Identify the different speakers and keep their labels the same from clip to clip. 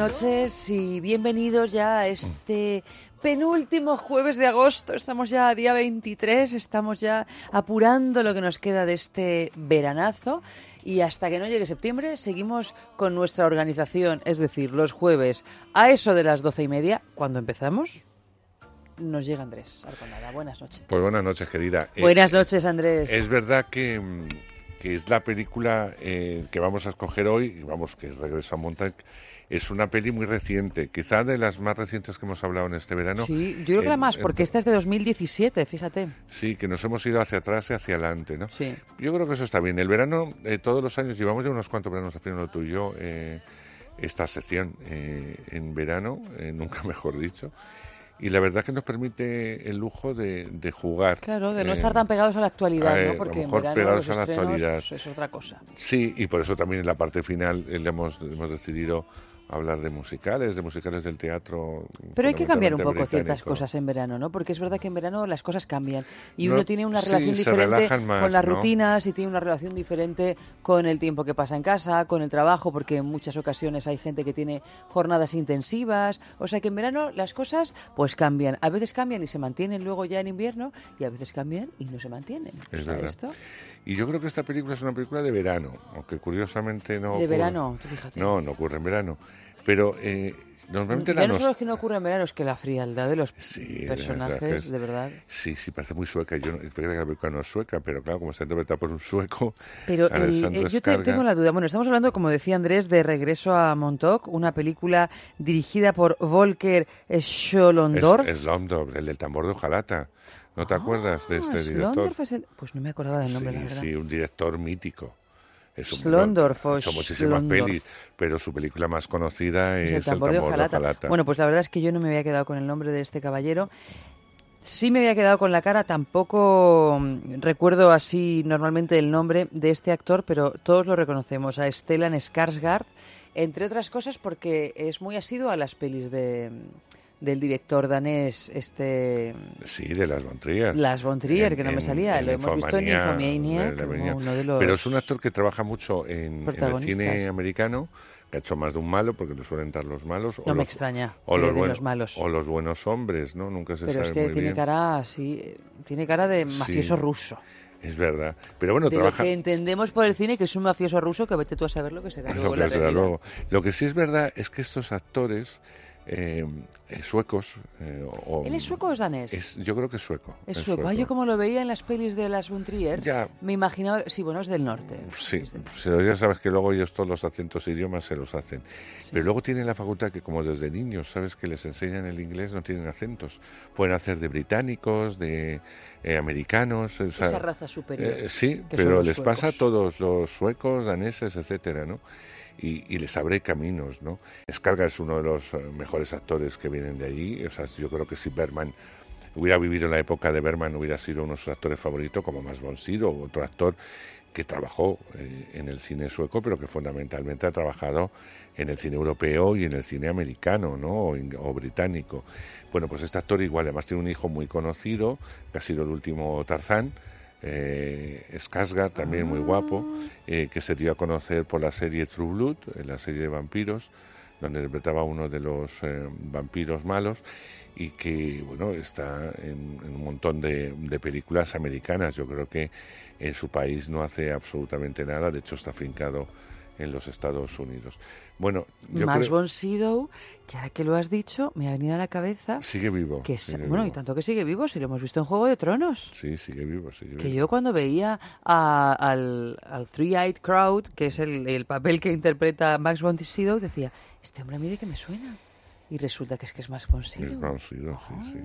Speaker 1: Noches y bienvenidos ya a este penúltimo jueves de agosto. Estamos ya a día 23, estamos ya apurando lo que nos queda de este veranazo y hasta que no llegue septiembre seguimos con nuestra organización, es decir, los jueves a eso de las doce y media, cuando empezamos. Nos llega Andrés Arconada. Buenas noches.
Speaker 2: Pues buenas noches, querida. Eh,
Speaker 1: Buenas noches, Andrés.
Speaker 2: Es verdad que, mm, que es la película eh, que vamos a escoger hoy, y vamos, que es Regreso a Montauk. Es una peli muy reciente, quizá de las más recientes que hemos hablado en este verano.
Speaker 1: Sí, yo creo que la
Speaker 2: En-
Speaker 1: más,
Speaker 2: en-
Speaker 1: porque esta es de 2017, fíjate.
Speaker 2: Sí, que nos hemos ido hacia atrás y hacia adelante, ¿no?
Speaker 1: Sí.
Speaker 2: Yo creo que eso está bien. El verano, eh, todos los años, llevamos ya unos cuantos veranos haciendo tú y yo eh, esta sección eh, en verano, eh, nunca mejor dicho. Y la verdad que nos permite el lujo de, de jugar.
Speaker 1: Claro, de no
Speaker 2: eh,
Speaker 1: estar tan pegados a la actualidad,
Speaker 2: a
Speaker 1: ¿no?
Speaker 2: lo
Speaker 1: Porque en
Speaker 2: mejor
Speaker 1: verano
Speaker 2: pegados
Speaker 1: los
Speaker 2: a la actualidad.
Speaker 1: pues, es otra cosa.
Speaker 2: Sí, y por eso también en la parte final hemos, hemos decidido hablar de musicales, de musicales del teatro.
Speaker 1: Pero hay que cambiar un poco ciertas cosas en verano, ¿no? Porque es verdad que en verano las cosas cambian y
Speaker 2: No,
Speaker 1: uno tiene una relación diferente
Speaker 2: más,
Speaker 1: con las
Speaker 2: ¿no?
Speaker 1: rutinas y tiene una relación diferente con el tiempo que pasa en casa, con el trabajo, porque en muchas ocasiones hay gente que tiene jornadas intensivas. O sea que en verano las cosas pues cambian. A veces cambian y se mantienen luego ya en invierno y a veces cambian y no se mantienen.
Speaker 2: Es verdad.
Speaker 1: esto
Speaker 2: Y yo creo que esta película es una película de verano, aunque curiosamente no.
Speaker 1: de
Speaker 2: ocurre-
Speaker 1: verano, tú fíjate.
Speaker 2: No, no ocurre en verano. Pero eh, normalmente
Speaker 1: ya
Speaker 2: la
Speaker 1: no solo es que no ocurre en verano, es que la frialdad de los
Speaker 2: Sí, de
Speaker 1: personajes, de verdad.
Speaker 2: Sí, sí, parece muy sueca. Yo no, que la película no es sueca, pero claro, como está interpretada por un sueco.
Speaker 1: Pero el- eh, yo te- tengo la duda. Bueno, estamos hablando, como decía Andrés, de Regreso a Montauk, una película dirigida por Volker Scholondorf.
Speaker 2: Es, es el del tambor de hojalata. ¿No te acuerdas de
Speaker 1: Ah,
Speaker 2: este director?
Speaker 1: El- Pues no me acordaba del nombre,
Speaker 2: sí,
Speaker 1: la verdad.
Speaker 2: sí, un director mítico. Es un-
Speaker 1: Schlondorf
Speaker 2: hecho muchísimas
Speaker 1: Schlondorf.
Speaker 2: pelis, pero su película más conocida
Speaker 1: Es
Speaker 2: es,
Speaker 1: el tambor de hojalata.
Speaker 2: hojalata.
Speaker 1: Bueno, pues la verdad es que yo no me había quedado con el nombre de este caballero. Sí me había quedado con la cara, tampoco mm, recuerdo así normalmente el nombre de este actor, pero todos lo reconocemos, a Stellan Skarsgård, entre otras cosas porque es muy asiduo a las pelis de, del director danés, este
Speaker 2: Sí, de las von Trier.
Speaker 1: Las von Trier,
Speaker 2: En-
Speaker 1: que no me
Speaker 2: en-
Speaker 1: salía,
Speaker 2: en
Speaker 1: lo hemos visto en Infomaniac,
Speaker 2: de- de-
Speaker 1: como uno de los
Speaker 2: Pero es un actor que trabaja mucho en, en el cine americano, que ha hecho más de un malo, porque le suelen dar los malos. o
Speaker 1: No me
Speaker 2: los-
Speaker 1: extraña
Speaker 2: O los, buenos,
Speaker 1: los malos.
Speaker 2: o los buenos hombres, ¿no? Nunca se
Speaker 1: Pero
Speaker 2: sabe
Speaker 1: es que
Speaker 2: muy
Speaker 1: tiene
Speaker 2: bien.
Speaker 1: cara así, eh, tiene cara de mafioso
Speaker 2: Sí.
Speaker 1: ruso.
Speaker 2: Es verdad. Pero bueno,
Speaker 1: de
Speaker 2: trabaja...
Speaker 1: lo que entendemos por el cine que es un mafioso ruso que vete tú a saber lo que será luego
Speaker 2: Lo que será luego. Lo que sí es verdad es que estos actores eh, eh, suecos... eh, o-
Speaker 1: ¿Él es sueco o es danés?
Speaker 2: es- yo creo que es sueco.
Speaker 1: Es sueco. Ah, yo como lo veía en las pelis de las von Trier,
Speaker 2: Ya.
Speaker 1: me imaginaba... Sí, bueno, es del norte.
Speaker 2: Sí,
Speaker 1: del-
Speaker 2: pero ya sabes que luego ellos todos los acentos e idiomas se los hacen. Pero luego tienen la facultad que como desde niños, sabes que les enseñan el inglés, no tienen acentos. Pueden hacer de británicos, de eh, americanos. o sea,
Speaker 1: Esa raza superior.
Speaker 2: eh, sí, pero les pasa a todos los suecos, daneses, etcétera, ¿no? Y, y les abre caminos, ¿no? Skarga es uno de los eh, mejores actores que vienen de allí. O sea, yo creo que si Berman hubiera vivido en la época de Berman, hubiera sido uno de sus actores favoritos, como más von Sydow, otro actor que trabajó eh, en el cine sueco, pero que fundamentalmente ha trabajado en el cine europeo y en el cine americano, ¿no? O, o británico. Bueno, pues este actor igual, además tiene un hijo muy conocido, que ha sido el último Tarzán, eh, Skarsgård, también muy guapo, eh, que se dio a conocer por la serie True Blood, la serie de vampiros, donde interpretaba uno de los eh, vampiros malos y que bueno está en, en un montón de, de películas americanas. Yo creo que en su país no hace absolutamente nada, de hecho está fincado en los Estados Unidos. Bueno, yo
Speaker 1: Max
Speaker 2: creo
Speaker 1: von Sydow, que ahora que lo has dicho, me ha venido a la cabeza
Speaker 2: sigue vivo.
Speaker 1: que
Speaker 2: sigue
Speaker 1: bueno, y tanto que sigue vivo, si lo hemos visto en Juego de Tronos.
Speaker 2: Sí, sigue vivo, sigue
Speaker 1: Que yo cuando veía a- al, al Three-Eyed Crowd, que es el, el papel que interpreta Max von Sydow, decía, este hombre a mí de que me suena. Y resulta que es que es von Sydow.
Speaker 2: Es von Sydow, sí,
Speaker 1: Oh,
Speaker 2: sí.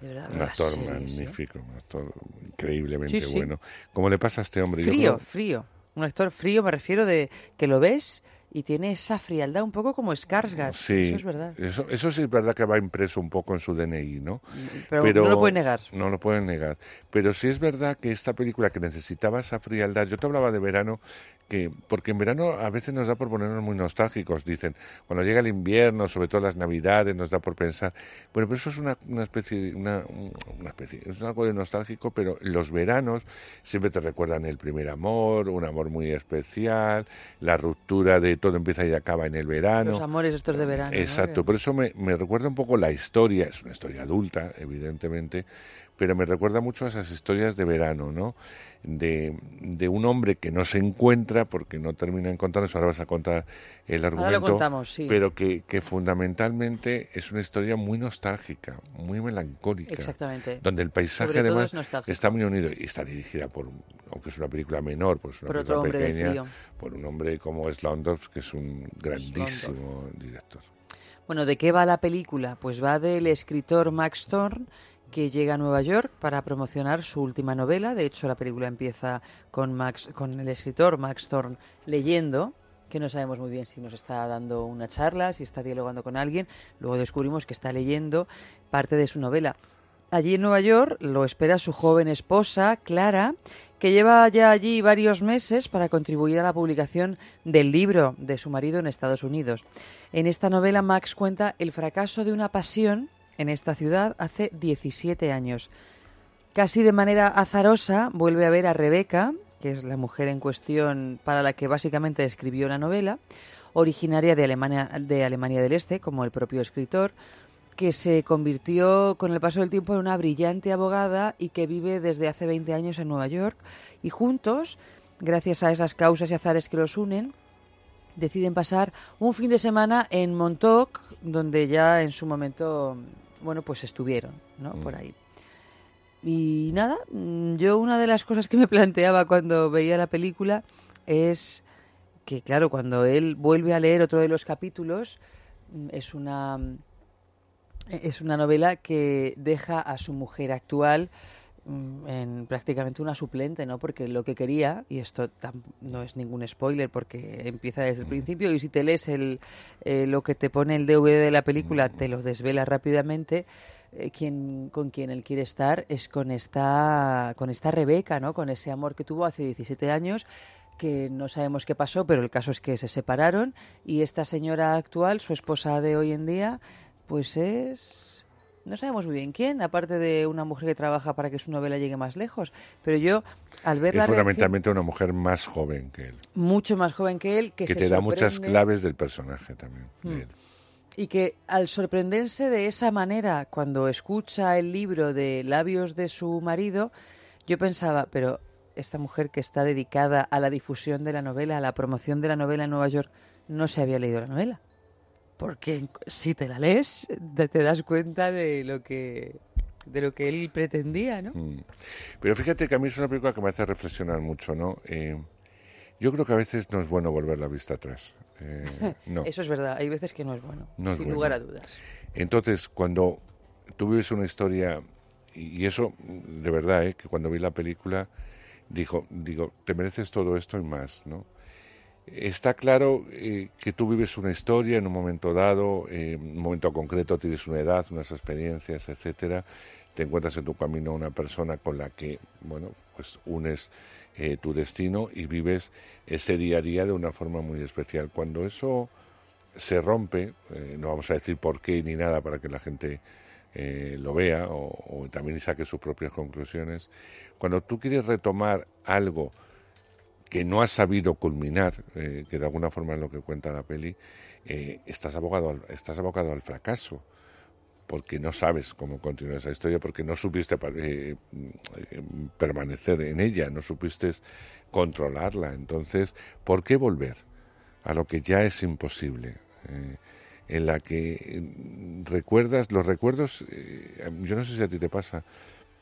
Speaker 1: De verdad,
Speaker 2: Un actor
Speaker 1: series, ¿eh?
Speaker 2: magnífico, un actor increíblemente
Speaker 1: Sí, sí.
Speaker 2: bueno. ¿Cómo le pasa a este hombre? Yo
Speaker 1: Frío,
Speaker 2: creo-
Speaker 1: frío. Un actor frío, me refiero de que lo ves y tiene esa frialdad un poco como Skarsgård.
Speaker 2: Sí,
Speaker 1: Eso es verdad.
Speaker 2: Eso, eso sí es verdad que va impreso un poco en su DNI, ¿no?
Speaker 1: Pero, no lo puede negar.
Speaker 2: No lo pueden negar. Pero sí es verdad que esta película que necesitaba esa frialdad, yo te hablaba de verano, que porque en verano a veces nos da por ponernos muy nostálgicos, dicen, cuando llega el invierno, sobre todo las navidades, nos da por pensar, bueno, pero eso es una, una especie, una, una especie, es algo de nostálgico, pero los veranos siempre te recuerdan el primer amor, un amor muy especial, la ruptura de todo empieza y acaba en el verano.
Speaker 1: Los amores estos de verano. ¿no?
Speaker 2: Exacto,
Speaker 1: Que-
Speaker 2: por eso me, me recuerda un poco la historia, es una historia adulta, evidentemente, pero me recuerda mucho a esas historias de verano, ¿no? De, de un hombre que no se encuentra porque no termina encontrándose, ahora vas a contar el
Speaker 1: Ahora lo
Speaker 2: argumento,
Speaker 1: contamos, sí.
Speaker 2: pero que, que fundamentalmente es una historia muy nostálgica, muy melancólica,
Speaker 1: Exactamente.
Speaker 2: donde el paisaje
Speaker 1: Sobre
Speaker 2: además
Speaker 1: es
Speaker 2: está muy unido y está dirigida por, un- aunque es una película menor, pues una
Speaker 1: Por
Speaker 2: película
Speaker 1: otro
Speaker 2: pequeña, por un hombre como Slondorf, que es un grandísimo director.
Speaker 1: Bueno, ¿de qué va la película? Pues va del escritor Max Thorne que llega a Nueva York para promocionar su última novela. De hecho, la película empieza con Max, con el escritor Max Thorne leyendo, que no sabemos muy bien si nos está dando una charla, si está dialogando con alguien. Luego descubrimos que está leyendo parte de su novela. Allí en Nueva York lo espera su joven esposa, Clara, que lleva ya allí varios meses para contribuir a la publicación del libro de su marido en Estados Unidos. En esta novela Max cuenta el fracaso de una pasión en esta ciudad hace 17 años. Casi de manera azarosa vuelve a ver a Rebeca, que es la mujer en cuestión para la que básicamente escribió la novela, originaria de Alemania, de Alemania del Este, como el propio escritor, que se convirtió con el paso del tiempo en una brillante abogada y que vive desde hace 20 años en Nueva York. Y juntos, gracias a esas causas y azares que los unen, deciden pasar un fin de semana en Montauk, donde ya en su momento, bueno, pues estuvieron, ¿no? Por ahí. Y nada, mm, yo una de las cosas que me planteaba cuando veía la película es que, claro, cuando él vuelve a leer otro de los capítulos, mm, es una, es una novela que deja a su mujer actual mm, en prácticamente una suplente, ¿no? Porque lo que quería, y esto tam- no es ningún spoiler porque empieza desde el principio, y si te lees el, eh, lo que te pone el DVD de la película, te lo desvela rápidamente, eh, quien, con quien él quiere estar es con esta, con esta Rebeca, ¿no? Con ese amor que tuvo hace 17 años que no sabemos qué pasó, pero el caso es que se separaron y esta señora actual, su esposa de hoy en día, pues es... No sabemos muy bien quién, aparte de una mujer que trabaja para que su novela llegue más lejos. Pero yo, al ver
Speaker 2: Es
Speaker 1: la reacción,
Speaker 2: fundamentalmente una mujer más joven que él,
Speaker 1: mucho más joven que él, que,
Speaker 2: que
Speaker 1: se
Speaker 2: te da muchas claves del personaje también. de
Speaker 1: Hmm.
Speaker 2: él.
Speaker 1: Y que al sorprenderse de esa manera, cuando escucha el libro de labios de su marido, yo pensaba, pero esta mujer que está dedicada a la difusión de la novela, a la promoción de la novela en Nueva York, no se había leído la novela. Porque si te la lees, te das cuenta de lo que de lo que él pretendía, ¿no?
Speaker 2: Mm. Pero fíjate que a mí es una película que me hace reflexionar mucho, ¿no? Eh, yo creo que a veces no es bueno volver la vista atrás. Eh, no.
Speaker 1: Eso es verdad, hay veces que no es bueno,
Speaker 2: No es
Speaker 1: sin
Speaker 2: bueno.
Speaker 1: lugar a dudas.
Speaker 2: Entonces, cuando tú vives una historia, y y eso, de verdad, ¿eh? que cuando vi la película, dijo, digo, te mereces todo esto y más, ¿no? Está claro eh, que tú vives una historia en un momento dado, eh, en un momento concreto tienes una edad, unas experiencias, etcétera, te encuentras en tu camino una persona con la que, bueno, pues unes eh, tu destino y vives ese día a día de una forma muy especial. Cuando eso se rompe, no vamos a decir por qué ni nada para que la gente lo vea o, o también saque sus propias conclusiones, cuando tú quieres retomar algo que no has sabido culminar, eh, que de alguna forma es lo que cuenta la peli, eh, estás, abogado al, estás abocado al fracaso, porque no sabes cómo continuar esa historia, porque no supiste eh, eh, permanecer en ella, no supiste controlarla. Entonces, ¿por qué volver a lo que ya es imposible? En la que eh, recuerdas, los recuerdos, yo no sé si a ti te pasa,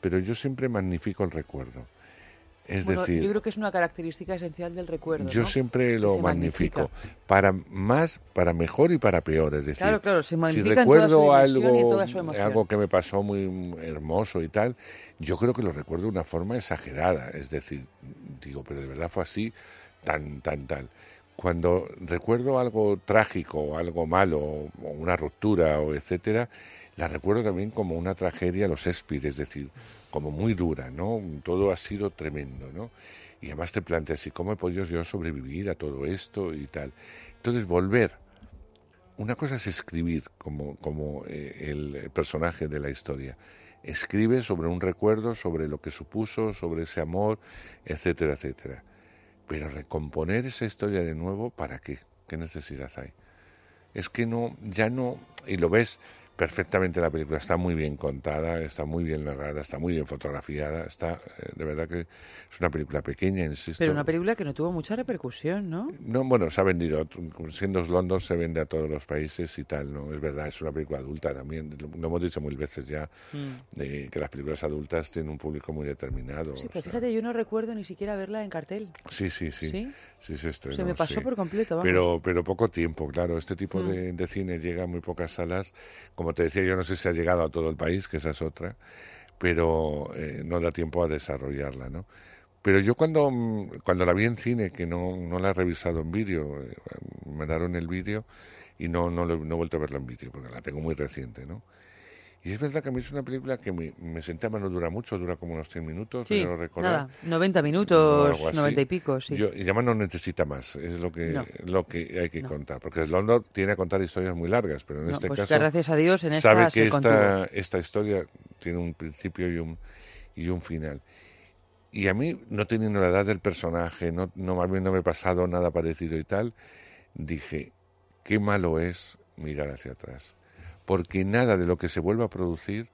Speaker 2: pero yo siempre magnifico el recuerdo. Es
Speaker 1: Bueno,
Speaker 2: decir,
Speaker 1: yo creo que es una característica esencial del recuerdo.
Speaker 2: yo
Speaker 1: ¿no?
Speaker 2: siempre lo
Speaker 1: magnifica.
Speaker 2: magnifico. Para más, para mejor y para peor. Es decir,
Speaker 1: Claro, claro, se
Speaker 2: si
Speaker 1: toda su
Speaker 2: recuerdo
Speaker 1: y
Speaker 2: algo,
Speaker 1: toda su emoción.
Speaker 2: algo que me pasó muy hermoso y tal, yo creo que lo recuerdo de una forma exagerada. Es decir, digo, pero de verdad fue así, tan, tan, tal. Cuando recuerdo algo trágico, algo malo, o una ruptura, o etcétera, la recuerdo también como una tragedia, los Shakespeare, es decir, como muy dura, ¿no? Todo ha sido tremendo, ¿no? Y además te planteas, ¿y cómo he podido yo sobrevivir a todo esto y tal? Entonces, volver. Una cosa es escribir como, como eh, el personaje de la historia. Escribe sobre un recuerdo, sobre lo que supuso, sobre ese amor, etcétera, etcétera. Pero recomponer esa historia de nuevo, ¿para qué? ¿Qué necesidad hay? Es que no, ya no, y lo ves perfectamente la película, está muy bien contada, está muy bien narrada, está muy bien fotografiada, está, eh, de verdad que es una película pequeña, insisto.
Speaker 1: Pero una película que no tuvo mucha repercusión, ¿no?
Speaker 2: No, bueno, se ha vendido, siendo London se vende a todos los países y tal, ¿no? Es verdad, es una película adulta también, lo, hemos dicho mil veces ya, de que las películas adultas tienen un público muy determinado.
Speaker 1: Mm. Sí, pero
Speaker 2: sea,
Speaker 1: fíjate, yo no recuerdo ni siquiera verla en cartel.
Speaker 2: sí, sí, sí,
Speaker 1: ¿Sí?
Speaker 2: Sí, se estrenó,
Speaker 1: Se me pasó
Speaker 2: sí.
Speaker 1: por completo, vamos.
Speaker 2: Pero, pero poco tiempo, claro. Este tipo
Speaker 1: Mm.
Speaker 2: de, de cine llega a muy pocas salas. Como te decía, yo no sé si ha llegado a todo el país, que esa es otra, pero eh, no da tiempo a desarrollarla, ¿no? Pero yo cuando, mm, cuando la vi en cine, que no, no la he revisado en vídeo, eh, me daron el vídeo y no, no, lo- no he vuelto a verla en vídeo, porque la tengo muy reciente, ¿no? Y es verdad que a mí es una película que me, me senté a no dura mucho, dura como unos 100 minutos,
Speaker 1: Sí,
Speaker 2: creo recordar.
Speaker 1: nada, 90
Speaker 2: o
Speaker 1: minutos,
Speaker 2: algo así.
Speaker 1: 90 y pico, sí.
Speaker 2: Yo- y además no necesita más, es lo que,
Speaker 1: No.
Speaker 2: lo que hay que
Speaker 1: No.
Speaker 2: contar. Porque London tiene a contar historias muy largas, pero en
Speaker 1: No,
Speaker 2: este
Speaker 1: pues
Speaker 2: caso
Speaker 1: que gracias a Dios en esta
Speaker 2: sabe que
Speaker 1: se
Speaker 2: esta, esta historia tiene un principio y un, y un final. Y a mí, no teniendo la edad del personaje, no, no más bien no me ha pasado nada parecido y tal, dije, qué malo es mirar hacia atrás. Porque nada de lo que se vuelva a producir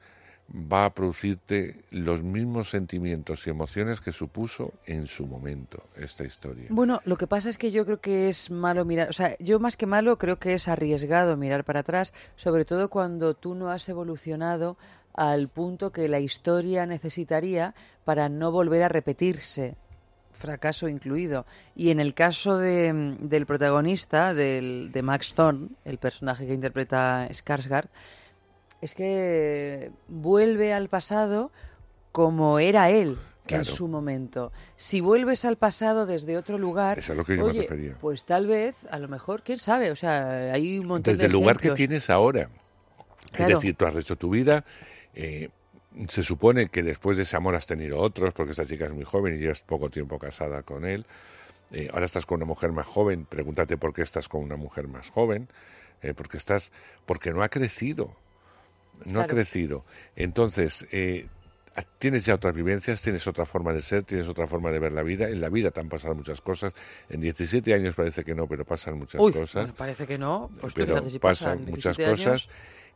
Speaker 2: va a producirte los mismos sentimientos y emociones que supuso en su momento esta historia.
Speaker 1: Bueno, lo que pasa es que yo creo que es malo mirar, o sea, yo más que malo creo que es arriesgado mirar para atrás, sobre todo cuando tú no has evolucionado al punto que la historia necesitaría para no volver a repetirse, fracaso incluido. Y en el caso de, mm, del protagonista, del, de Max Thorne, el personaje que interpreta Skarsgård, es que vuelve al pasado como era él
Speaker 2: Claro.
Speaker 1: en su momento. Si vuelves al pasado desde otro lugar,
Speaker 2: Eso es lo que yo me
Speaker 1: oye,
Speaker 2: refería.
Speaker 1: pues tal vez, a lo mejor, quién sabe, o sea, hay un montón
Speaker 2: desde
Speaker 1: de
Speaker 2: el lugar que tienes ahora.
Speaker 1: Claro.
Speaker 2: Es decir, tú has hecho tu vida, eh, se supone que después de ese amor has tenido otros, porque esta chica es muy joven y llevas poco tiempo casada con él. Eh, ahora estás con una mujer más joven, pregúntate por qué estás con una mujer más joven, eh, porque estás, porque no ha crecido, no ha crecido. Entonces, eh, tienes ya otras vivencias, tienes otra forma de ser, tienes otra forma de ver la vida. En la vida te han pasado muchas cosas. En 17 años parece que no, pero pasan muchas
Speaker 1: Uy,
Speaker 2: cosas.
Speaker 1: pues parece que no, pues
Speaker 2: pero pasan
Speaker 1: pasan
Speaker 2: muchas
Speaker 1: 17
Speaker 2: cosas.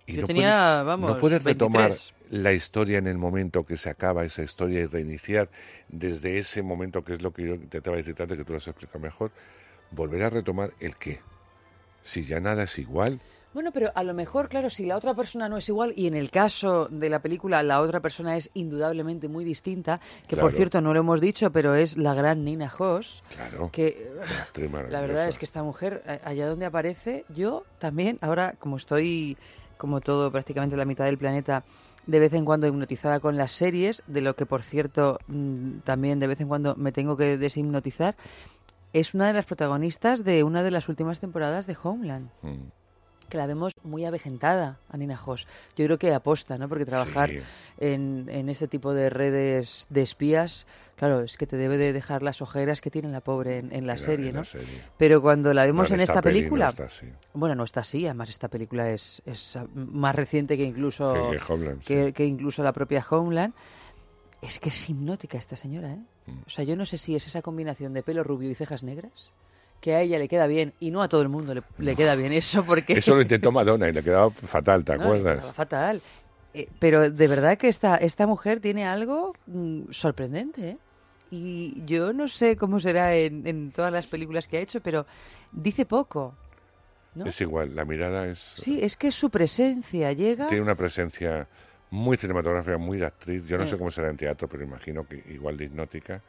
Speaker 2: Y
Speaker 1: Yo
Speaker 2: no
Speaker 1: tenía,
Speaker 2: puedes,
Speaker 1: vamos,
Speaker 2: no puedes retomar
Speaker 1: 23.
Speaker 2: la historia en el momento que se acaba esa historia y reiniciar desde ese momento, que es lo que yo te estaba decir antes, que tú lo has explicado mejor, volver a retomar el qué. Si ya nada es igual,
Speaker 1: Bueno, pero a lo mejor, claro, si la otra persona no es igual, y en el caso de la película la otra persona es indudablemente muy distinta, que por cierto no lo hemos dicho, pero es la gran Nina Hoss,
Speaker 2: claro,
Speaker 1: que la verdad es que esta mujer, a- allá donde aparece, yo también, ahora como estoy, como todo, prácticamente la mitad del planeta, de vez en cuando hipnotizada con las series, de lo que por cierto mm, también de vez en cuando me tengo que deshipnotizar, es una de las protagonistas de una de las últimas temporadas de Homeland.
Speaker 2: Mm.
Speaker 1: Que la vemos muy avejentada a Nina Hoss. Yo creo que aposta, ¿no? Porque trabajar
Speaker 2: Sí.
Speaker 1: en, en este tipo de redes de espías, claro, es que te debe de dejar las ojeras que tiene la pobre en, en la serie,
Speaker 2: en
Speaker 1: ¿no?
Speaker 2: la serie.
Speaker 1: Pero cuando la vemos en
Speaker 2: esta
Speaker 1: esta
Speaker 2: peli no
Speaker 1: película,
Speaker 2: está así.
Speaker 1: bueno, no está así, además esta película es, es más reciente que incluso
Speaker 2: Que- que Homeland,
Speaker 1: que,
Speaker 2: sí.
Speaker 1: que incluso la propia Homeland. Es que es hipnótica esta señora, ¿eh?
Speaker 2: Mm.
Speaker 1: O sea, yo no sé si es esa combinación de pelo rubio y cejas negras que a ella le queda bien y no a todo el mundo le, le queda bien eso porque
Speaker 2: Eso lo intentó Madonna y le quedaba fatal, ¿te acuerdas?
Speaker 1: fatal. Eh, pero de verdad que esta, esta mujer tiene algo mm, sorprendente, ¿eh? Y yo no sé cómo será en, en todas las películas que ha hecho, pero dice poco. ¿no?
Speaker 2: Es igual, la mirada es...
Speaker 1: Sí, es que su presencia llega...
Speaker 2: Tiene una presencia muy cinematográfica, muy de actriz. Yo no sé cómo será en teatro, pero imagino que igual de hipnótica.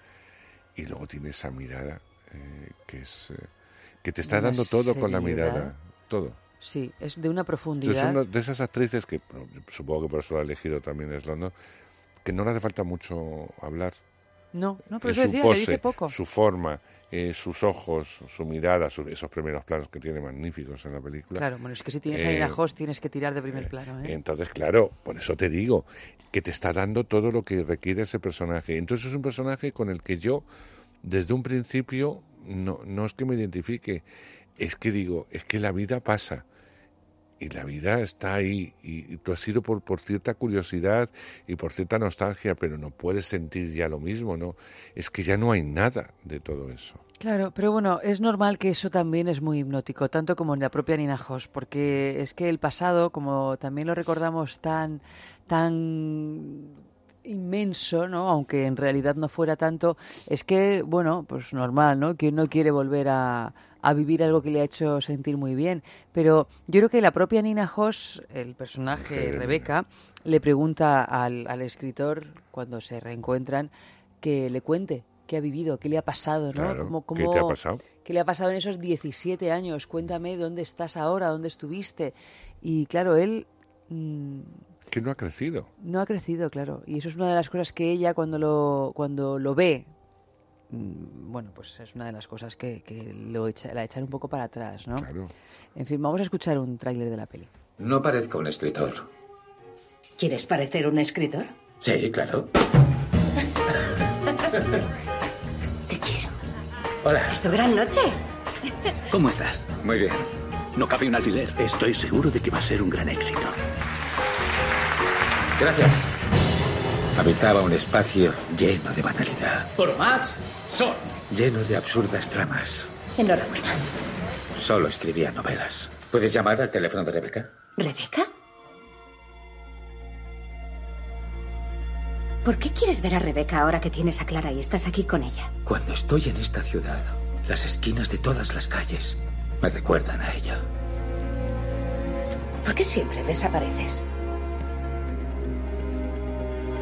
Speaker 2: Y luego tiene esa mirada eh, que es... eh, que te está dando todo con la mirada. Todo.
Speaker 1: Sí, es de una
Speaker 2: Entonces,
Speaker 1: profundidad.
Speaker 2: es una de esas actrices que bueno, supongo que por eso la ha elegido también es London, que no le hace falta mucho hablar.
Speaker 1: No, no, pero
Speaker 2: En
Speaker 1: eso decía,
Speaker 2: pose,
Speaker 1: dice poco.
Speaker 2: su forma, eh, sus ojos, su mirada, su- esos primeros planos que tiene magníficos en la película.
Speaker 1: Claro, bueno, es que si tienes a
Speaker 2: Eh,
Speaker 1: Nina Hoss tienes que tirar de primer plano, ¿eh?
Speaker 2: Entonces, claro, por eso te digo que te está dando todo lo que requiere ese personaje. Entonces es un personaje con el que yo, desde un principio, no, no es que me identifique, es que digo, es que la vida pasa. Y la vida está ahí, y, tú has ido por, por cierta curiosidad y por cierta nostalgia, pero no puedes sentir ya lo mismo, ¿no? Es que ya no hay nada de todo eso.
Speaker 1: Claro, pero bueno, es normal que eso también es muy hipnótico, tanto como en la propia Nina Hoss, porque es que el pasado, como también lo recordamos tan, tan inmenso, ¿no? Aunque en realidad no fuera tanto, es que, bueno, pues normal, ¿no? Que no quiere volver a, a vivir algo que le ha hecho sentir muy bien. Pero yo creo que la propia Nina Hoss, el personaje Rebeca, le pregunta al, al escritor, cuando se reencuentran, que le cuente qué ha vivido, qué le ha pasado, ¿no?
Speaker 2: Claro,
Speaker 1: Cómo-
Speaker 2: ¿qué te ha pasado?
Speaker 1: ¿Qué le ha pasado en esos 17 años? Cuéntame dónde estás ahora, dónde estuviste. Y claro, él mm,
Speaker 2: Que no ha crecido.
Speaker 1: no ha crecido, claro. Y eso es una de las cosas que ella cuando lo, cuando lo ve, mm, bueno, pues es una de las cosas que, que lo echa, la echan un poco para atrás, ¿no?
Speaker 2: Claro.
Speaker 1: En fin, vamos a escuchar un tráiler de la peli.
Speaker 3: No parezco un escritor.
Speaker 4: ¿Quieres parecer un escritor?
Speaker 3: Sí, claro.
Speaker 4: Te quiero.
Speaker 3: Hola.
Speaker 4: ¿Es tu gran noche?
Speaker 5: ¿Cómo estás?
Speaker 3: Muy bien.
Speaker 5: No cabe un alfiler. Estoy seguro de que va a ser un gran éxito.
Speaker 3: Gracias. Habitaba un espacio lleno de banalidad,
Speaker 5: Por Max, Son.
Speaker 3: lleno de absurdas tramas.
Speaker 4: Enhorabuena.
Speaker 3: Solo escribía novelas. ¿Puedes llamar al teléfono de Rebeca?
Speaker 4: ¿Rebeca? ¿Por qué quieres ver a Rebeca ahora que tienes a Clara y estás aquí con ella?
Speaker 3: Cuando estoy en esta ciudad, las esquinas de todas las calles me recuerdan a ella.
Speaker 4: ¿Por qué siempre desapareces?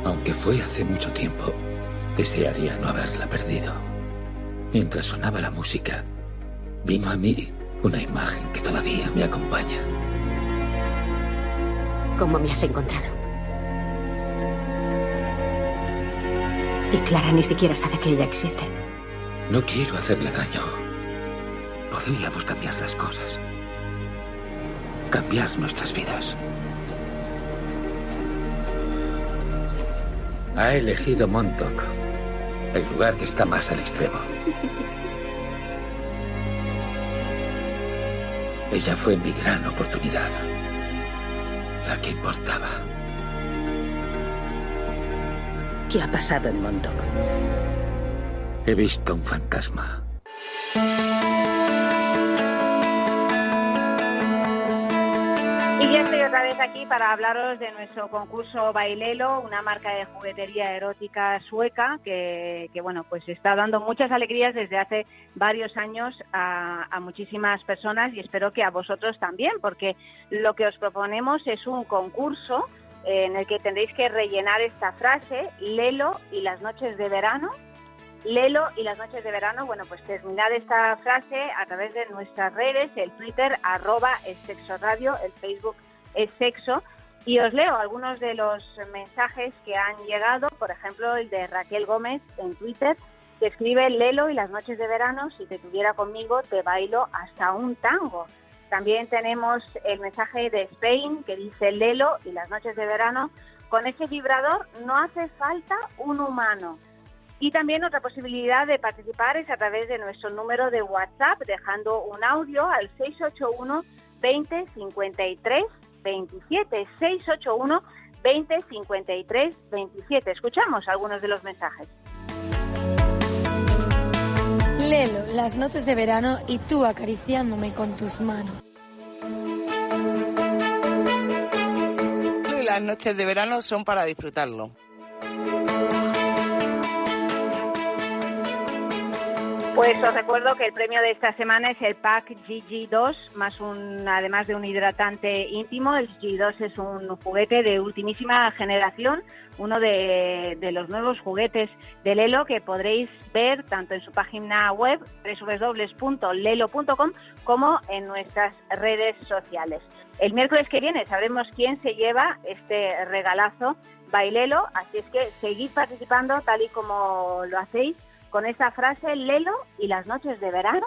Speaker 3: Aunque fue hace mucho tiempo, desearía no haberla perdido. Mientras sonaba la música, vino a mí una imagen que todavía me acompaña.
Speaker 4: ¿Cómo me has encontrado? Y Clara ni siquiera sabe que ella existe.
Speaker 3: No quiero hacerle daño. Podríamos cambiar las cosas. Cambiar nuestras vidas. Ha elegido Montauk, el lugar que está más al extremo. Ella fue mi gran oportunidad. La que importaba.
Speaker 4: ¿Qué ha pasado en Montauk?
Speaker 3: He visto un fantasma.
Speaker 6: Aquí para hablaros de nuestro concurso Bailelo, una marca de juguetería erótica sueca que, bueno, pues está dando muchas alegrías desde hace varios años a, muchísimas personas y espero que a vosotros también, porque lo que os proponemos es un concurso eh, en el que tendréis que rellenar esta frase, Lelo y las noches de verano, Lelo y las noches de verano, bueno, pues terminad esta frase a través de nuestras redes, el Twitter, arroba radio, el Facebook es sexo, y os leo algunos de los mensajes que han llegado, por ejemplo, el de Raquel Gómez en Twitter, que escribe Lelo y las noches de verano, si te tuviera conmigo, te bailo hasta un tango. También tenemos el mensaje de Spain que dice Lelo y las noches de verano. Con ese vibrador no hace falta un humano. Y también otra posibilidad de participar es a través de nuestro número de WhatsApp, dejando un audio al 681 20 53 27. 681 20 53 27. Escuchamos algunos de los mensajes.
Speaker 7: Lelo, las noches de verano y tú acariciándome con tus manos.
Speaker 8: Y las noches de verano son para disfrutarlo.
Speaker 6: Pues os recuerdo que el premio de esta semana es el pack GG2, más un, además de un hidratante íntimo. El GG2 es un juguete de ultimísima generación, uno de, de los nuevos juguetes de Lelo que podréis ver tanto en su página web www.lelo.com como en nuestras redes sociales. El miércoles que viene sabremos quién se lleva este regalazo Bailelo, así es que seguid participando tal y como lo hacéis con esa frase Lelo y las noches de verano.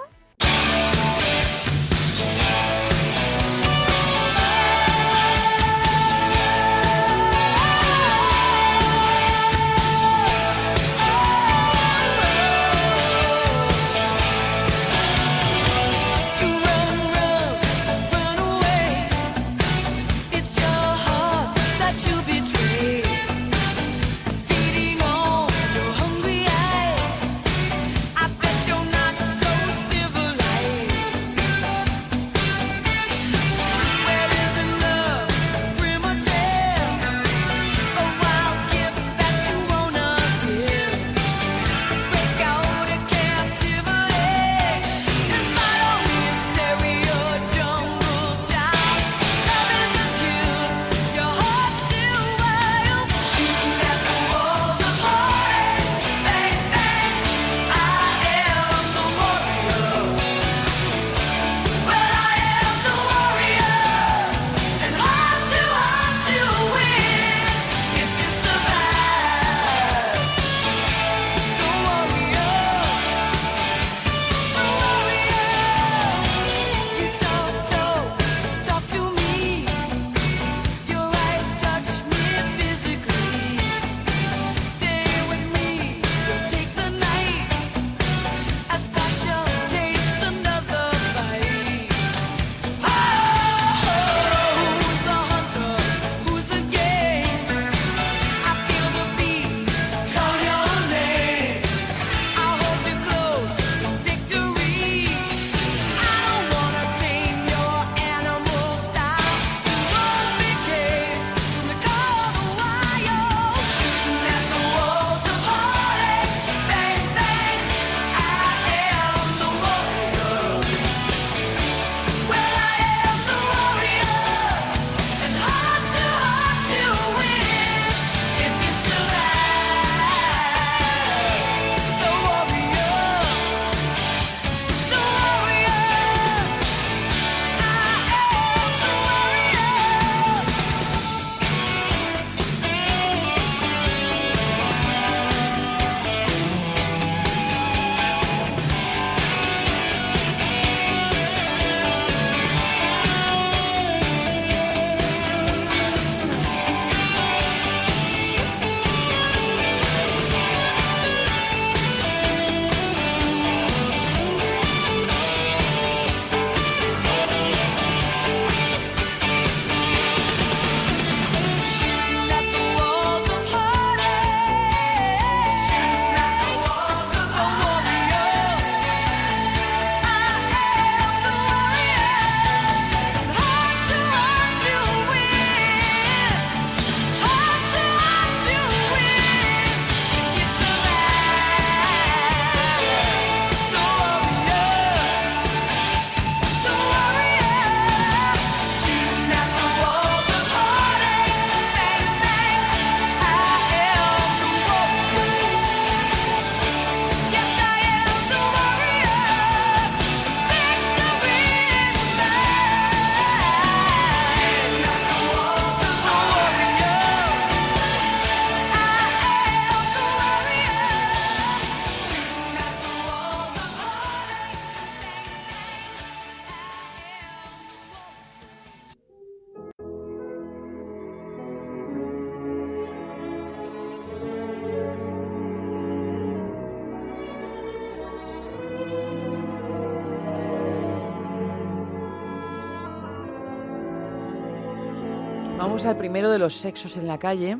Speaker 1: Al primero de los sexos en la calle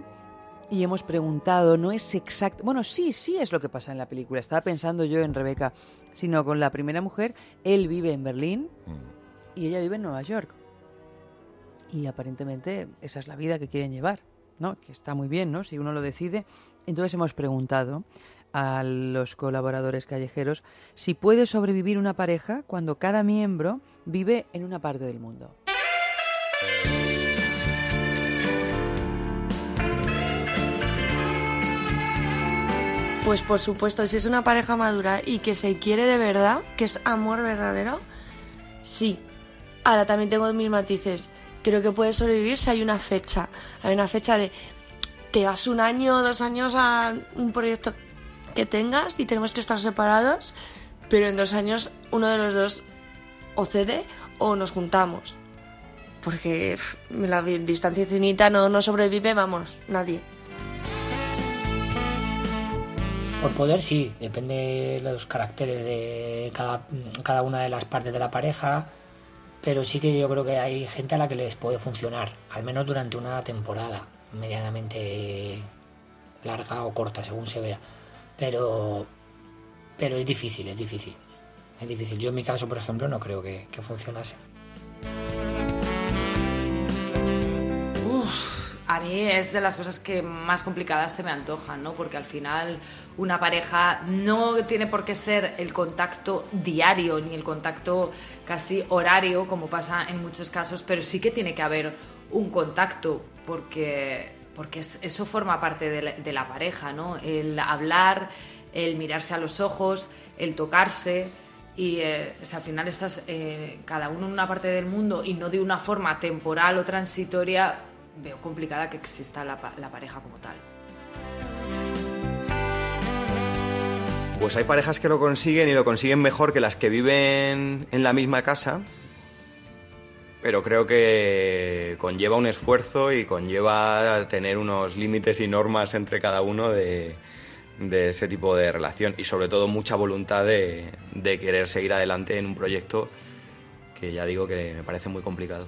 Speaker 1: y hemos preguntado, no es exacto, bueno, sí, sí es lo que pasa en la película, estaba pensando yo en Rebeca, sino con la primera mujer, él vive en Berlín y ella vive en Nueva York. Y aparentemente esa es la vida que quieren llevar, ¿no? Que está muy bien, ¿no? Si uno lo decide. Entonces hemos preguntado a los colaboradores callejeros si puede sobrevivir una pareja cuando cada miembro vive en una parte del mundo.
Speaker 9: Pues por supuesto, si es una pareja madura y que se quiere de verdad, que es amor verdadero, sí. Ahora también tengo mis matices. Creo que puede sobrevivir si hay una fecha. Hay una fecha de te vas un año dos años a un proyecto que tengas y tenemos que estar separados, pero en dos años uno de los dos o cede o nos juntamos. Porque la di- distancia infinita no, no sobrevive, vamos, nadie.
Speaker 10: Por poder sí, depende de los caracteres de cada, cada una de las partes de la pareja, pero sí que yo creo que hay gente a la que les puede funcionar, al menos durante una temporada medianamente larga o corta, según se vea. Pero, pero es difícil, es difícil. Es difícil. Yo en mi caso, por ejemplo, no creo que, que funcionase.
Speaker 11: A mí es de las cosas que más complicadas se me antojan, ¿no? Porque al final una pareja no tiene por qué ser el contacto diario ni el contacto casi horario, como pasa en muchos casos, pero sí que tiene que haber un contacto, porque, porque es- eso forma parte de la, pareja, ¿no? El hablar, el mirarse a los ojos, el tocarse. Y eh, al final estás eh, cada uno en una parte del mundo y no de una forma temporal o transitoria, veo complicada que exista la, pa- la pareja como tal.
Speaker 12: Pues hay parejas que lo consiguen y lo consiguen mejor que las que viven en la misma casa, pero creo que conlleva un esfuerzo y conlleva tener unos límites y normas entre cada uno de, de ese tipo de relación y sobre todo mucha voluntad de, de querer seguir adelante en un proyecto que ya digo que me parece muy complicado.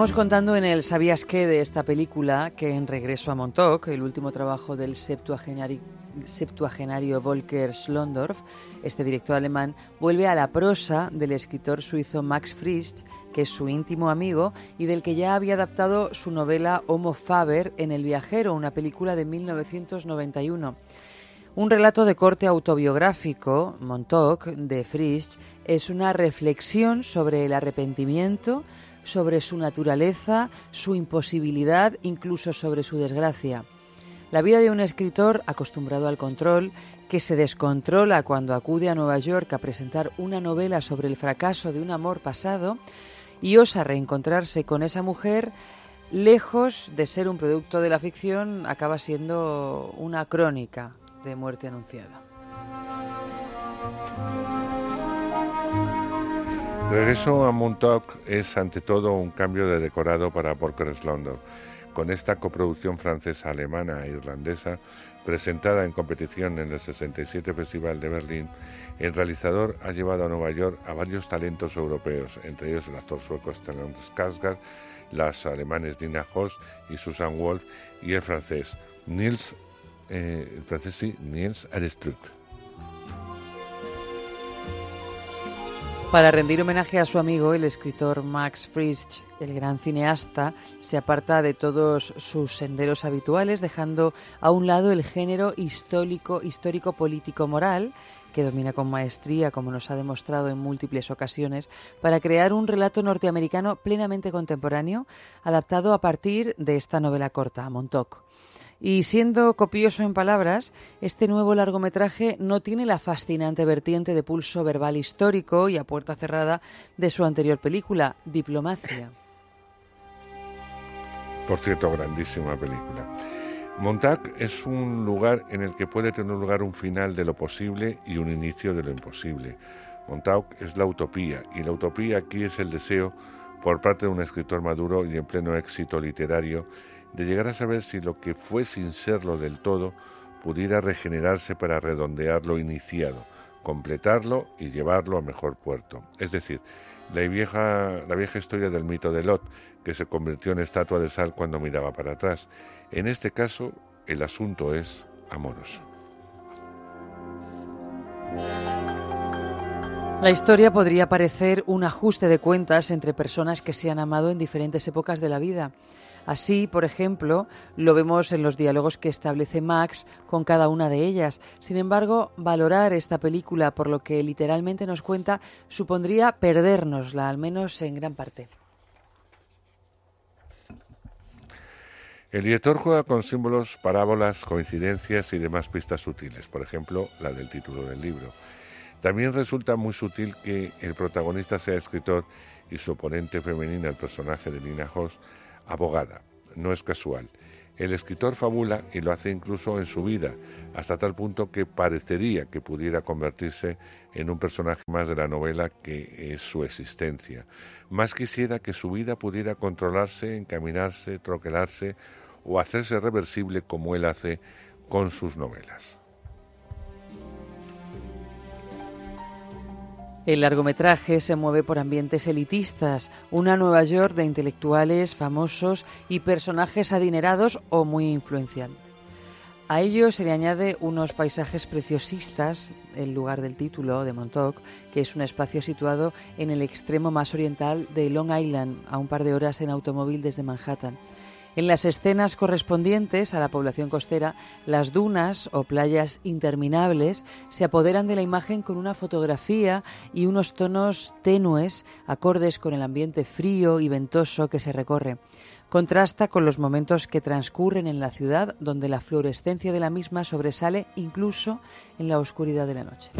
Speaker 1: Empezamos contando en el ¿Sabías qué? de esta película que en Regreso a Montauk, el último trabajo del septuagenario, septuagenario Volker Schlondorf, este director alemán, vuelve a la prosa del escritor suizo Max Frisch, que es su íntimo amigo y del que ya había adaptado su novela Homo Faber en El viajero, una película de 1991. Un relato de corte autobiográfico, Montauk, de Frisch, es una reflexión sobre el arrepentimiento, sobre su naturaleza, su imposibilidad, incluso sobre su desgracia. La vida de un escritor acostumbrado al control, que se descontrola cuando acude a Nueva York a presentar una novela sobre el fracaso de un amor pasado y osa reencontrarse con esa mujer, lejos de ser un producto de la ficción, acaba siendo una crónica de muerte anunciada.
Speaker 2: Regreso a Montauk es ante todo un cambio de decorado para Volker London. Con esta coproducción francesa, alemana e irlandesa, presentada en competición en el 67 Festival de Berlín, el realizador ha llevado a Nueva York a varios talentos europeos, entre ellos el actor sueco Stellan Skarsgård, las alemanes Nina Hoss y Susan Wolf y el francés Nils, eh, el francés sí, Nils Arestruc.
Speaker 1: Para rendir homenaje a su amigo, el escritor Max Frisch, el gran cineasta, se aparta de todos sus senderos habituales, dejando a un lado el género histórico, histórico político moral que domina con maestría, como nos ha demostrado en múltiples ocasiones, para crear un relato norteamericano plenamente contemporáneo, adaptado a partir de esta novela corta, Montauk. Y siendo copioso en palabras, este nuevo largometraje no tiene la fascinante vertiente de pulso verbal histórico y a puerta cerrada de su anterior película, Diplomacia.
Speaker 2: Por cierto, grandísima película. Montauk es un lugar en el que puede tener lugar un final de lo posible y un inicio de lo imposible. Montauk es la utopía y la utopía aquí es el deseo por parte de un escritor maduro y en pleno éxito literario de llegar a saber si lo que fue sin serlo del todo pudiera regenerarse para redondear lo iniciado, completarlo y llevarlo a mejor puerto. Es decir, la vieja, la vieja historia del mito de Lot, que se convirtió en estatua de sal cuando miraba para atrás. En este caso, el asunto es amoroso.
Speaker 1: La historia podría parecer un ajuste de cuentas entre personas que se han amado en diferentes épocas de la vida. Así, por ejemplo, lo vemos en los diálogos que establece Max con cada una de ellas. Sin embargo, valorar esta película por lo que literalmente nos cuenta supondría perdérnosla, al menos en gran parte.
Speaker 2: El director juega con símbolos, parábolas, coincidencias y demás pistas sutiles, por ejemplo, la del título del libro. También resulta muy sutil que el protagonista sea escritor y su oponente femenina, el personaje de Nina Hoss, abogada. No es casual. El escritor fabula y lo hace incluso en su vida, hasta tal punto que parecería que pudiera convertirse en un personaje más de la novela que es su existencia. Más quisiera que su vida pudiera controlarse, encaminarse, troquelarse o hacerse reversible como él hace con sus novelas.
Speaker 1: El largometraje se mueve por ambientes elitistas, una Nueva York de intelectuales famosos y personajes adinerados o muy influenciantes. A ello se le añade unos paisajes preciosistas, el lugar del título de Montauk, que es un espacio situado en el extremo más oriental de Long Island, a un par de horas en automóvil desde Manhattan. En las escenas correspondientes a la población costera, las dunas o playas interminables se apoderan de la imagen con una fotografía y unos tonos tenues, acordes con el ambiente frío y ventoso que se recorre. Contrasta con los momentos que transcurren en la ciudad, donde la fluorescencia de la misma sobresale incluso en la oscuridad de la noche.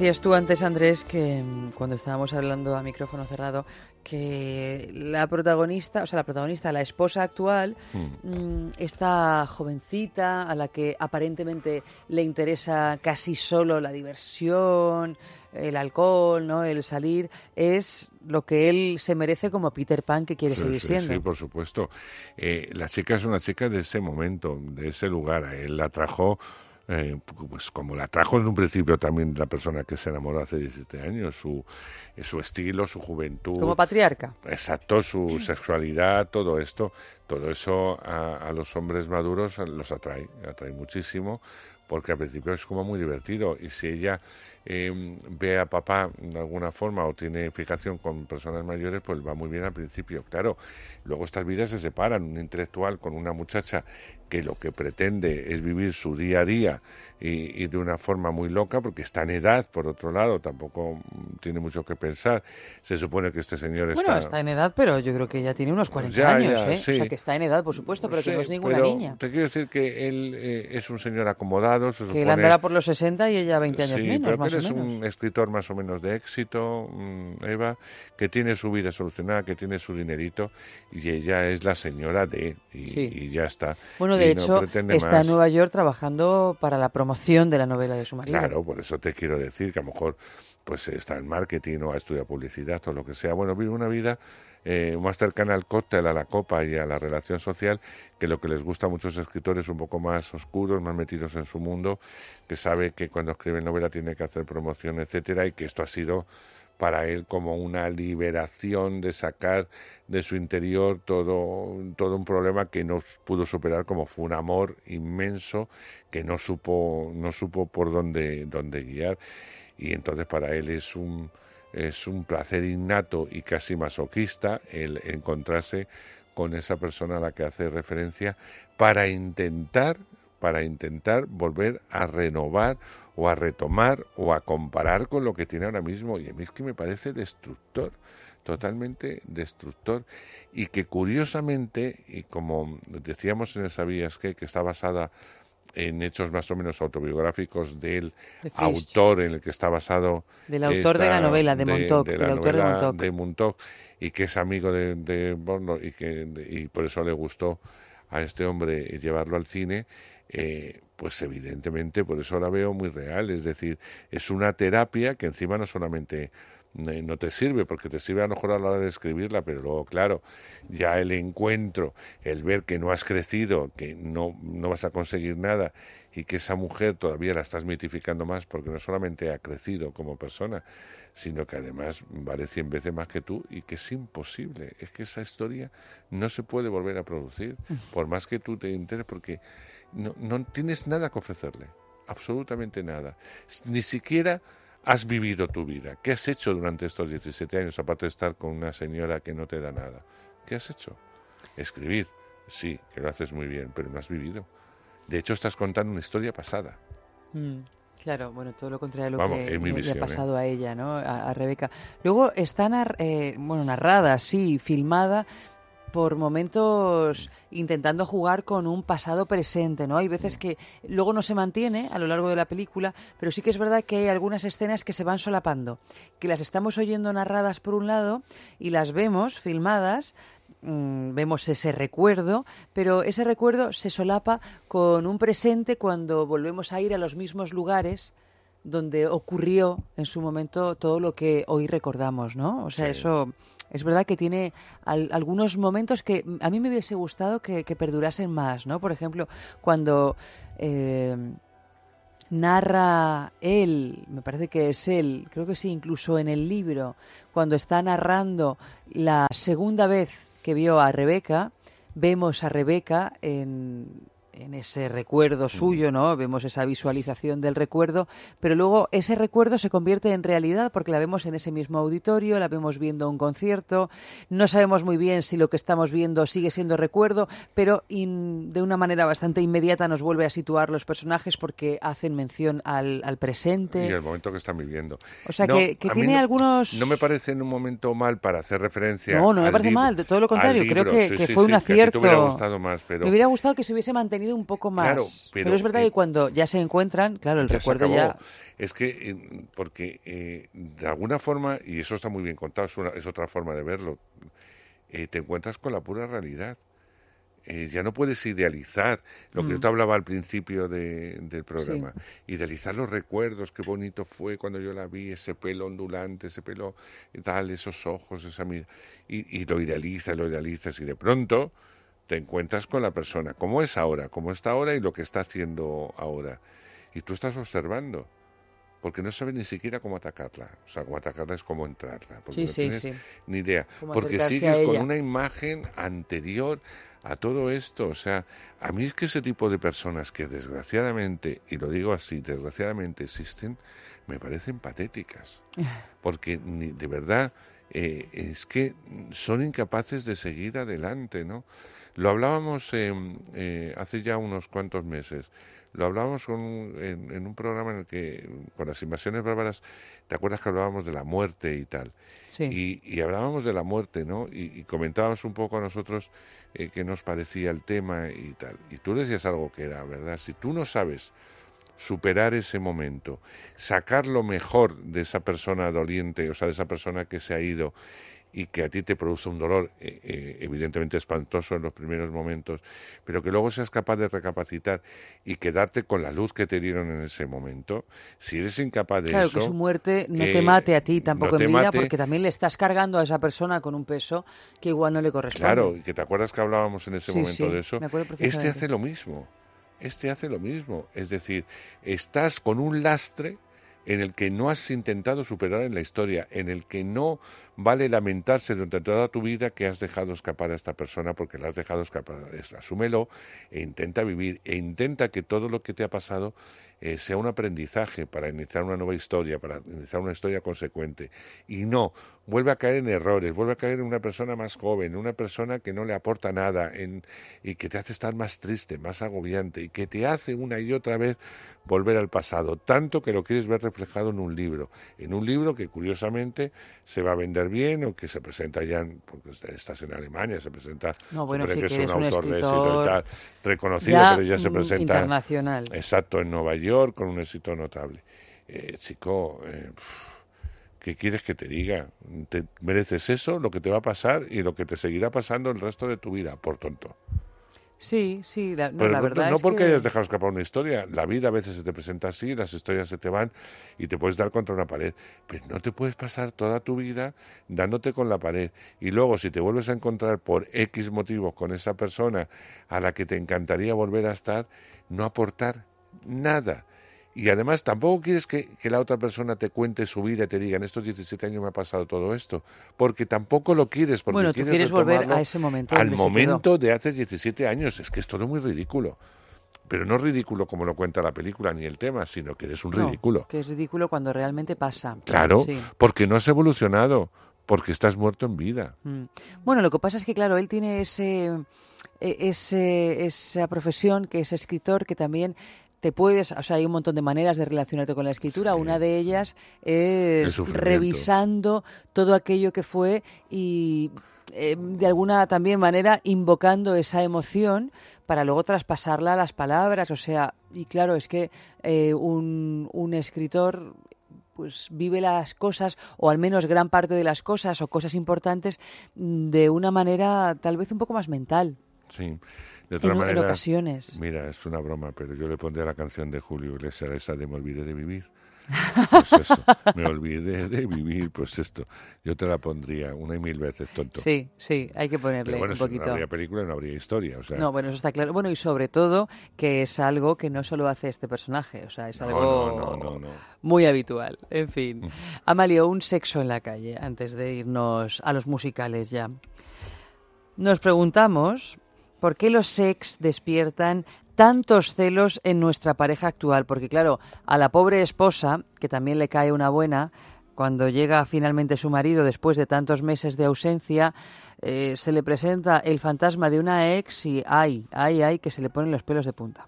Speaker 1: Decías tú antes, Andrés, que mm, cuando estábamos hablando a micrófono cerrado, que la protagonista, o sea, la protagonista, la esposa actual, mm, esta jovencita a la que aparentemente le interesa casi solo la diversión, el alcohol, ¿no? el salir, es lo que él se merece como Peter Pan que quiere
Speaker 2: Sí,
Speaker 1: seguir
Speaker 2: sí,
Speaker 1: siendo.
Speaker 2: Sí, por supuesto. Eh, la chica es una chica de ese momento, de ese lugar. Él la atrajo, eh, pues como la atrajo en un principio también la persona que se enamoró hace 17 años, su, eh, su estilo, su juventud.
Speaker 1: Como patriarca.
Speaker 2: Exacto, su sexualidad, todo esto, todo eso a, a los hombres maduros los atrae, atrae muchísimo, porque al principio es como muy divertido. Y si ella eh, ve a papá de alguna forma o tiene fijación con personas mayores, pues va muy bien al principio. Claro, luego estas vidas se separan, un intelectual con una muchacha que lo que pretende es vivir su día a día y, y de una forma muy loca, porque está en edad, por otro lado, tampoco tiene mucho que pensar. Se supone que este señor
Speaker 1: Bueno,
Speaker 2: está...
Speaker 1: está en edad, pero yo creo que ya tiene unos 40
Speaker 2: Ya,
Speaker 1: años,
Speaker 2: ya,
Speaker 1: ¿eh?
Speaker 2: sí.
Speaker 1: O sea, que está en edad, por supuesto, pero que no es ninguna
Speaker 2: pero
Speaker 1: niña.
Speaker 2: Te quiero decir que él eh, es un señor acomodado, se
Speaker 1: Que
Speaker 2: supone...
Speaker 1: él andará por los 60 y ella 20 años
Speaker 2: sí,
Speaker 1: menos,
Speaker 2: pero que
Speaker 1: más
Speaker 2: él
Speaker 1: o
Speaker 2: es
Speaker 1: menos.
Speaker 2: un escritor más o menos de éxito, mm, Eva, que tiene su vida solucionada, que tiene su dinerito, y ella es la señora de, y,
Speaker 1: Sí.
Speaker 2: y ya está.
Speaker 1: Bueno, de
Speaker 2: Y
Speaker 1: hecho, está
Speaker 2: más.
Speaker 1: en Nueva York trabajando para la promoción de la novela de su marido.
Speaker 2: Claro, por eso te quiero decir que a lo mejor pues está en marketing o ha estudiado publicidad o lo que sea. Bueno, vive una vida eh, más cercana al cóctel, a la copa y a la relación social, que lo que les gusta a muchos escritores un poco más oscuros, más metidos en su mundo, que sabe que cuando escribe novela tiene que hacer promoción, etcétera, y que esto ha sido para él como una liberación de sacar de su interior todo, todo un problema que no pudo superar como fue un amor inmenso que no supo, no supo por dónde, dónde guiar. Y entonces para él es un, es un placer innato y casi masoquista el encontrarse con esa persona a la que hace referencia para intentar para intentar volver a renovar o a retomar o a comparar con lo que tiene ahora mismo. Y a mí es que me parece destructor totalmente destructor. Y que curiosamente y como decíamos en esa vías que, que está basada en hechos más o menos autobiográficos del
Speaker 1: De
Speaker 2: autor en el que está basado
Speaker 1: Del autor de la novela, de Montauk,
Speaker 2: de
Speaker 1: del
Speaker 2: la
Speaker 1: autor de Montauk.
Speaker 2: de Montauk, y que es amigo de, de Borno y que y por eso le gustó a este hombre llevarlo al cine eh, pues evidentemente por eso la veo muy real es decir es una terapia que encima no solamente eh, no te sirve porque te sirve a lo mejor a la hora de escribirla pero luego claro ya el encuentro el ver que no has crecido que no no vas a conseguir nada y que esa mujer todavía la estás mitificando más porque no solamente ha crecido como persona sino que además vale cien veces más que tú y que es imposible. Es que esa historia no se puede volver a producir, por más que tú te enteres, porque no, no tienes nada que ofrecerle, absolutamente nada. Ni siquiera has vivido tu vida. ¿Qué has hecho durante estos 17 años, aparte de estar con una señora que no te da nada? ¿Qué has hecho? Escribir, sí, que lo haces muy bien, pero no has vivido. De hecho, estás contando una historia pasada.
Speaker 1: Mm, Claro, bueno, todo lo contrario a lo
Speaker 2: Vamos,
Speaker 1: que le- ha
Speaker 2: ¿eh?
Speaker 1: pasado a ella, ¿no? A, a Rebeca. Luego está nar- eh, bueno, narrada, sí, filmada por momentos intentando jugar con un pasado presente, ¿no? Hay veces que luego no se mantiene a lo largo de la película, pero sí que es verdad que hay algunas escenas que se van solapando, que las estamos oyendo narradas por un lado y las vemos filmadas mm, vemos ese recuerdo, pero ese recuerdo se solapa con un presente cuando volvemos a ir a los mismos lugares donde ocurrió en su momento todo lo que hoy recordamos, ¿no? O sea,
Speaker 2: Sí.
Speaker 1: eso es verdad que tiene al- algunos momentos que a mí me hubiese gustado que, que perdurasen más, ¿no? Por ejemplo, cuando eh, narra él, me parece que es él, creo que sí, incluso en el libro, cuando está narrando la segunda vez que vio a Rebeca, vemos a Rebeca en, en ese recuerdo suyo, ¿no? Vemos esa visualización del recuerdo, pero luego ese recuerdo se convierte en realidad porque la vemos en ese mismo auditorio, la vemos viendo un concierto, no sabemos muy bien si lo que estamos viendo sigue siendo recuerdo, pero in- de una manera bastante inmediata nos vuelve a situar los personajes porque hacen mención al, al presente.
Speaker 2: Y el momento que están viviendo.
Speaker 1: O sea,
Speaker 2: No,
Speaker 1: que- que tiene
Speaker 2: no-
Speaker 1: algunos-
Speaker 2: No me parece en un momento mal para hacer referencia.
Speaker 1: No, no me parece
Speaker 2: libro-
Speaker 1: mal, de todo lo contrario, creo que,
Speaker 2: Sí,
Speaker 1: que
Speaker 2: sí,
Speaker 1: fue
Speaker 2: sí,
Speaker 1: un
Speaker 2: que a ti te hubiera
Speaker 1: acierto.
Speaker 2: gustado más, pero...
Speaker 1: Me hubiera gustado que se hubiese mantenido un poco más.
Speaker 2: Claro,
Speaker 1: pero,
Speaker 2: pero,
Speaker 1: es verdad
Speaker 2: eh,
Speaker 1: que cuando ya se encuentran, claro, el
Speaker 2: Ya
Speaker 1: recuerdo ya...
Speaker 2: Es que, eh, porque eh, de alguna forma, y eso está muy bien contado, es, una- es otra forma de verlo, eh, te encuentras con la pura realidad. Eh, ya no puedes idealizar lo que yo
Speaker 13: Mm.
Speaker 2: te hablaba al principio de- del programa. Idealizar los recuerdos, qué bonito fue cuando yo la vi, ese pelo ondulante, ese pelo tal, esos ojos, esa mira. Y, y lo idealizas, lo idealizas, y de pronto te encuentras con la persona, cómo es ahora, cómo está ahora y lo que está haciendo ahora. Y tú estás observando, porque no sabes ni siquiera cómo atacarla. O sea, cómo atacarla es cómo entrarla, porque
Speaker 1: Sí,
Speaker 2: no
Speaker 1: sí,
Speaker 2: tienes
Speaker 1: sí.
Speaker 2: ni idea. Porque sigues con una imagen anterior a todo esto. O sea, a mí es que ese tipo de personas que desgraciadamente, y lo digo así, desgraciadamente existen, me parecen patéticas. Porque ni, de verdad eh, es que son incapaces de seguir adelante, ¿no? Lo hablábamos eh, eh, hace ya unos cuantos meses. Lo hablábamos con un- en, en un programa en el que, con las invasiones bárbaras, ¿te acuerdas que hablábamos de la muerte y tal?
Speaker 1: Sí.
Speaker 2: Y, y hablábamos de la muerte, ¿no? Y, y comentábamos un poco a nosotros eh, qué nos parecía el tema y tal. Y tú decías algo que era, ¿verdad? Si tú no sabes superar ese momento, sacar lo mejor de esa persona doliente, o sea, de esa persona que se ha ido y que a ti te produce un dolor eh, eh, evidentemente espantoso en los primeros momentos, pero que luego seas capaz de recapacitar y quedarte con la luz que te dieron en ese momento, si eres incapaz de
Speaker 1: Claro,
Speaker 2: eso...
Speaker 1: que su muerte no te
Speaker 2: eh,
Speaker 1: mate a ti tampoco
Speaker 2: no
Speaker 1: en vida,
Speaker 2: mate,
Speaker 1: porque también le estás cargando a esa persona con un peso que igual no le corresponde.
Speaker 2: Claro, y que te acuerdas que hablábamos en ese
Speaker 1: Sí,
Speaker 2: momento
Speaker 1: sí,
Speaker 2: de eso.
Speaker 1: me acuerdo
Speaker 2: Este hace lo mismo. Este hace lo mismo. Es decir, estás con un lastre en el que no has intentado superar en la historia, en el que no vale lamentarse durante toda tu vida que has dejado escapar a esta persona porque la has dejado escapar. Es- Asúmelo e intenta vivir e intenta que todo lo que te ha pasado eh, sea un aprendizaje para iniciar una nueva historia, para iniciar una historia consecuente. Y no, vuelve a caer en errores, vuelve a caer en una persona más joven, en una persona que no le aporta nada en, y que te hace estar más triste, más agobiante y que te hace una y otra vez volver al pasado, tanto que lo quieres ver reflejado en un libro, en un libro que curiosamente se va a vender bien o que se presenta ya, en- porque estás en Alemania, se presenta,
Speaker 1: No, bueno,
Speaker 2: que es un
Speaker 1: un
Speaker 2: autor de éxito y tal, reconocido,
Speaker 1: ya,
Speaker 2: pero ya se
Speaker 1: mm,
Speaker 2: presenta
Speaker 1: internacional.
Speaker 2: Exacto, en Nueva York con un éxito notable. Eh, chico, eh, ¿qué quieres que te diga? ¿Te mereces eso, lo que te va a pasar y lo que te seguirá pasando el resto de tu vida, por tonto?
Speaker 1: Sí, sí, la, no,
Speaker 2: Pero
Speaker 1: la
Speaker 2: no-
Speaker 1: verdad
Speaker 2: no
Speaker 1: es
Speaker 2: porque
Speaker 1: que...
Speaker 2: hayas dejado escapar una historia. La vida a veces se te presenta así, las historias se te van y te puedes dar contra una pared. Pero no te puedes pasar toda tu vida dándote con la pared. Y luego, si te vuelves a encontrar por X motivos con esa persona a la que te encantaría volver a estar, no aportar nada. Y además tampoco quieres que, que la otra persona te cuente su vida y te diga, en estos 17 años me ha pasado todo esto. Porque tampoco lo quieres. Porque
Speaker 1: Bueno, tú
Speaker 2: quieres
Speaker 1: quieres volver a ese momento
Speaker 2: Al momento de hace 17 años. Es que es todo muy ridículo. Pero no ridículo como lo cuenta la película ni el tema, sino que eres un
Speaker 1: No,
Speaker 2: ridículo.
Speaker 1: que es ridículo cuando realmente pasa.
Speaker 2: Claro,
Speaker 1: Sí.
Speaker 2: porque no has evolucionado, porque estás muerto en vida.
Speaker 1: Mm. Bueno, lo que pasa es que, claro, él tiene ese, e- ese, esa profesión que es escritor que también te puedes, o sea, hay un montón de maneras de relacionarte con la escritura. Una de ellas
Speaker 2: El
Speaker 1: es revisando todo aquello que fue y eh, de alguna también manera invocando esa emoción para luego traspasarla a las palabras. O sea, y claro, es que eh, un, un escritor pues vive las cosas o al menos gran parte de las cosas o cosas importantes mm, de una manera tal vez un poco más mental.
Speaker 2: Sí. De otra
Speaker 1: En- en
Speaker 2: manera,
Speaker 1: ocasiones.
Speaker 2: Mira, es una broma, pero yo le pondría la canción de Julio Iglesias, esa de Me olvidé de vivir. Pues eso, me olvidé de vivir, pues esto. Yo te la pondría una y mil veces, tonto.
Speaker 1: Sí, sí, hay que ponerle
Speaker 2: bueno,
Speaker 1: un
Speaker 2: si
Speaker 1: poquito.
Speaker 2: no habría película, no habría historia. O sea,
Speaker 1: No, bueno, eso está claro. Bueno, y sobre todo que es algo que no solo hace este personaje, o sea, es
Speaker 2: No,
Speaker 1: algo
Speaker 2: no,
Speaker 1: muy habitual. En fin. Amalio, un sexo en la calle, antes de irnos a los musicales ya. Nos preguntamos por qué los sex despiertan tantos celos en nuestra pareja actual. Porque claro, a la pobre esposa, que también le cae una buena, cuando llega finalmente su marido después de tantos meses de ausencia, eh, se le presenta el fantasma de una ex y ay, ay, ay, que se le ponen los pelos de punta.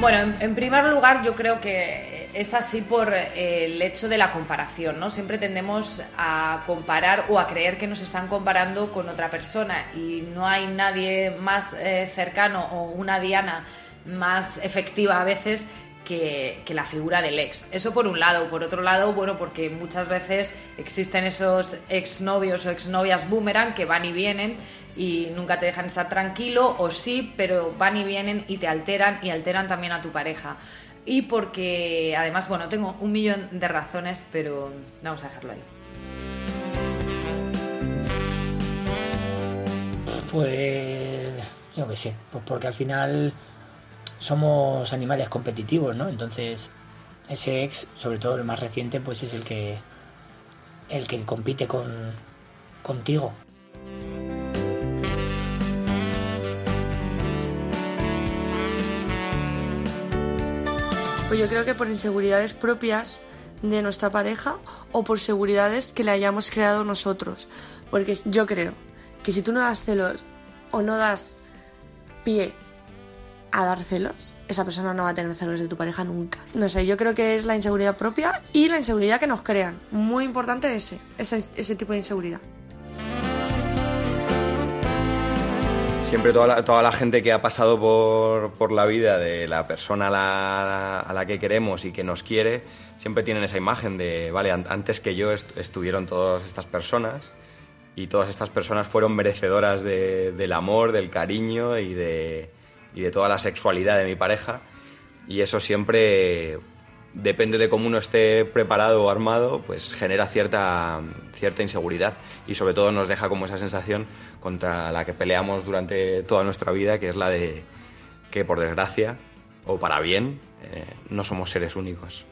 Speaker 11: Bueno, en, en primer lugar, yo creo que es así por eh, el hecho de la comparación, ¿no? Siempre tendemos a comparar o a creer que nos están comparando con otra persona y no hay nadie más eh, cercano o una Diana más efectiva a veces que, que, la figura del ex. Eso por un lado. Por otro lado, bueno, porque muchas veces existen esos exnovios o exnovias boomerang que van y vienen y nunca te dejan estar tranquilo, o sí, pero van y vienen y te alteran y alteran también a tu pareja. Y porque además, bueno, tengo un millón de razones, pero vamos a dejarlo ahí.
Speaker 10: Pues yo qué sé, pues porque al final somos animales competitivos, ¿no? Entonces, ese ex, sobre todo el más reciente, pues es el que el que compite con contigo.
Speaker 9: Pues yo creo que por inseguridades propias de nuestra pareja o por seguridades que le hayamos creado nosotros. Porque yo creo que si tú no das celos o no das pie a dar celos, esa persona no va a tener celos de tu pareja nunca. No sé, yo creo que es la inseguridad propia y la inseguridad que nos crean. Muy importante ese, ese, ese tipo de inseguridad.
Speaker 12: Siempre toda la, toda la gente que ha pasado por, por la vida de la persona a la, a la, que queremos y que nos quiere, siempre tienen esa imagen de, vale, antes que yo est estuvieron todas estas personas y todas estas personas fueron merecedoras de, del amor, del cariño y de, y de toda la sexualidad de mi pareja. Y eso siempre, depende de cómo uno esté preparado o armado, pues genera cierta, cierta inseguridad y sobre todo nos deja como esa sensación contra la que peleamos durante toda nuestra vida, que es la de que por desgracia o para bien eh, no somos seres únicos.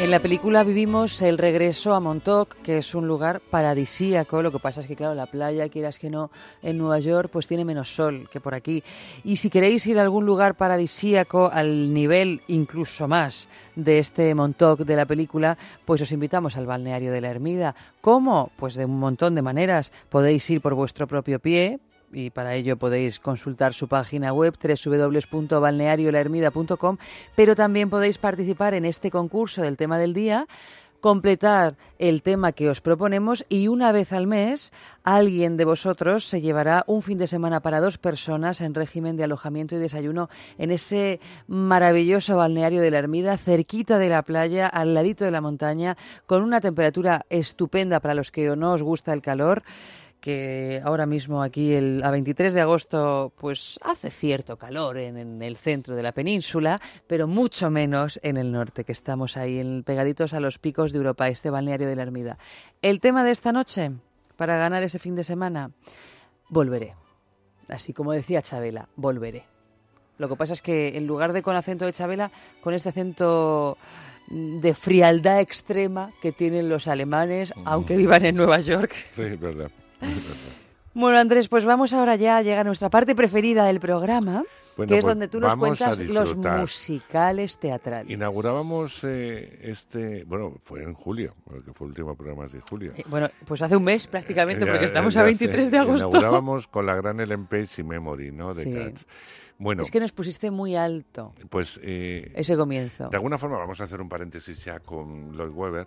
Speaker 1: En la película vivimos el regreso a Montauk, que es un lugar paradisíaco. Lo que pasa es que, claro, la playa, quieras que no, en Nueva York, pues tiene menos sol que por aquí. Y si queréis ir a algún lugar paradisíaco al nivel incluso más de este Montauk de la película, pues os invitamos al balneario de la Ermida. ¿Cómo? Pues de un montón de maneras. Podéis ir por vuestro propio pie, y para ello podéis consultar su página web www.balneariolahermida.com, pero también podéis participar en este concurso del tema del día completar el tema que os proponemos y una vez al mes alguien de vosotros se llevará un fin de semana para dos personas en régimen de alojamiento y desayuno en ese maravilloso balneario de la Ermida, cerquita de la playa, al ladito de la montaña, con una temperatura estupenda para los que no os gusta el calor que ahora mismo aquí el, a 23 de agosto pues hace cierto calor en, en, el centro de la península, pero mucho menos en el norte, que estamos ahí en, pegaditos a los picos de Europa, este balneario de la Ermida. El tema de esta noche, para ganar ese fin de semana, volveré. Así como decía Chabela, volveré. Lo que pasa es que en lugar de con acento de Chabela, con este acento de frialdad extrema que tienen los alemanes, aunque vivan en Nueva York.
Speaker 2: Sí, verdad.
Speaker 1: Bueno, Andrés, pues vamos ahora ya, llega nuestra parte preferida del programa,
Speaker 2: Bueno,
Speaker 1: que es
Speaker 2: pues
Speaker 1: donde tú nos
Speaker 2: a
Speaker 1: cuentas los musicales teatrales.
Speaker 2: Inaugurábamos eh, este, bueno, fue en julio, porque fue el último programa de julio.
Speaker 1: Eh, Bueno, pues hace un mes prácticamente,
Speaker 2: Ya-
Speaker 1: porque estamos a
Speaker 2: sé.
Speaker 1: 23 de agosto.
Speaker 2: Inaugurábamos con la gran Ellen Page y Memory, ¿no? De
Speaker 1: Sí.
Speaker 2: Cats. Bueno,
Speaker 1: Es que nos pusiste muy alto
Speaker 2: pues eh,
Speaker 1: ese comienzo.
Speaker 2: de alguna forma vamos a hacer un paréntesis ya con Lloyd Webber,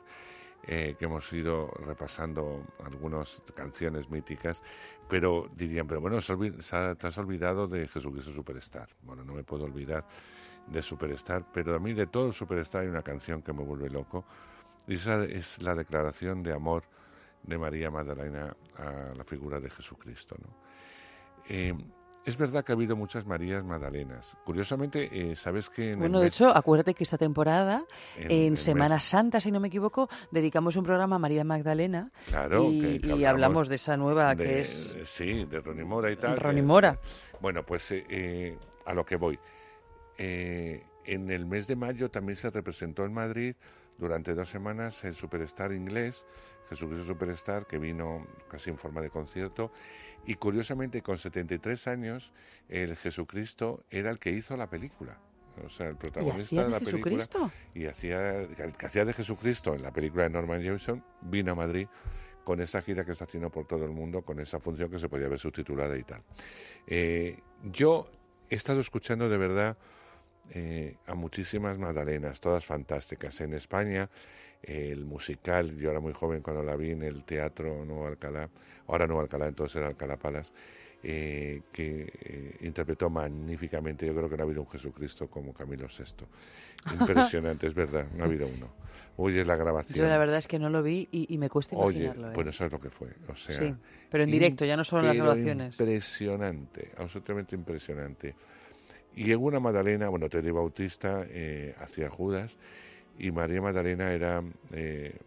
Speaker 2: eh, que hemos ido repasando algunas canciones míticas, pero dirían, pero bueno, te has olvidado de Jesucristo Superstar. Bueno, no me puedo olvidar de Superstar, pero a mí de todo Superstar hay una canción que me vuelve loco, y esa es la declaración de amor de María Magdalena a la figura de Jesucristo. ¿no? Eh, es verdad que ha habido muchas Marías Magdalenas. Curiosamente, eh, ¿sabes que en el
Speaker 1: Bueno, de
Speaker 2: mes-
Speaker 1: hecho, acuérdate que esta temporada,
Speaker 2: En-
Speaker 1: Semana
Speaker 2: mes-
Speaker 1: Santa, si no me equivoco, dedicamos un programa a María Magdalena.
Speaker 2: Claro,
Speaker 1: y,
Speaker 2: que- que
Speaker 1: y
Speaker 2: hablamos
Speaker 1: hablamos de esa nueva
Speaker 2: de-
Speaker 1: que es
Speaker 2: Sí, de Ronnie Mora y tal.
Speaker 1: Ronnie Mora.
Speaker 2: Bueno, pues eh, eh, a lo que voy. Eh, en el mes de mayo también se representó en Madrid durante dos semanas el Superstar inglés, Jesucristo Superstar, que vino casi en forma de concierto. Y curiosamente, con 73 años, el Jesucristo era el que hizo la película. O sea, el protagonista de
Speaker 1: de
Speaker 2: la película.
Speaker 1: Jesucristo?
Speaker 2: Y hacía, el que hacía de Jesucristo en la película de Norman Jewison, vino a Madrid con esa gira que está haciendo por todo el mundo, con esa función que se podía ver subtitulada y tal. Eh, yo he estado escuchando de verdad eh, a muchísimas Magdalenas, todas fantásticas. En España, el musical, yo era muy joven cuando la vi en el Teatro Nuevo Alcalá, ahora Nuevo Alcalá, entonces era Alcalá Palas, eh, que eh, interpretó magníficamente. Yo creo que no ha habido un Jesucristo como Camilo VI. Impresionante, es verdad, no ha habido uno. Oye, la grabación.
Speaker 1: Yo la verdad es que no lo vi y, y me cuesta
Speaker 2: Oye,
Speaker 1: imaginarlo. ¿eh?
Speaker 2: pues no sabes lo que fue. O sea,
Speaker 1: Sí, pero en directo, ya no solo en las grabaciones.
Speaker 2: Impresionante, absolutamente impresionante. Y en una Magdalena, bueno, Teddy Bautista hacía Judas y María Magdalena era eh,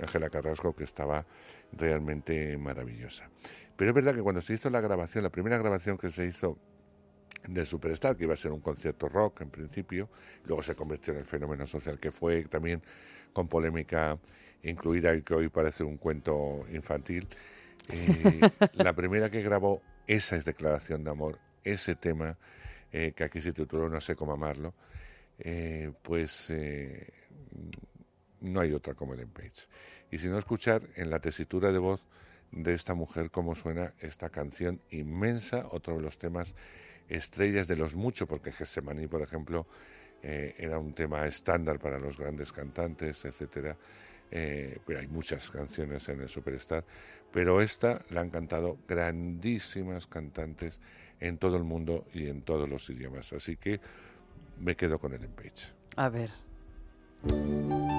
Speaker 2: Ángela Carrasco, que estaba realmente maravillosa. Pero es verdad que cuando se hizo la grabación, la primera grabación que se hizo de Superstar, que iba a ser un concierto rock en principio, luego se convirtió en el fenómeno social que fue también con polémica incluida y que hoy parece un cuento infantil. Eh, la primera que grabó esa es declaración de amor, ese tema eh, que aquí se tituló No sé cómo amarlo, eh, pues eh, no hay otra como Ellen Page. Y si no escuchar en la tesitura de voz de esta mujer cómo suena esta canción inmensa, otro de los temas estrellas de los muchos, porque Getsemaní, por ejemplo, eh, era un tema estándar para los grandes cantantes, etcétera. Eh, pero hay muchas canciones en el Superstar, pero esta la han cantado grandísimas cantantes en todo el mundo y en todos los idiomas. Así que me quedo con Ellen Page.
Speaker 1: A ver.
Speaker 14: Música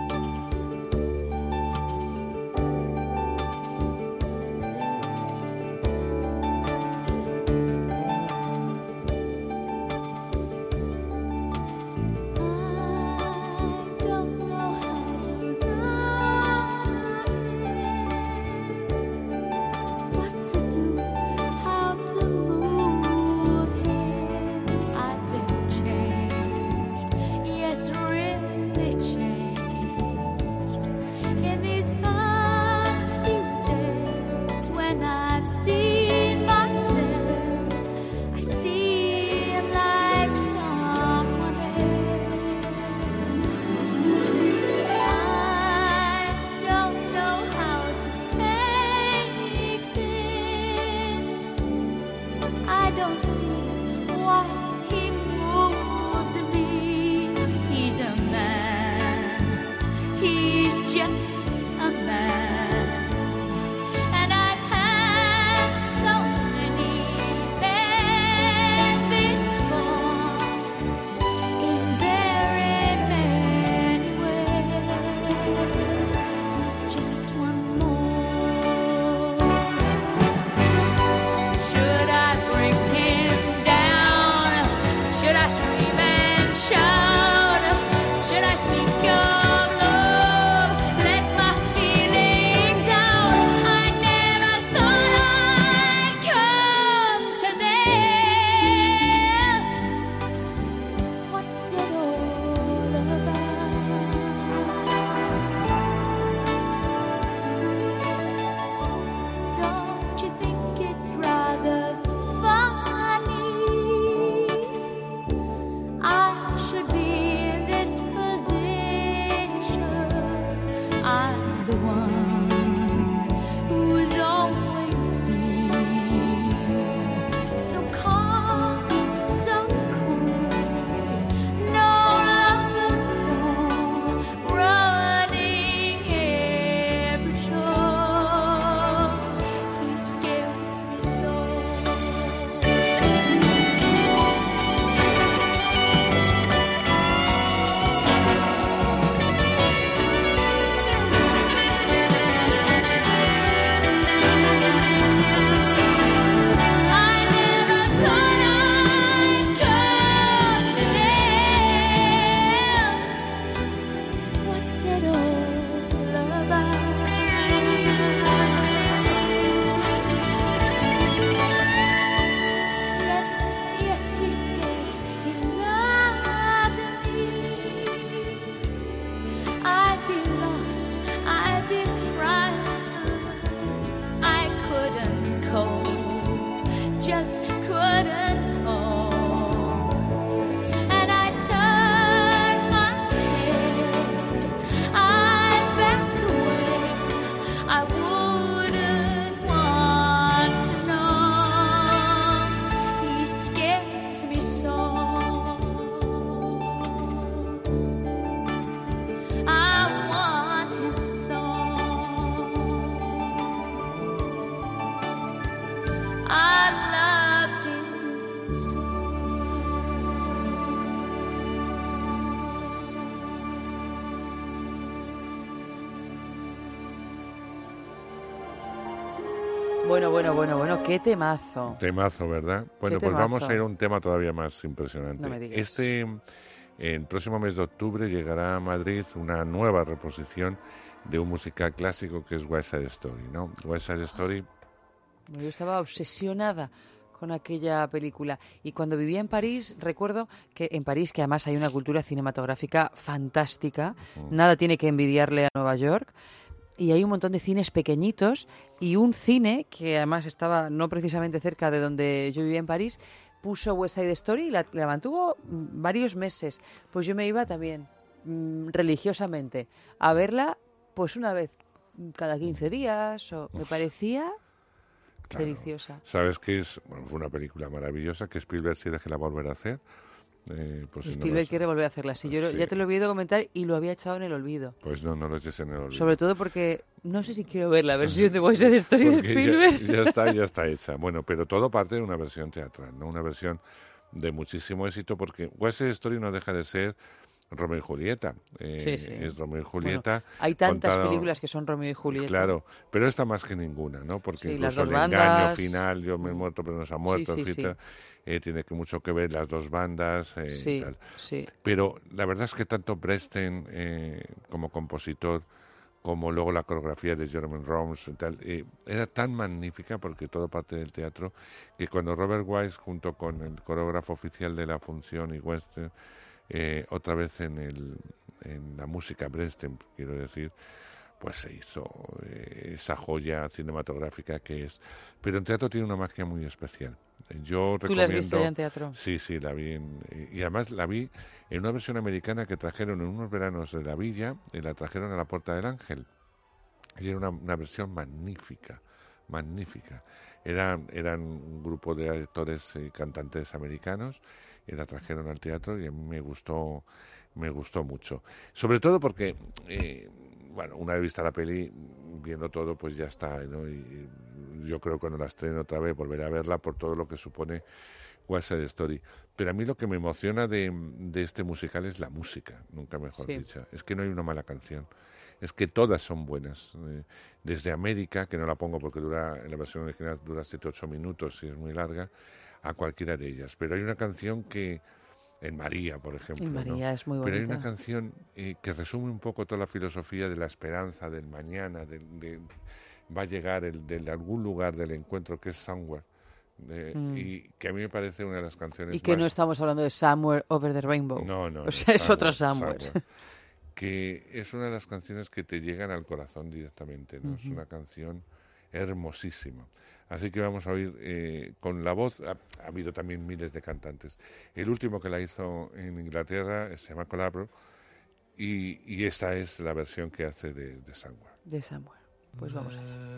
Speaker 1: Bueno, bueno, bueno, bueno, qué temazo.
Speaker 2: Temazo, ¿verdad? Bueno, pues vamos a ir a un tema todavía más impresionante.
Speaker 1: No me digas.
Speaker 2: Este, el próximo mes de octubre llegará a Madrid una nueva reposición de un musical clásico que es West Side Story, ¿no? West Side Story,
Speaker 1: Yo estaba obsesionada con aquella película. Y cuando vivía en París, recuerdo que en París, que además hay una cultura cinematográfica fantástica, nada tiene que envidiarle a Nueva York. Y hay un montón de cines pequeñitos y un cine que además estaba no precisamente cerca de donde yo vivía en París, puso West Side Story y la, la mantuvo mm, varios meses. Pues yo me iba también mm, religiosamente a verla pues una vez cada 15 días o me parecía
Speaker 2: Claro.
Speaker 1: deliciosa.
Speaker 2: sabes que es bueno, fue una película maravillosa que Spielberg sí que la volverá a hacer. Eh, pues, si no
Speaker 1: Spielberg quiere volver a hacerla. Sí, yo
Speaker 2: Sí.
Speaker 1: ya te lo he oído comentar y lo había echado en el olvido.
Speaker 2: pues no, no lo eches en el olvido.
Speaker 1: Sobre todo porque no sé si quiero ver la versión de West Side Story de
Speaker 2: Porque ya-
Speaker 1: Spielberg.
Speaker 2: Ya, está, ya está hecha. Bueno, pero todo parte de una versión teatral, ¿no? Una versión de muchísimo éxito porque West Story no deja de ser Romeo y Julieta. Eh,
Speaker 1: Sí, sí.
Speaker 2: Es Romeo y
Speaker 1: Bueno,
Speaker 2: Julieta.
Speaker 1: hay tantas
Speaker 2: contado-
Speaker 1: películas que son Romeo y Julieta.
Speaker 2: Claro, pero esta más que ninguna, ¿no? Porque
Speaker 1: Sí, las
Speaker 2: incluso
Speaker 1: dos
Speaker 2: el engaño
Speaker 1: bandas.
Speaker 2: final, yo me he muerto pero no se ha muerto, etcétera, eh, tiene que mucho que ver las dos bandas eh, y tal.
Speaker 1: sí.
Speaker 2: Pero la verdad es que tanto Presten eh, como compositor, como luego la coreografía de Jeremy Roms y tal, eh, era tan magnífica porque todo parte del teatro, que cuando Robert Wise, junto con el coreógrafo oficial de la función y Western, eh, otra vez en, el, en la música Presten, quiero decir, pues se hizo eh, esa joya cinematográfica que es. Pero en teatro tiene una magia muy especial. Yo
Speaker 1: ¿Tú la has
Speaker 2: recomiendo.
Speaker 1: visto ya en teatro?
Speaker 2: Sí, sí, la vi. en- y además la vi en una versión americana que trajeron en unos veranos de la villa y la trajeron a la Puerta del Ángel. Y era una, una versión magnífica, magnífica. Eran, eran un grupo de actores y cantantes americanos y la trajeron al teatro y a mí me gustó, me gustó mucho. Sobre todo porque, eh, bueno, una vez vista la peli, viendo todo, pues ya está, ¿no? Y yo creo que cuando la estreno otra vez volveré a verla por todo lo que supone West Side Story. Pero a mí lo que me emociona de, de este musical es la música, nunca mejor
Speaker 1: Sí.
Speaker 2: dicha. Es que no hay una mala canción. Es que todas son buenas. Eh, desde América, que no la pongo porque dura, en la versión original dura 7-8 minutos y es muy larga, a cualquiera de ellas. Pero hay una canción que, en María, por ejemplo.
Speaker 1: En
Speaker 2: ¿no?
Speaker 1: María es muy
Speaker 2: Pero hay
Speaker 1: bonita.
Speaker 2: una canción eh, que resume un poco toda la filosofía de la esperanza, del mañana, del, de- va a llegar el, de algún lugar del encuentro que es Somewhere. eh,
Speaker 1: Mm.
Speaker 2: Y que a mí me parece una de las canciones
Speaker 1: Y que no estamos hablando de Somewhere Over the Rainbow.
Speaker 2: no, no.
Speaker 1: O
Speaker 2: no,
Speaker 1: sea, es otro
Speaker 2: Somewhere. Que es una de las canciones que te llegan al corazón directamente, ¿no? Es una canción hermosísima. Así que vamos a oír eh, con la voz, ha, ha habido también miles de cantantes. El último que la hizo en Inglaterra eh, se llama Colabro y, y esta es la versión que hace de, de Somewhere.
Speaker 1: De Somewhere. Pues vamos allá.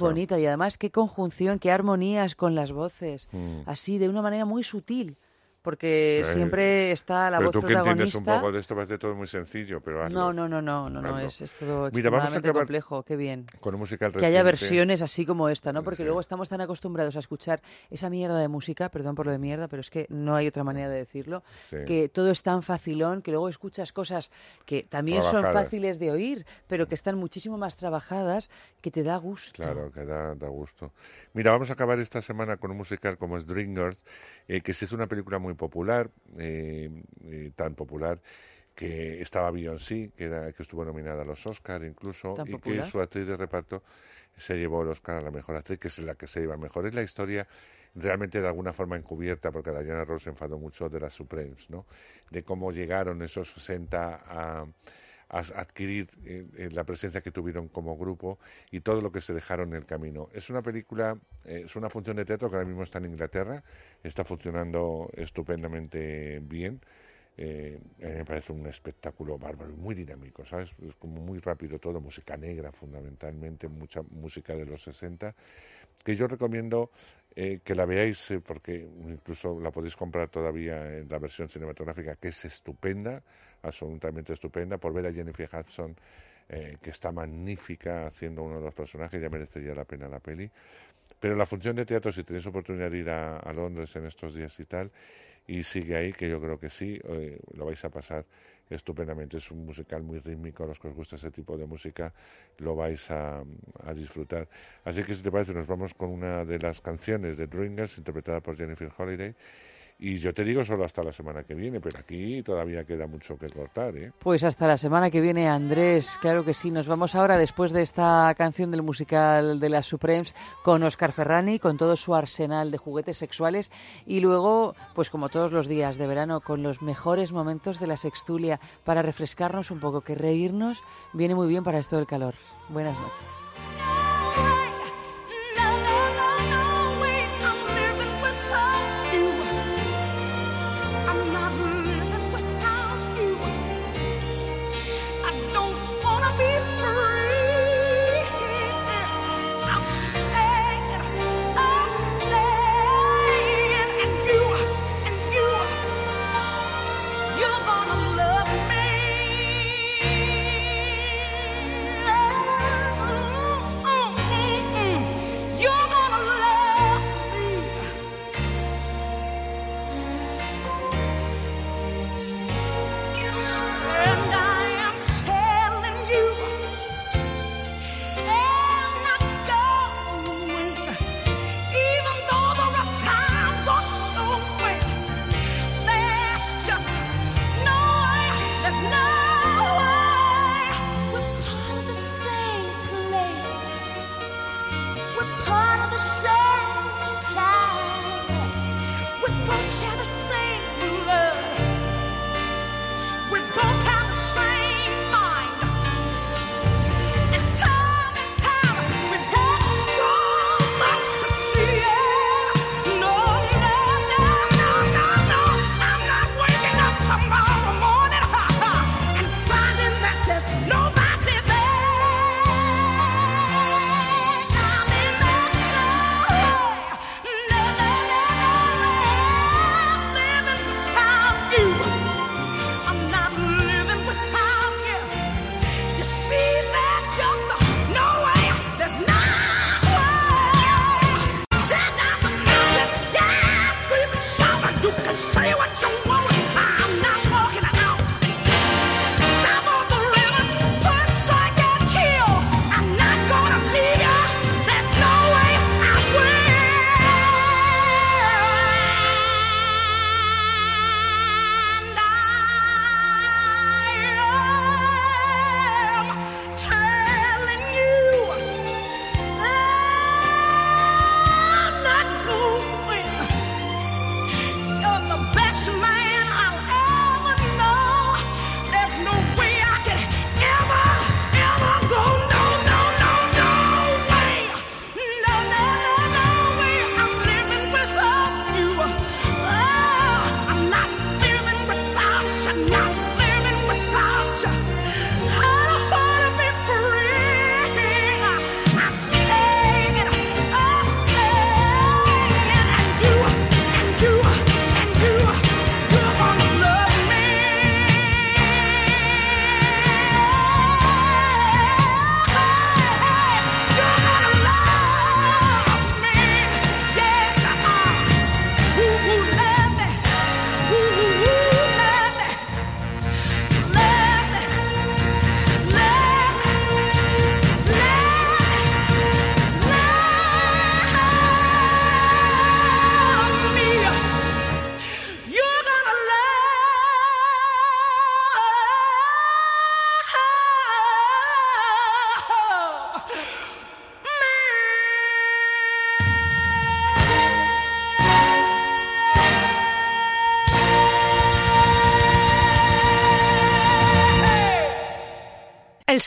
Speaker 1: Bonita y además qué conjunción, qué armonías con las voces,
Speaker 2: Mm.
Speaker 1: así de una manera muy sutil, porque
Speaker 2: Eh,
Speaker 1: siempre está la
Speaker 2: pero
Speaker 1: voz
Speaker 2: tú que entiendes un poco de esto, parece todo muy sencillo, pero hazlo.
Speaker 1: No, no, no, no, no, no, es, es todo
Speaker 2: Mira, vamos a
Speaker 1: complejo, qué bien.
Speaker 2: con un musical
Speaker 1: Que haya versiones así como esta, ¿no? Porque
Speaker 2: Sí.
Speaker 1: luego estamos tan acostumbrados a escuchar esa mierda de música, perdón por lo de mierda, pero es que no hay otra manera de decirlo,
Speaker 2: Sí.
Speaker 1: que todo es tan facilón, que luego escuchas cosas que también son fáciles de oír, pero que están muchísimo más trabajadas, que te da gusto.
Speaker 2: Claro, que da, da gusto. Mira, vamos a acabar esta semana con un musical como es Dreamgirls, eh, que se hizo una película muy popular, eh, eh, tan popular que estaba Beyoncé, que, era, que estuvo nominada a los Oscar incluso,
Speaker 1: ¿Tan
Speaker 2: y
Speaker 1: popular?
Speaker 2: que su actriz de reparto se llevó el Oscar a la mejor actriz, que es la que se lleva mejor. Es la historia realmente de alguna forma encubierta, porque Diana Ross se enfadó mucho de las Supremes, ¿no? De cómo llegaron esos 60 a a adquirir eh, eh, la presencia que tuvieron como grupo y todo lo que se dejaron en el camino. Es una película, eh, es una función de teatro que ahora mismo está en Inglaterra, está funcionando estupendamente bien. Eh, me parece un espectáculo bárbaro y muy dinámico, ¿sabes? Es como muy rápido todo, música negra fundamentalmente, mucha música de los 60, que yo recomiendo que la veáis porque incluso la podéis comprar todavía en la versión cinematográfica, que es estupenda, absolutamente estupenda, por ver a Jennifer Hudson, eh, que está magnífica haciendo uno de los personajes, ya merecería la pena la peli. Pero la función de teatro, si tenéis oportunidad de ir a, a Londres en estos días y tal, y sigue ahí, que yo creo que sí, eh, lo vais a pasar estupendamente. Es un musical muy rítmico, a los que os gusta ese tipo de música lo vais a, a disfrutar. Así que si te parece, nos vamos con una de las canciones de Dreamgirls, interpretada por Jennifer Holiday. Y yo te digo solo hasta la semana que viene, pero aquí todavía queda mucho que cortar, ¿eh?
Speaker 1: Pues hasta la semana que viene, Andrés. Claro que sí. Nos vamos ahora, después de esta canción del musical de las Supremes, con Oscar Ferrani, con todo su arsenal de juguetes sexuales. Y luego, pues como todos los días de verano, con los mejores momentos de la sextulia para refrescarnos un poco, que reírnos viene muy bien para esto del calor. Buenas noches.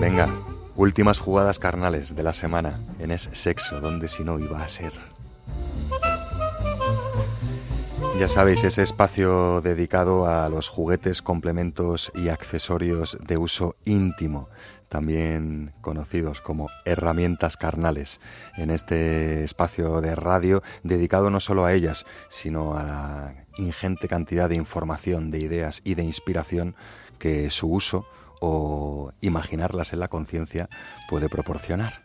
Speaker 15: Venga, últimas jugadas carnales de la semana en ese sexo, donde si no iba a ser. Ya sabéis, ese espacio dedicado a los juguetes, complementos y accesorios de uso íntimo, también conocidos como herramientas carnales, en este espacio de radio dedicado no solo a ellas, sino a la ingente cantidad de información, de ideas y de inspiración que su uso o imaginarlas en la conciencia puede proporcionar.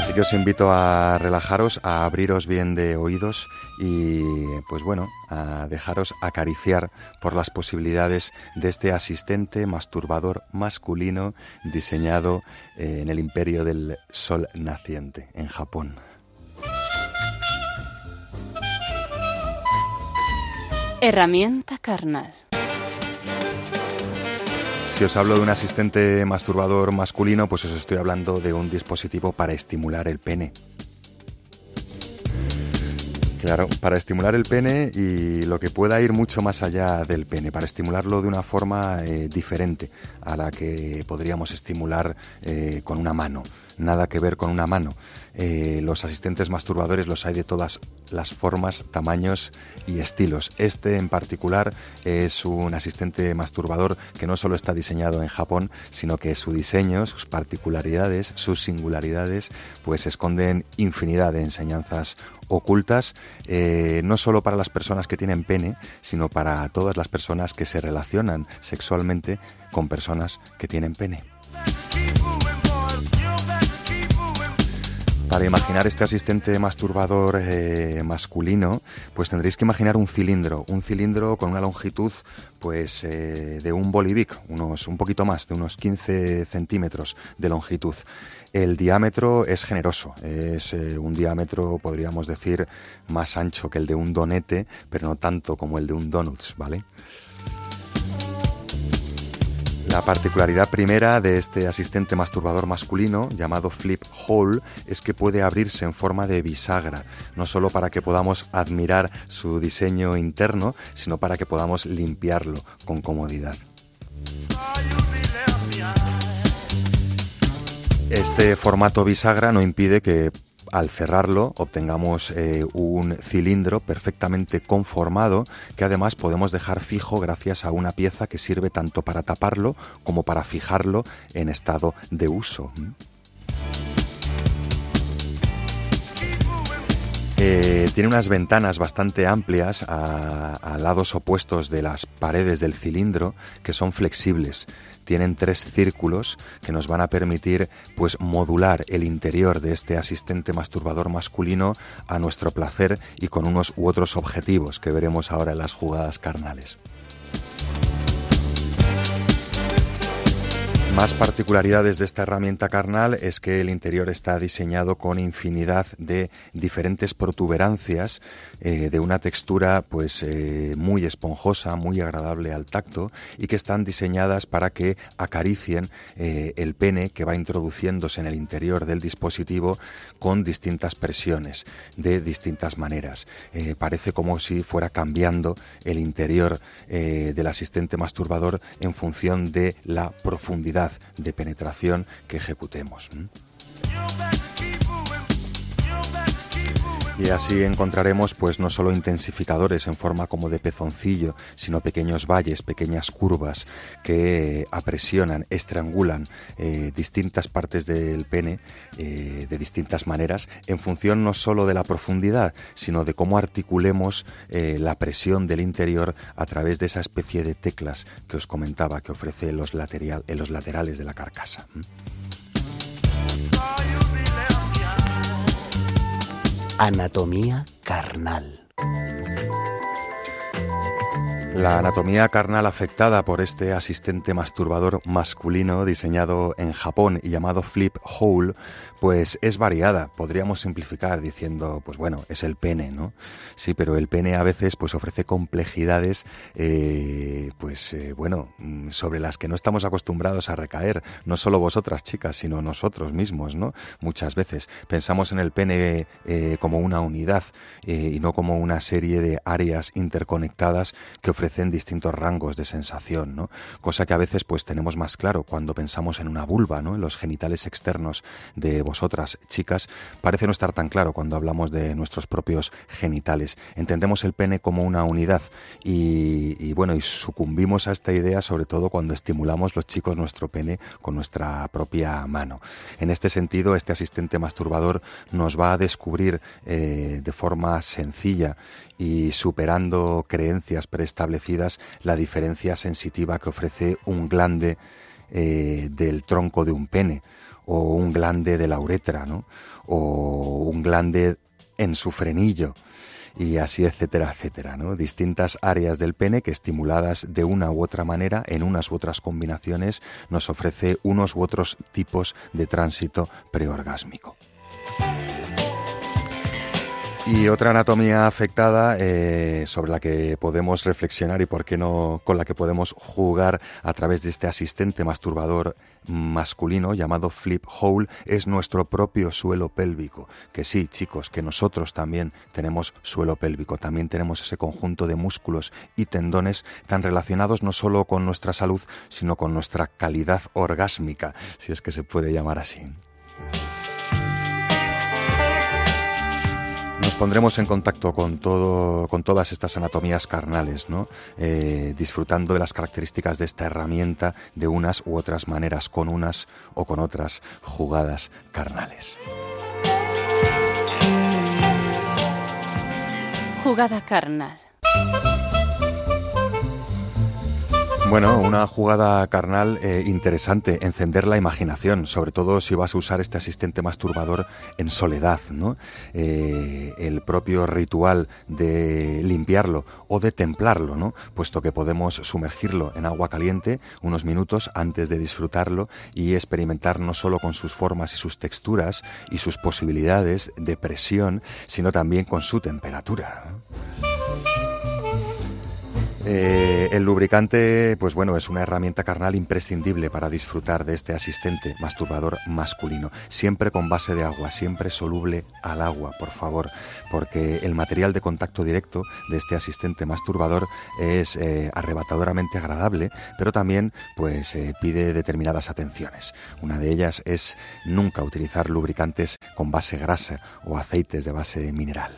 Speaker 15: Así que os invito a relajaros, a abriros bien de oídos y pues bueno, a dejaros acariciar por las posibilidades de este asistente masturbador masculino diseñado en el imperio del sol naciente en Japón.
Speaker 16: Herramienta carnal.
Speaker 15: Si os hablo de un asistente masturbador masculino, pues os estoy hablando de un dispositivo para estimular el pene. Claro, para estimular el pene y lo que pueda ir mucho más allá del pene, para estimularlo de una forma eh, diferente a la que podríamos estimular eh, con una mano. Nada que ver con una mano. Eh, los asistentes masturbadores los hay de todas las formas, tamaños y estilos. Este en particular es un asistente masturbador que no solo está diseñado en Japón, sino que su diseño, sus particularidades, sus singularidades, pues esconden infinidad de enseñanzas ocultas, eh, no solo para las personas que tienen pene, sino para todas las personas que se relacionan sexualmente con personas que tienen pene. Para imaginar este asistente masturbador eh, masculino, pues tendréis que imaginar un cilindro, un cilindro con una longitud pues eh, de un bolivic, unos un poquito más, de unos 15 centímetros de longitud. El diámetro es generoso, es eh, un diámetro, podríamos decir, más ancho que el de un donete, pero no tanto como el de un donuts, ¿vale? La particularidad primera de este asistente masturbador masculino, llamado Flip Hole, es que puede abrirse en forma de bisagra, no solo para que podamos admirar su diseño interno, sino para que podamos limpiarlo con comodidad. Este formato bisagra no impide que al cerrarlo obtengamos eh, un cilindro perfectamente conformado que además podemos dejar fijo gracias a una pieza que sirve tanto para taparlo como para fijarlo en estado de uso. Eh, tiene unas ventanas bastante amplias a, a lados opuestos de las paredes del cilindro que son flexibles tienen tres círculos que nos van a permitir pues modular el interior de este asistente masturbador masculino a nuestro placer y con unos u otros objetivos que veremos ahora en las jugadas carnales. Más particularidades de esta herramienta carnal es que el interior está diseñado con infinidad de diferentes protuberancias eh, de una textura pues eh, muy esponjosa, muy agradable al tacto y que están diseñadas para que acaricien eh, el pene que va introduciéndose en el interior del dispositivo con distintas presiones de distintas maneras. parece como si fuera cambiando el interior del asistente masturbador en función de la profundidad de penetración que ejecutemos. Y así encontraremos pues no solo intensificadores en forma como de pezoncillo, sino pequeños valles, pequeñas curvas que apresionan, estrangulan eh, distintas partes del pene eh, de distintas maneras en función no solo de la profundidad, sino de cómo articulemos eh, la presión del interior a través de esa especie de teclas que os comentaba que ofrece los, lateral, en los laterales de la carcasa.
Speaker 17: Anatomía carnal.
Speaker 15: La anatomía carnal afectada por este asistente masturbador masculino diseñado en Japón y llamado Flip Hole pues es variada. Podríamos simplificar diciendo, pues bueno, es el pene, ¿no? Sí, pero el pene a veces pues ofrece complejidades, eh, pues eh, bueno, mm, sobre las que no estamos acostumbrados a recaer. No solo vosotras, chicas, sino nosotros mismos, ¿no? Muchas veces pensamos en el pene eh, como una unidad y no como una serie de áreas interconectadas que ofrecen distintos rangos de sensación, ¿no? Cosa que a veces pues tenemos más claro cuando pensamos en una vulva, ¿no? En los genitales externos de vosotras, chicas, parece no estar tan claro cuando hablamos de nuestros propios genitales. Entendemos el pene como una unidad y, bueno, y sucumbimos a esta idea sobre todo cuando estimulamos los chicos nuestro pene con nuestra propia mano. En este sentido, este asistente masturbador nos va a descubrir eh, de forma sencilla y superando creencias preestablecidas la diferencia sensitiva que ofrece un glande eh, del tronco de un pene o un glande de la uretra, ¿no? o un glande en su frenillo y así etcétera, etcétera, ¿no? Distintas áreas del pene que estimuladas de una u otra manera, en unas u otras combinaciones, nos ofrece unos u otros tipos de tránsito preorgásmico. Y otra anatomía afectada eh, sobre la que podemos reflexionar y por qué no con la que podemos jugar a través de este asistente masturbador masculino llamado flip hole es nuestro propio suelo pélvico. Que sí, chicos, que nosotros también tenemos suelo pélvico, también tenemos ese conjunto de músculos y tendones tan relacionados no solo con nuestra salud, sino con nuestra calidad orgásmica, si es que se puede llamar así. Pondremos en contacto con, todo, con todas estas anatomías carnales, ¿no? Eh, disfrutando de las características de esta herramienta de unas u otras maneras, con unas o con otras jugadas carnales.
Speaker 16: Jugada carnal.
Speaker 15: Bueno, una jugada carnal eh, interesante, encender la imaginación, sobre todo si vas a usar este asistente masturbador en soledad, ¿no? Eh, el propio ritual de limpiarlo o de templarlo, ¿no? Puesto que podemos sumergirlo en agua caliente unos minutos antes de disfrutarlo y experimentar no solo con sus formas y sus texturas y sus posibilidades de presión, sino también con su temperatura. Eh, el lubricante, pues bueno, es una herramienta carnal imprescindible para disfrutar de este asistente masturbador masculino. Siempre con base de agua, siempre soluble al agua, por favor, porque el material de contacto directo de este asistente masturbador es eh, arrebatadoramente agradable, pero también pues eh, pide determinadas atenciones. Una de ellas es nunca utilizar lubricantes con base grasa o aceites de base mineral.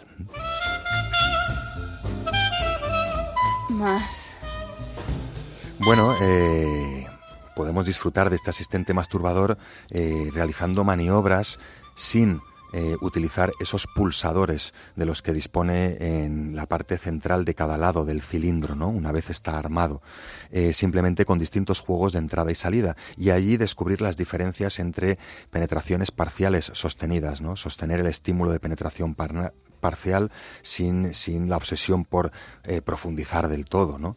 Speaker 16: Más.
Speaker 15: Bueno, eh, podemos disfrutar de este asistente masturbador eh, realizando maniobras sin eh, utilizar esos pulsadores de los que dispone en la parte central de cada lado del cilindro, ¿no? Una vez está armado, simplemente con distintos juegos de entrada y salida y allí descubrir las diferencias entre penetraciones parciales sostenidas, ¿no? Sostener el estímulo de penetración parcial sin, sin la obsesión por eh, profundizar del todo, ¿no?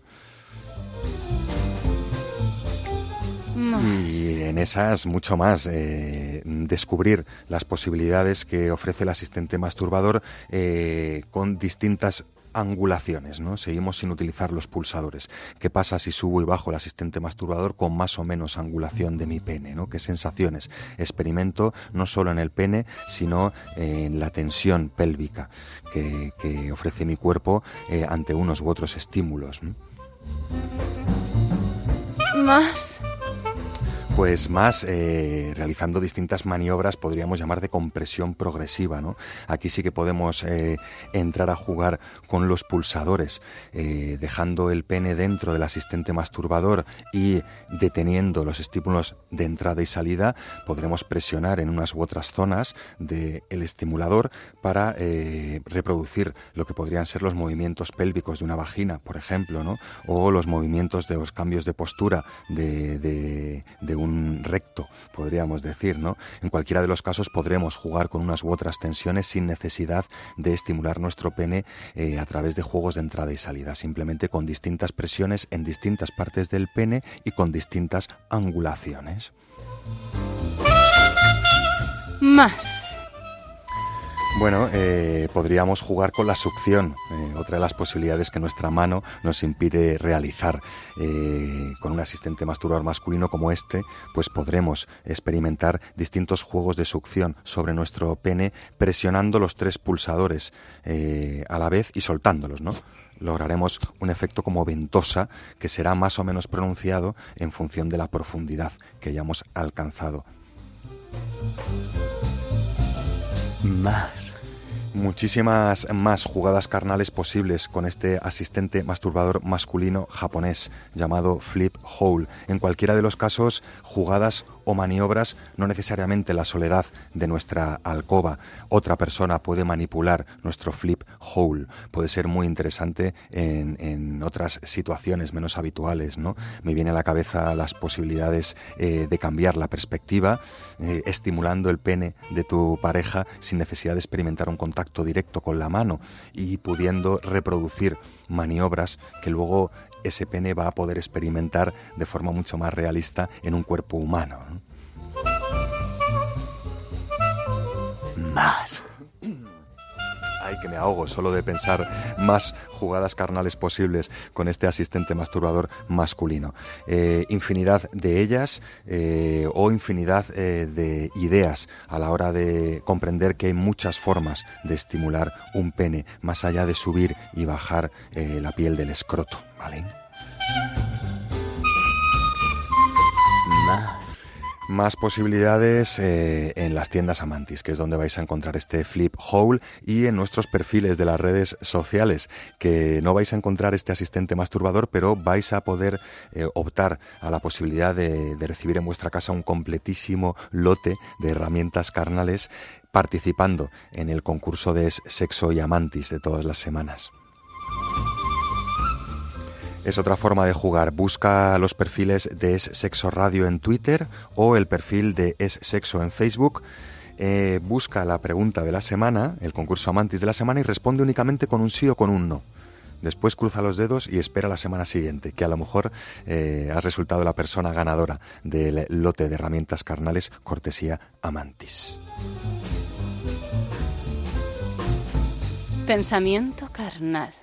Speaker 15: Y en esas mucho más, eh, descubrir las posibilidades que ofrece el asistente masturbador eh, con distintas angulaciones, ¿no? Seguimos sin utilizar los pulsadores. ¿Qué pasa si subo y bajo el asistente masturbador con más o menos angulación de mi pene, ¿no? ¿Qué sensaciones experimento no solo en el pene, sino en la tensión pélvica que, ofrece mi cuerpo eh, ante unos u otros estímulos?
Speaker 16: Más
Speaker 15: pues más eh, realizando distintas maniobras, podríamos llamar de compresión progresiva. ¿no? Aquí sí que podemos eh, entrar a jugar con los pulsadores, eh, dejando el pene dentro del asistente masturbador y deteniendo los estímulos de entrada y salida, podremos presionar en unas u otras zonas del estimulador para reproducir lo que podrían ser los movimientos pélvicos de una vagina, por ejemplo, ¿no? o los movimientos de los cambios de postura de, un recto, podríamos decir, ¿no? En cualquiera de los casos podremos jugar con unas u otras tensiones sin necesidad de estimular nuestro pene eh, a través de juegos de entrada y salida, simplemente con distintas presiones en distintas partes del pene y con distintas angulaciones.
Speaker 16: Más.
Speaker 15: Bueno, eh, podríamos jugar con la succión, eh, otra de las posibilidades que nuestra mano nos impide realizar. Eh, con un asistente masturbador masculino como este, pues podremos experimentar distintos juegos de succión sobre nuestro pene, presionando los tres pulsadores a la vez y soltándolos, ¿no? lograremos un efecto como ventosa que será más o menos pronunciado en función de la profundidad que hayamos alcanzado.
Speaker 17: Más.
Speaker 15: Muchísimas más jugadas carnales posibles con este asistente masturbador masculino japonés llamado Flip Hole. En cualquiera de los casos, jugadas o maniobras, no necesariamente la soledad de nuestra alcoba. Otra persona puede manipular nuestro Flip Hole. Puede ser muy interesante en, otras situaciones menos habituales. ¿no? Me viene a la cabeza las posibilidades eh, de cambiar la perspectiva, eh, estimulando el pene de tu pareja sin necesidad de experimentar un contacto directo con la mano y pudiendo reproducir maniobras que luego ese pene va a poder experimentar de forma mucho más realista en un cuerpo humano.
Speaker 17: Más.
Speaker 15: Ay, que me ahogo solo de pensar más jugadas carnales posibles con este asistente masturbador masculino. Eh, infinidad de ellas eh, o infinidad eh, de ideas a la hora de comprender que hay muchas formas de estimular un pene, más allá de subir y bajar la piel del escroto. ¿Vale? Más posibilidades eh, en las tiendas Amantis, que es donde vais a encontrar este flip hole, y en nuestros perfiles de las redes sociales, que no vais a encontrar este asistente masturbador, pero vais a poder eh, optar a la posibilidad de, de recibir en vuestra casa un completísimo lote de herramientas carnales participando en el concurso de Sexo y Amantis de todas las semanas. Es otra forma de jugar. Busca los perfiles de Es Sexo Radio en Twitter o el perfil de Es Sexo en Facebook. Eh, busca la pregunta de la semana, el concurso Amantis de la semana, y responde únicamente con un sí o con un no. Después cruza los dedos y espera la semana siguiente, que a lo mejor eh, ha resultado la persona ganadora del lote de herramientas carnales cortesía Amantis.
Speaker 16: Pensamiento carnal.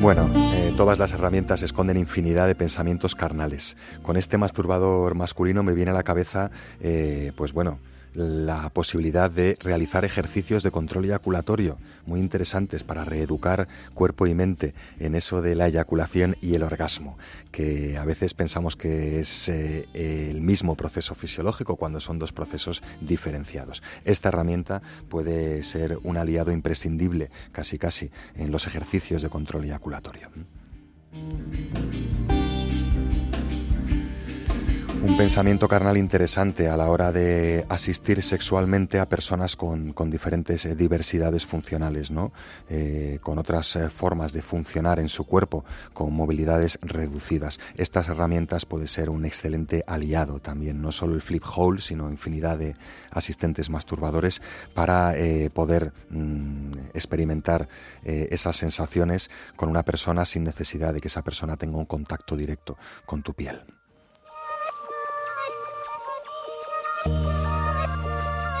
Speaker 15: Bueno, eh, todas las herramientas esconden infinidad de pensamientos carnales. Con este masturbador masculino me viene a la cabeza, eh, pues bueno, la posibilidad de realizar ejercicios de control eyaculatorio muy interesantes para reeducar cuerpo y mente en eso de la eyaculación y el orgasmo, que a veces pensamos que es eh, el mismo proceso fisiológico cuando son dos procesos diferenciados. Esta herramienta puede ser un aliado imprescindible, casi casi, en los ejercicios de control eyaculatorio. Un pensamiento carnal interesante a la hora de asistir sexualmente a personas con, diferentes eh, diversidades funcionales, ¿no? Eh, con otras eh, formas de funcionar en su cuerpo, con movilidades reducidas. Estas herramientas pueden ser un excelente aliado también, no solo el flip hole, sino infinidad de asistentes masturbadores para poder mm, experimentar esas sensaciones con una persona sin necesidad de que esa persona tenga un contacto directo con tu piel.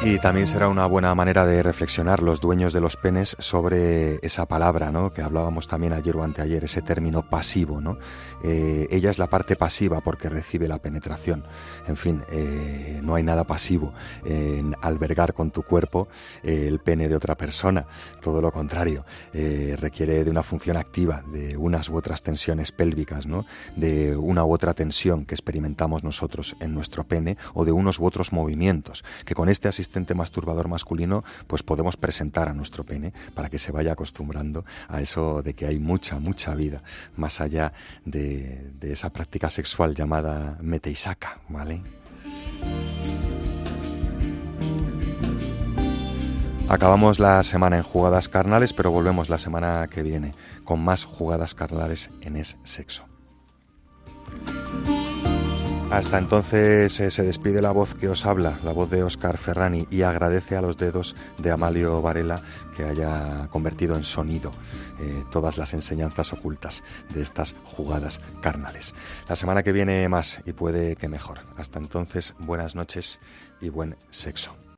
Speaker 15: Y también será una buena manera de reflexionar los dueños de los penes sobre esa palabra, ¿no? Que hablábamos también ayer o anteayer, ese término pasivo, ¿no? Eh, ella es la parte pasiva porque recibe la penetración. En fin, eh, no hay nada pasivo en albergar con tu cuerpo eh, el pene de otra persona. Todo lo contrario, requiere de una función activa, de unas u otras tensiones pélvicas, ¿no? De una u otra tensión que experimentamos nosotros en nuestro pene o de unos u otros movimientos que con este asistente masturbador masculino, pues podemos presentar a nuestro pene para que se vaya acostumbrando a eso de que hay mucha, mucha vida más allá de, de esa práctica sexual llamada meteisaka, ¿vale? Acabamos la semana en jugadas carnales, pero volvemos la semana que viene con más jugadas carnales en Es Sexo. Hasta entonces eh, se despide la voz que os habla, la voz de Oscar Ferrani, y agradece a los dedos de Amalio Varela que haya convertido en sonido eh, todas las enseñanzas ocultas de estas jugadas carnales. La semana que viene más y puede que mejor. Hasta entonces, buenas noches y buen sexo.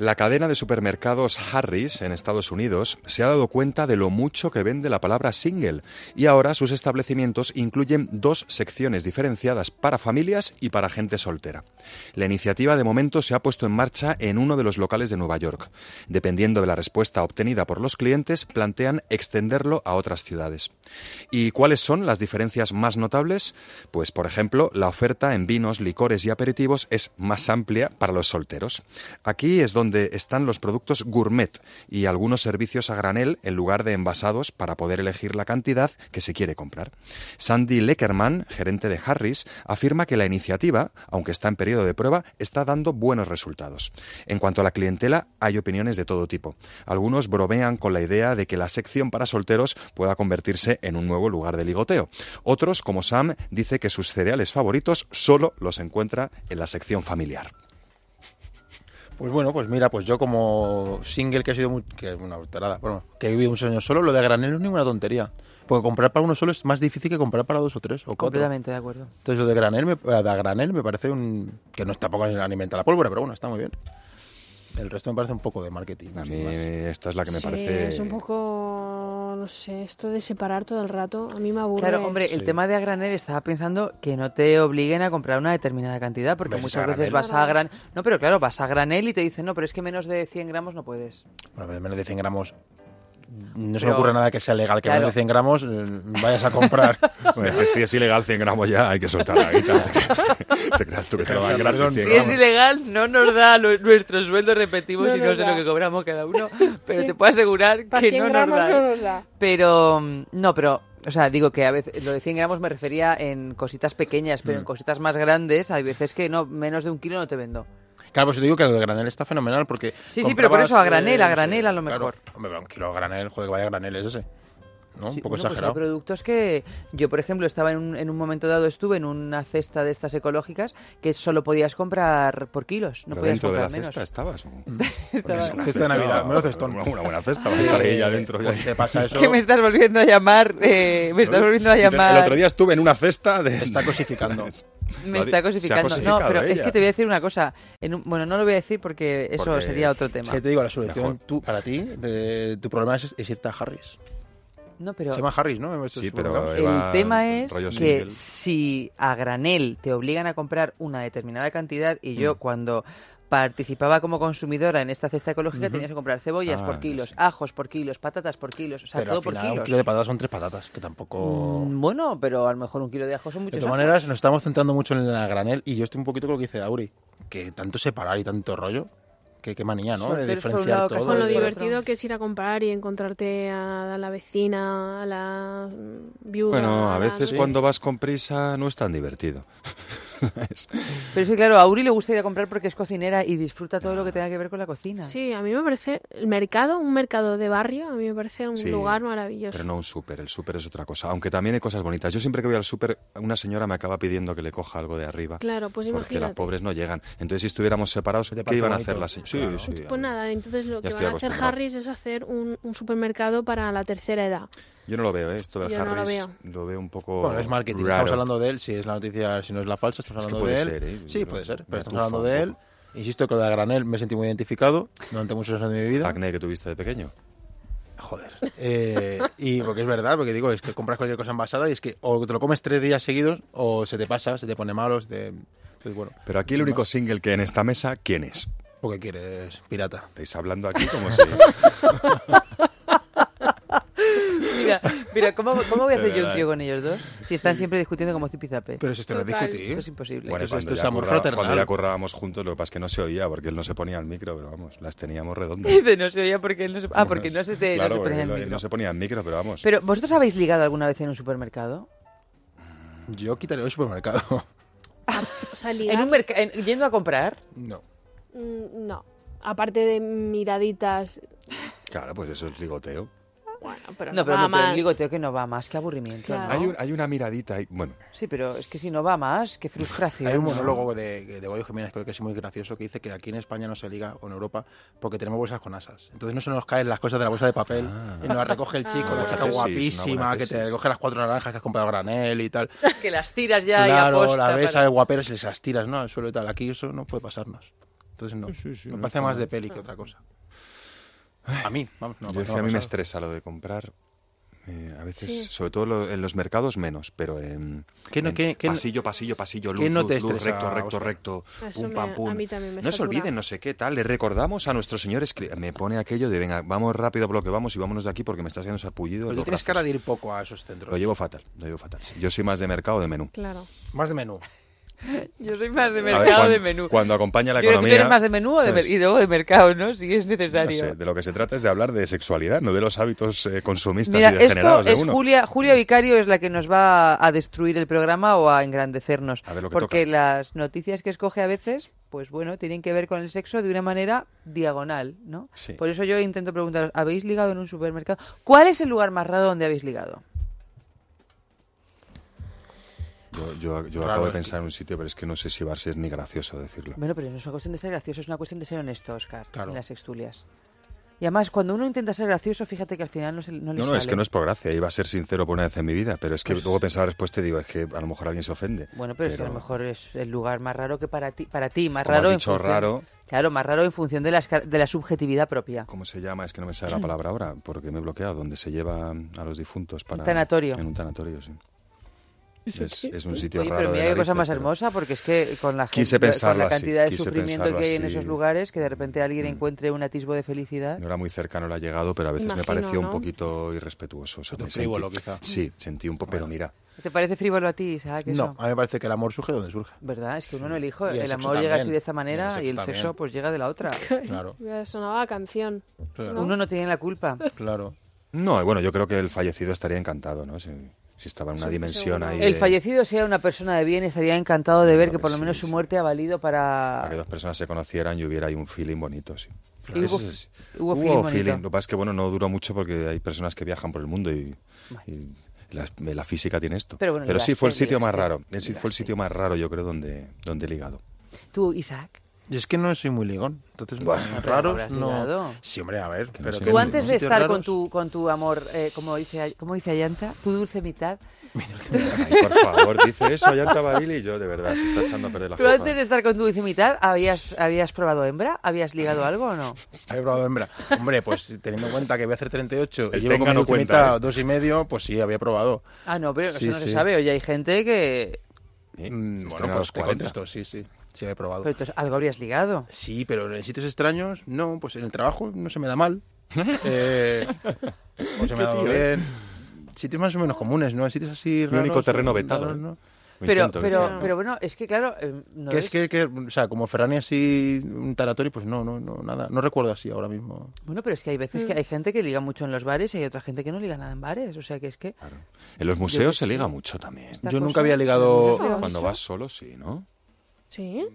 Speaker 15: La cadena de supermercados Harris en Estados Unidos se ha dado cuenta de lo mucho que vende la palabra single y ahora sus establecimientos incluyen dos secciones diferenciadas para familias y para gente soltera. La iniciativa de momento se ha puesto en marcha en uno de los locales de Nueva York. Dependiendo de la respuesta obtenida por los clientes, plantean extenderlo a otras ciudades. ¿Y cuáles son las diferencias más notables? Pues, por ejemplo, la oferta en vinos, licores y aperitivos es más amplia para los solteros. Aquí es donde están los productos gourmet y algunos servicios a granel en lugar de envasados para poder elegir la cantidad que se quiere comprar. Sandy Leckerman, gerente de Harris, afirma que la iniciativa, aunque está en periodo de prueba, está dando buenos resultados. En cuanto a la clientela, hay opiniones de todo tipo. Algunos bromean con la idea de que la sección para solteros pueda convertirse en un nuevo lugar de ligoteo. Otros, como Sam, dice que sus cereales favoritos solo los encuentra en la sección familiar.
Speaker 18: Pues bueno, pues mira, pues yo como single que ha sido muy, que es una alterada, bueno, que he vivido muchos años solo, lo de granel no es ninguna tontería. Porque comprar para uno solo es más difícil que comprar para dos o tres o cuatro.
Speaker 1: Completamente de acuerdo.
Speaker 18: Entonces lo de granel me, de granel me parece un que no está poco alimenta la pólvora, pero bueno, está muy bien. El resto me parece un poco de marketing.
Speaker 15: A mí esta es la que me
Speaker 19: Sí,
Speaker 15: parece...
Speaker 19: es un poco, no sé, esto de separar todo el rato, a mí me aburre.
Speaker 1: Claro, hombre, el tema de a granel estaba pensando que no te obliguen a comprar una determinada cantidad, porque
Speaker 18: ¿Ves
Speaker 1: muchas veces
Speaker 18: granel?
Speaker 1: vas a gran... No, pero claro, vas a granel y te dicen, no, pero es que menos de 100 gramos no puedes.
Speaker 18: Bueno, menos de 100 gramos. No se
Speaker 1: Pero-
Speaker 18: me ocurre nada que sea legal, que
Speaker 1: Claro.
Speaker 18: menos de 100 gramos eh, vayas a comprar.
Speaker 15: Bueno, que si es ilegal 100 gramos ya hay que soltar la guita. ¿Te creas tú que te lo dan gratis 100
Speaker 1: Si es ilegal, no nos da lo- nuestro sueldo, repetimos,
Speaker 19: No
Speaker 1: y no sé
Speaker 19: da.
Speaker 1: lo que cobramos cada uno, pero
Speaker 19: Sí.
Speaker 1: te puedo asegurar
Speaker 19: Pa'
Speaker 1: que
Speaker 19: 100
Speaker 1: no nos
Speaker 19: gramos
Speaker 1: da.
Speaker 19: no
Speaker 1: ¿eh?
Speaker 19: nos da.
Speaker 1: Pero, mm, no, pero, o sea, digo que a veces, lo de 100 gramos me refería en cositas pequeñas, pero en
Speaker 18: Mm.
Speaker 1: cositas más grandes hay veces que no, menos de un kilo no te vendo.
Speaker 18: Claro, pues te digo que lo de granel está fenomenal porque.
Speaker 1: Sí, sí, pero por eso a granel, a
Speaker 18: no
Speaker 1: granel a lo
Speaker 18: claro.
Speaker 1: mejor.
Speaker 18: Hombre, pero un kilo a granel, joder, que vaya granel es ese. ¿No?
Speaker 1: Sí,
Speaker 18: un poco
Speaker 1: bueno, pues hay
Speaker 18: exagerado.
Speaker 1: productos que yo, por ejemplo, estaba en un, en un momento dado, estuve en una cesta de estas ecológicas que solo podías comprar por kilos, no
Speaker 15: Pero
Speaker 1: podías
Speaker 15: dentro de la
Speaker 1: comprar menos.
Speaker 15: cesta estabas.
Speaker 1: Estaba-
Speaker 15: Porque es una
Speaker 18: Cesta de Navidad, menos cestón.
Speaker 15: Una, una buena cesta, va a estar ahí ya dentro. ya.
Speaker 18: Pues te pasa eso.
Speaker 1: ¿Qué me estás volviendo a llamar? Eh, me estás volviendo a
Speaker 15: Entonces,
Speaker 1: llamar.
Speaker 15: El otro día estuve en una cesta de...
Speaker 18: Se está cosificando.
Speaker 1: Me está cosificando. No, pero es que te voy a decir una cosa. En un- bueno, no lo voy a decir porque eso
Speaker 18: Porque-
Speaker 1: sería otro tema.
Speaker 18: Es que te digo, la solución tú, para ti, de, tu problema es, es irte a Harris.
Speaker 1: No, pero
Speaker 18: Se llama Harris, ¿no?
Speaker 15: Sí, pero
Speaker 1: el tema es que
Speaker 15: single.
Speaker 1: si a granel te obligan a comprar una determinada cantidad y
Speaker 15: Mm.
Speaker 1: yo cuando participaba como consumidora en esta cesta ecológica
Speaker 18: Ujú.
Speaker 1: tenías que comprar cebollas
Speaker 15: Ah,
Speaker 1: por kilos,
Speaker 15: sí.
Speaker 1: ajos por kilos, patatas por kilos, o sea,
Speaker 18: pero
Speaker 1: todo
Speaker 18: al
Speaker 1: por
Speaker 18: final
Speaker 1: kilos.
Speaker 18: un kilo de patatas son tres patatas, que tampoco...
Speaker 1: Mm, Bueno, pero a lo mejor un kilo de ajos son
Speaker 18: De
Speaker 1: muchos
Speaker 18: todas
Speaker 1: ajos.
Speaker 18: maneras, nos estamos centrando mucho en la granel y yo estoy un poquito con lo que dice Auri. Que tanto separar y tanto rollo, que qué manía, ¿no? De
Speaker 1: Solteros por
Speaker 18: diferenciar
Speaker 1: lado,
Speaker 18: todo.
Speaker 19: Con lo
Speaker 1: por otro.
Speaker 19: divertido que es ir a comprar y encontrarte a la vecina, a la viuda.
Speaker 15: Bueno, a
Speaker 19: la-
Speaker 15: veces
Speaker 18: Sí.
Speaker 15: cuando vas con prisa no es tan divertido.
Speaker 1: Pero sí, claro, a Uri le gusta ir a comprar porque es cocinera y disfruta todo lo que tenga que ver con la cocina.
Speaker 19: Sí, a mí me parece el mercado, un mercado de barrio, a mí me parece un
Speaker 15: Sí,
Speaker 19: lugar maravilloso.
Speaker 15: Pero no un súper, el súper es otra cosa. Aunque también hay cosas bonitas. Yo siempre que voy al súper, una señora me acaba pidiendo que le coja algo de arriba.
Speaker 19: Claro, pues
Speaker 15: Porque
Speaker 19: imagínate.
Speaker 15: las pobres no llegan. Entonces, si estuviéramos separados, ¿qué iban a hacer las señoras? Sí,
Speaker 18: Claro.
Speaker 15: sí.
Speaker 19: Pues nada, entonces lo
Speaker 15: Ya
Speaker 19: que van a hacer. Harris es hacer un, un supermercado para la tercera edad.
Speaker 15: Yo no lo veo, ¿eh? esto del
Speaker 19: Yo no lo
Speaker 15: Harris
Speaker 19: veo.
Speaker 15: lo veo un poco
Speaker 18: Bueno, es marketing.
Speaker 15: raro.
Speaker 18: Estamos hablando de él, si es la noticia, si no es la falsa, estamos
Speaker 15: Es que
Speaker 18: hablando
Speaker 15: puede
Speaker 18: de él.
Speaker 15: ser, ¿eh?
Speaker 18: Sí, puede ser, pero estamos hablando de él. Insisto que lo de granel me sentí muy identificado durante muchos años de mi vida.
Speaker 15: Acné que tuviste de pequeño.
Speaker 18: Joder. Eh, y porque es verdad, porque digo, es que compras cualquier cosa envasada y es que o te lo comes tres días seguidos o se te pasa, se te pone malo, se te... Entonces, bueno,
Speaker 15: Pero aquí el único single que en esta mesa, ¿quién es?
Speaker 18: porque quieres, pirata.
Speaker 15: Estáis hablando aquí como si...
Speaker 1: Mira, Pero ¿cómo, cómo voy a hacer yo un tío con ellos dos? Si están siempre discutiendo como zipizape.
Speaker 18: Pero si esto no es
Speaker 19: Total.
Speaker 18: discutir.
Speaker 1: Esto es imposible.
Speaker 15: Bueno,
Speaker 18: Esto es-
Speaker 15: cuando,
Speaker 18: esto es amor
Speaker 15: curra-
Speaker 18: fraternal.
Speaker 15: cuando ya currábamos juntos, lo que pasa es que no se oía porque él no se ponía al micro, pero vamos, las teníamos redondas.
Speaker 1: Dice, no se oía porque él no se... Ah, porque no se, te,
Speaker 15: Claro,
Speaker 1: no se ponía
Speaker 15: él
Speaker 1: micro.
Speaker 15: no se ponía al micro, pero vamos.
Speaker 1: Pero, ¿vosotros habéis ligado alguna vez en un supermercado?
Speaker 18: Yo quitaría el supermercado.
Speaker 19: O sea, ligar,
Speaker 1: ¿En un en- ¿Yendo a comprar?
Speaker 18: No.
Speaker 19: mm, no. Aparte de miraditas,
Speaker 15: Claro, pues eso es ligoteo.
Speaker 19: Bueno, pero
Speaker 1: No,
Speaker 19: no,
Speaker 1: pero,
Speaker 19: va
Speaker 1: el
Speaker 19: más.
Speaker 1: ligoteo que no va más, que aburrimiento,
Speaker 19: Claro.
Speaker 1: ¿no?
Speaker 15: Hay, un- hay una miradita ahí. Bueno,
Speaker 1: Sí, pero es que si no va más, qué frustración.
Speaker 18: Hay un monólogo de, de Goyo Jiménez, creo que es muy gracioso, que dice que aquí en España no se liga, o en Europa, porque tenemos bolsas con asas. Entonces no se nos caen las cosas de la bolsa de papel, y nos las recoge el chico,
Speaker 19: Ah.
Speaker 18: la chica
Speaker 15: tesis,
Speaker 18: guapísima, que te recoge las cuatro naranjas que has comprado a granel y tal.
Speaker 1: que las tiras ya y
Speaker 18: claro,
Speaker 1: aposta.
Speaker 18: la ves
Speaker 1: para-
Speaker 18: a guaperas y se las tiras, ¿no? Al suelo y tal. Aquí eso no puede pasarnos. Entonces no.
Speaker 15: Sí, sí,
Speaker 18: me
Speaker 15: no
Speaker 18: parece más de peli que otra cosa. A mí, vamos, no,
Speaker 15: yo es que a mí me estresa lo de comprar. eh, a veces,
Speaker 19: Sí.
Speaker 15: sobre todo lo- en los mercados menos, pero en,
Speaker 18: ¿Qué no-
Speaker 15: en
Speaker 18: qué- qué no-
Speaker 15: pasillo, pasillo, pasillo, luz,
Speaker 18: no
Speaker 15: luz,
Speaker 18: te
Speaker 15: luz,
Speaker 18: estresa,
Speaker 15: recto, recto, recto,
Speaker 19: Eso
Speaker 15: pum,
Speaker 19: me-
Speaker 15: pam,
Speaker 19: a
Speaker 15: pum.
Speaker 19: mí también me
Speaker 15: no se olviden, no sé qué tal, le recordamos a nuestros señores, que me pone aquello de, venga, vamos rápido por lo que vamos y vámonos de aquí porque me está haciendo sarpullido.
Speaker 18: Pero tú tienes cara de ir poco a esos centros.
Speaker 15: Lo llevo fatal, lo llevo fatal. Yo soy más de mercado o de menú.
Speaker 19: Claro.
Speaker 18: Más de menú.
Speaker 1: Yo soy más de
Speaker 15: ver,
Speaker 1: mercado
Speaker 15: cuan-
Speaker 1: de menú.
Speaker 15: Cuando acompaña la
Speaker 1: Yo tú
Speaker 15: economía...
Speaker 1: eres más de menú o de y luego de mercado, ¿no? Si es
Speaker 15: No
Speaker 1: necesario.
Speaker 15: sé, de lo que se trata es de hablar de sexualidad, no de los hábitos eh, consumistas
Speaker 1: Mira,
Speaker 15: y
Speaker 1: esto
Speaker 15: degenerados de uno.
Speaker 1: Julia, Julia Vicario es la que nos va a destruir el programa o a engrandecernos.
Speaker 15: A ver lo que
Speaker 1: porque
Speaker 15: toca.
Speaker 1: las noticias que escoge a veces, pues bueno, tienen que ver con el sexo de una manera diagonal, ¿no?
Speaker 15: Sí.
Speaker 1: Por eso yo intento preguntaros, ¿habéis ligado en un supermercado? ¿Cuál es el lugar más raro donde habéis ligado?
Speaker 15: Yo, yo, yo acabo de
Speaker 18: es
Speaker 15: pensar en un sitio, pero es que no sé si va a ser ni gracioso decirlo.
Speaker 1: Bueno, pero no es una cuestión de ser gracioso, es una cuestión de ser honesto, Oscar,
Speaker 18: Claro.
Speaker 1: en las sextulias. Y además, cuando uno intenta ser gracioso, fíjate que al final no, se, no le
Speaker 15: No, no,
Speaker 1: sale.
Speaker 15: es que no es por gracia, iba a ser sincero por una vez en mi vida, pero es que luego pensaba la respuesta y digo, es que a lo mejor alguien se ofende.
Speaker 1: Bueno, pero, es que a lo mejor es el lugar más raro que para ti, para ti más
Speaker 15: Como has
Speaker 1: raro en
Speaker 15: dicho,
Speaker 1: función-
Speaker 15: raro.
Speaker 1: Claro, más raro en función de la, de la subjetividad propia.
Speaker 15: ¿Cómo se llama? Es que no me sale la palabra ahora, porque me he bloqueado, donde se lleva a los difuntos para...
Speaker 1: tanatorio.
Speaker 15: En un tanatorio, sí.
Speaker 1: ¿Eso
Speaker 15: Es, es un sitio
Speaker 1: Oye,
Speaker 15: raro
Speaker 1: pero mira qué cosa más
Speaker 15: pero-
Speaker 1: hermosa, porque es que con la,
Speaker 15: Quise
Speaker 1: gente, con la
Speaker 15: así,
Speaker 1: cantidad de sufrimiento que hay en
Speaker 15: así. Mm.
Speaker 1: esos lugares, que de repente alguien encuentre un atisbo de felicidad.
Speaker 15: No era muy cercano el llegado, pero a veces me
Speaker 19: Imagino,
Speaker 15: pareció un
Speaker 19: ¿no?
Speaker 15: poquito irrespetuoso. o sea,
Speaker 18: Un
Speaker 15: me
Speaker 18: frívolo,
Speaker 15: sentí-
Speaker 18: quizá.
Speaker 15: Sí, sentí un poco, pero mira,
Speaker 1: ¿Te parece frívolo a ti, Isaac?
Speaker 18: No,
Speaker 1: Eso?
Speaker 18: a mí me parece que el amor surge donde surge.
Speaker 1: ¿Verdad? Es que uno no elige.
Speaker 18: Y el
Speaker 1: El, amor llega así de esta
Speaker 18: Y
Speaker 1: manera
Speaker 18: el
Speaker 1: y el,
Speaker 18: sexo
Speaker 1: pues llega de la otra.
Speaker 18: Claro.
Speaker 19: Sonaba canción.
Speaker 18: Claro.
Speaker 1: Uno no tiene la culpa.
Speaker 18: Claro.
Speaker 15: No, bueno, yo creo que el fallecido estaría encantado, ¿no? Si, si estaba en una
Speaker 19: Sí,
Speaker 15: dimensión
Speaker 19: seguro.
Speaker 15: ahí.
Speaker 1: El
Speaker 15: de-
Speaker 1: fallecido, si era una persona de bien, estaría encantado de ver que por lo menos
Speaker 15: sí,
Speaker 1: su
Speaker 15: sí.
Speaker 1: muerte ha valido para...
Speaker 15: Para que dos personas se conocieran y hubiera ahí un feeling bonito, sí.
Speaker 1: Hubo-
Speaker 15: sí.
Speaker 1: hubo feeling.
Speaker 15: Lo que pasa es que, bueno, no duró mucho porque hay personas que viajan por el mundo y, y la, la física tiene esto.
Speaker 1: Pero bueno,
Speaker 15: sí, fue el
Speaker 1: ligaste,
Speaker 15: sitio más
Speaker 1: ligaste,
Speaker 15: raro. Sí, fue el sitio más raro, yo creo, donde, donde he ligado.
Speaker 1: Tú, Isaac.
Speaker 18: Y es que no soy muy ligón. Entonces,
Speaker 15: Bueno,
Speaker 18: raros, no.
Speaker 1: ligado.
Speaker 18: Sí, hombre, a ver.
Speaker 15: Que no
Speaker 18: pero
Speaker 1: Tú antes de estar con tu, con tu amor, eh, como dice, como dice Ayanta, tu dulce mitad,
Speaker 15: Ay, por favor, dice eso, Ayanta Barili, y yo, de verdad, se está echando a perder la
Speaker 1: tú
Speaker 15: jefa.
Speaker 1: antes de estar con tu dulce mitad, ¿habías, ¿habías probado hembra? ¿Habías ligado algo o no?
Speaker 18: Había probado hembra. Hombre, pues teniendo en cuenta que voy a hacer 38 y llevo con mi
Speaker 15: cuenta,
Speaker 18: mitad
Speaker 15: ¿eh?
Speaker 18: dos y medio, pues sí, había probado.
Speaker 1: Ah, no, pero
Speaker 18: Sí,
Speaker 1: eso no se sabe. Oye, hay gente que...
Speaker 15: ¿Eh?
Speaker 18: Bueno, pues
Speaker 15: los
Speaker 18: te
Speaker 15: 40.
Speaker 18: contesto, sí, sí. Sí, había probado.
Speaker 1: Pero entonces, algo habrías ligado.
Speaker 18: Sí, pero en sitios extraños, no, pues en el trabajo no se me da mal. Eh, o se me
Speaker 15: Qué
Speaker 18: ha dado
Speaker 15: tío, ¿eh?
Speaker 18: bien. Sitios más o menos comunes, ¿no? Sitios así
Speaker 15: Mi único terreno
Speaker 18: no,
Speaker 15: vetado,
Speaker 18: no,
Speaker 15: ¿eh?
Speaker 18: no.
Speaker 1: Pero,
Speaker 15: intento,
Speaker 1: pero,
Speaker 15: sí.
Speaker 1: pero bueno, es que claro, eh, no
Speaker 18: Que es que, que, o sea, como Ferrani así, un tanatorio, pues no, no, no, nada. No recuerdo así ahora mismo.
Speaker 1: Bueno, pero es que hay veces
Speaker 18: Mm.
Speaker 1: que hay gente que liga mucho en los bares y hay otra gente que no liga nada en bares. O sea que es que...
Speaker 15: En los museos se liga
Speaker 1: sí.
Speaker 15: mucho también.
Speaker 1: Esta
Speaker 18: Yo
Speaker 1: cosa-
Speaker 18: nunca había ligado-
Speaker 1: ¿Nunca has
Speaker 15: Cuando vas solo, sí, ¿no?
Speaker 19: Sí.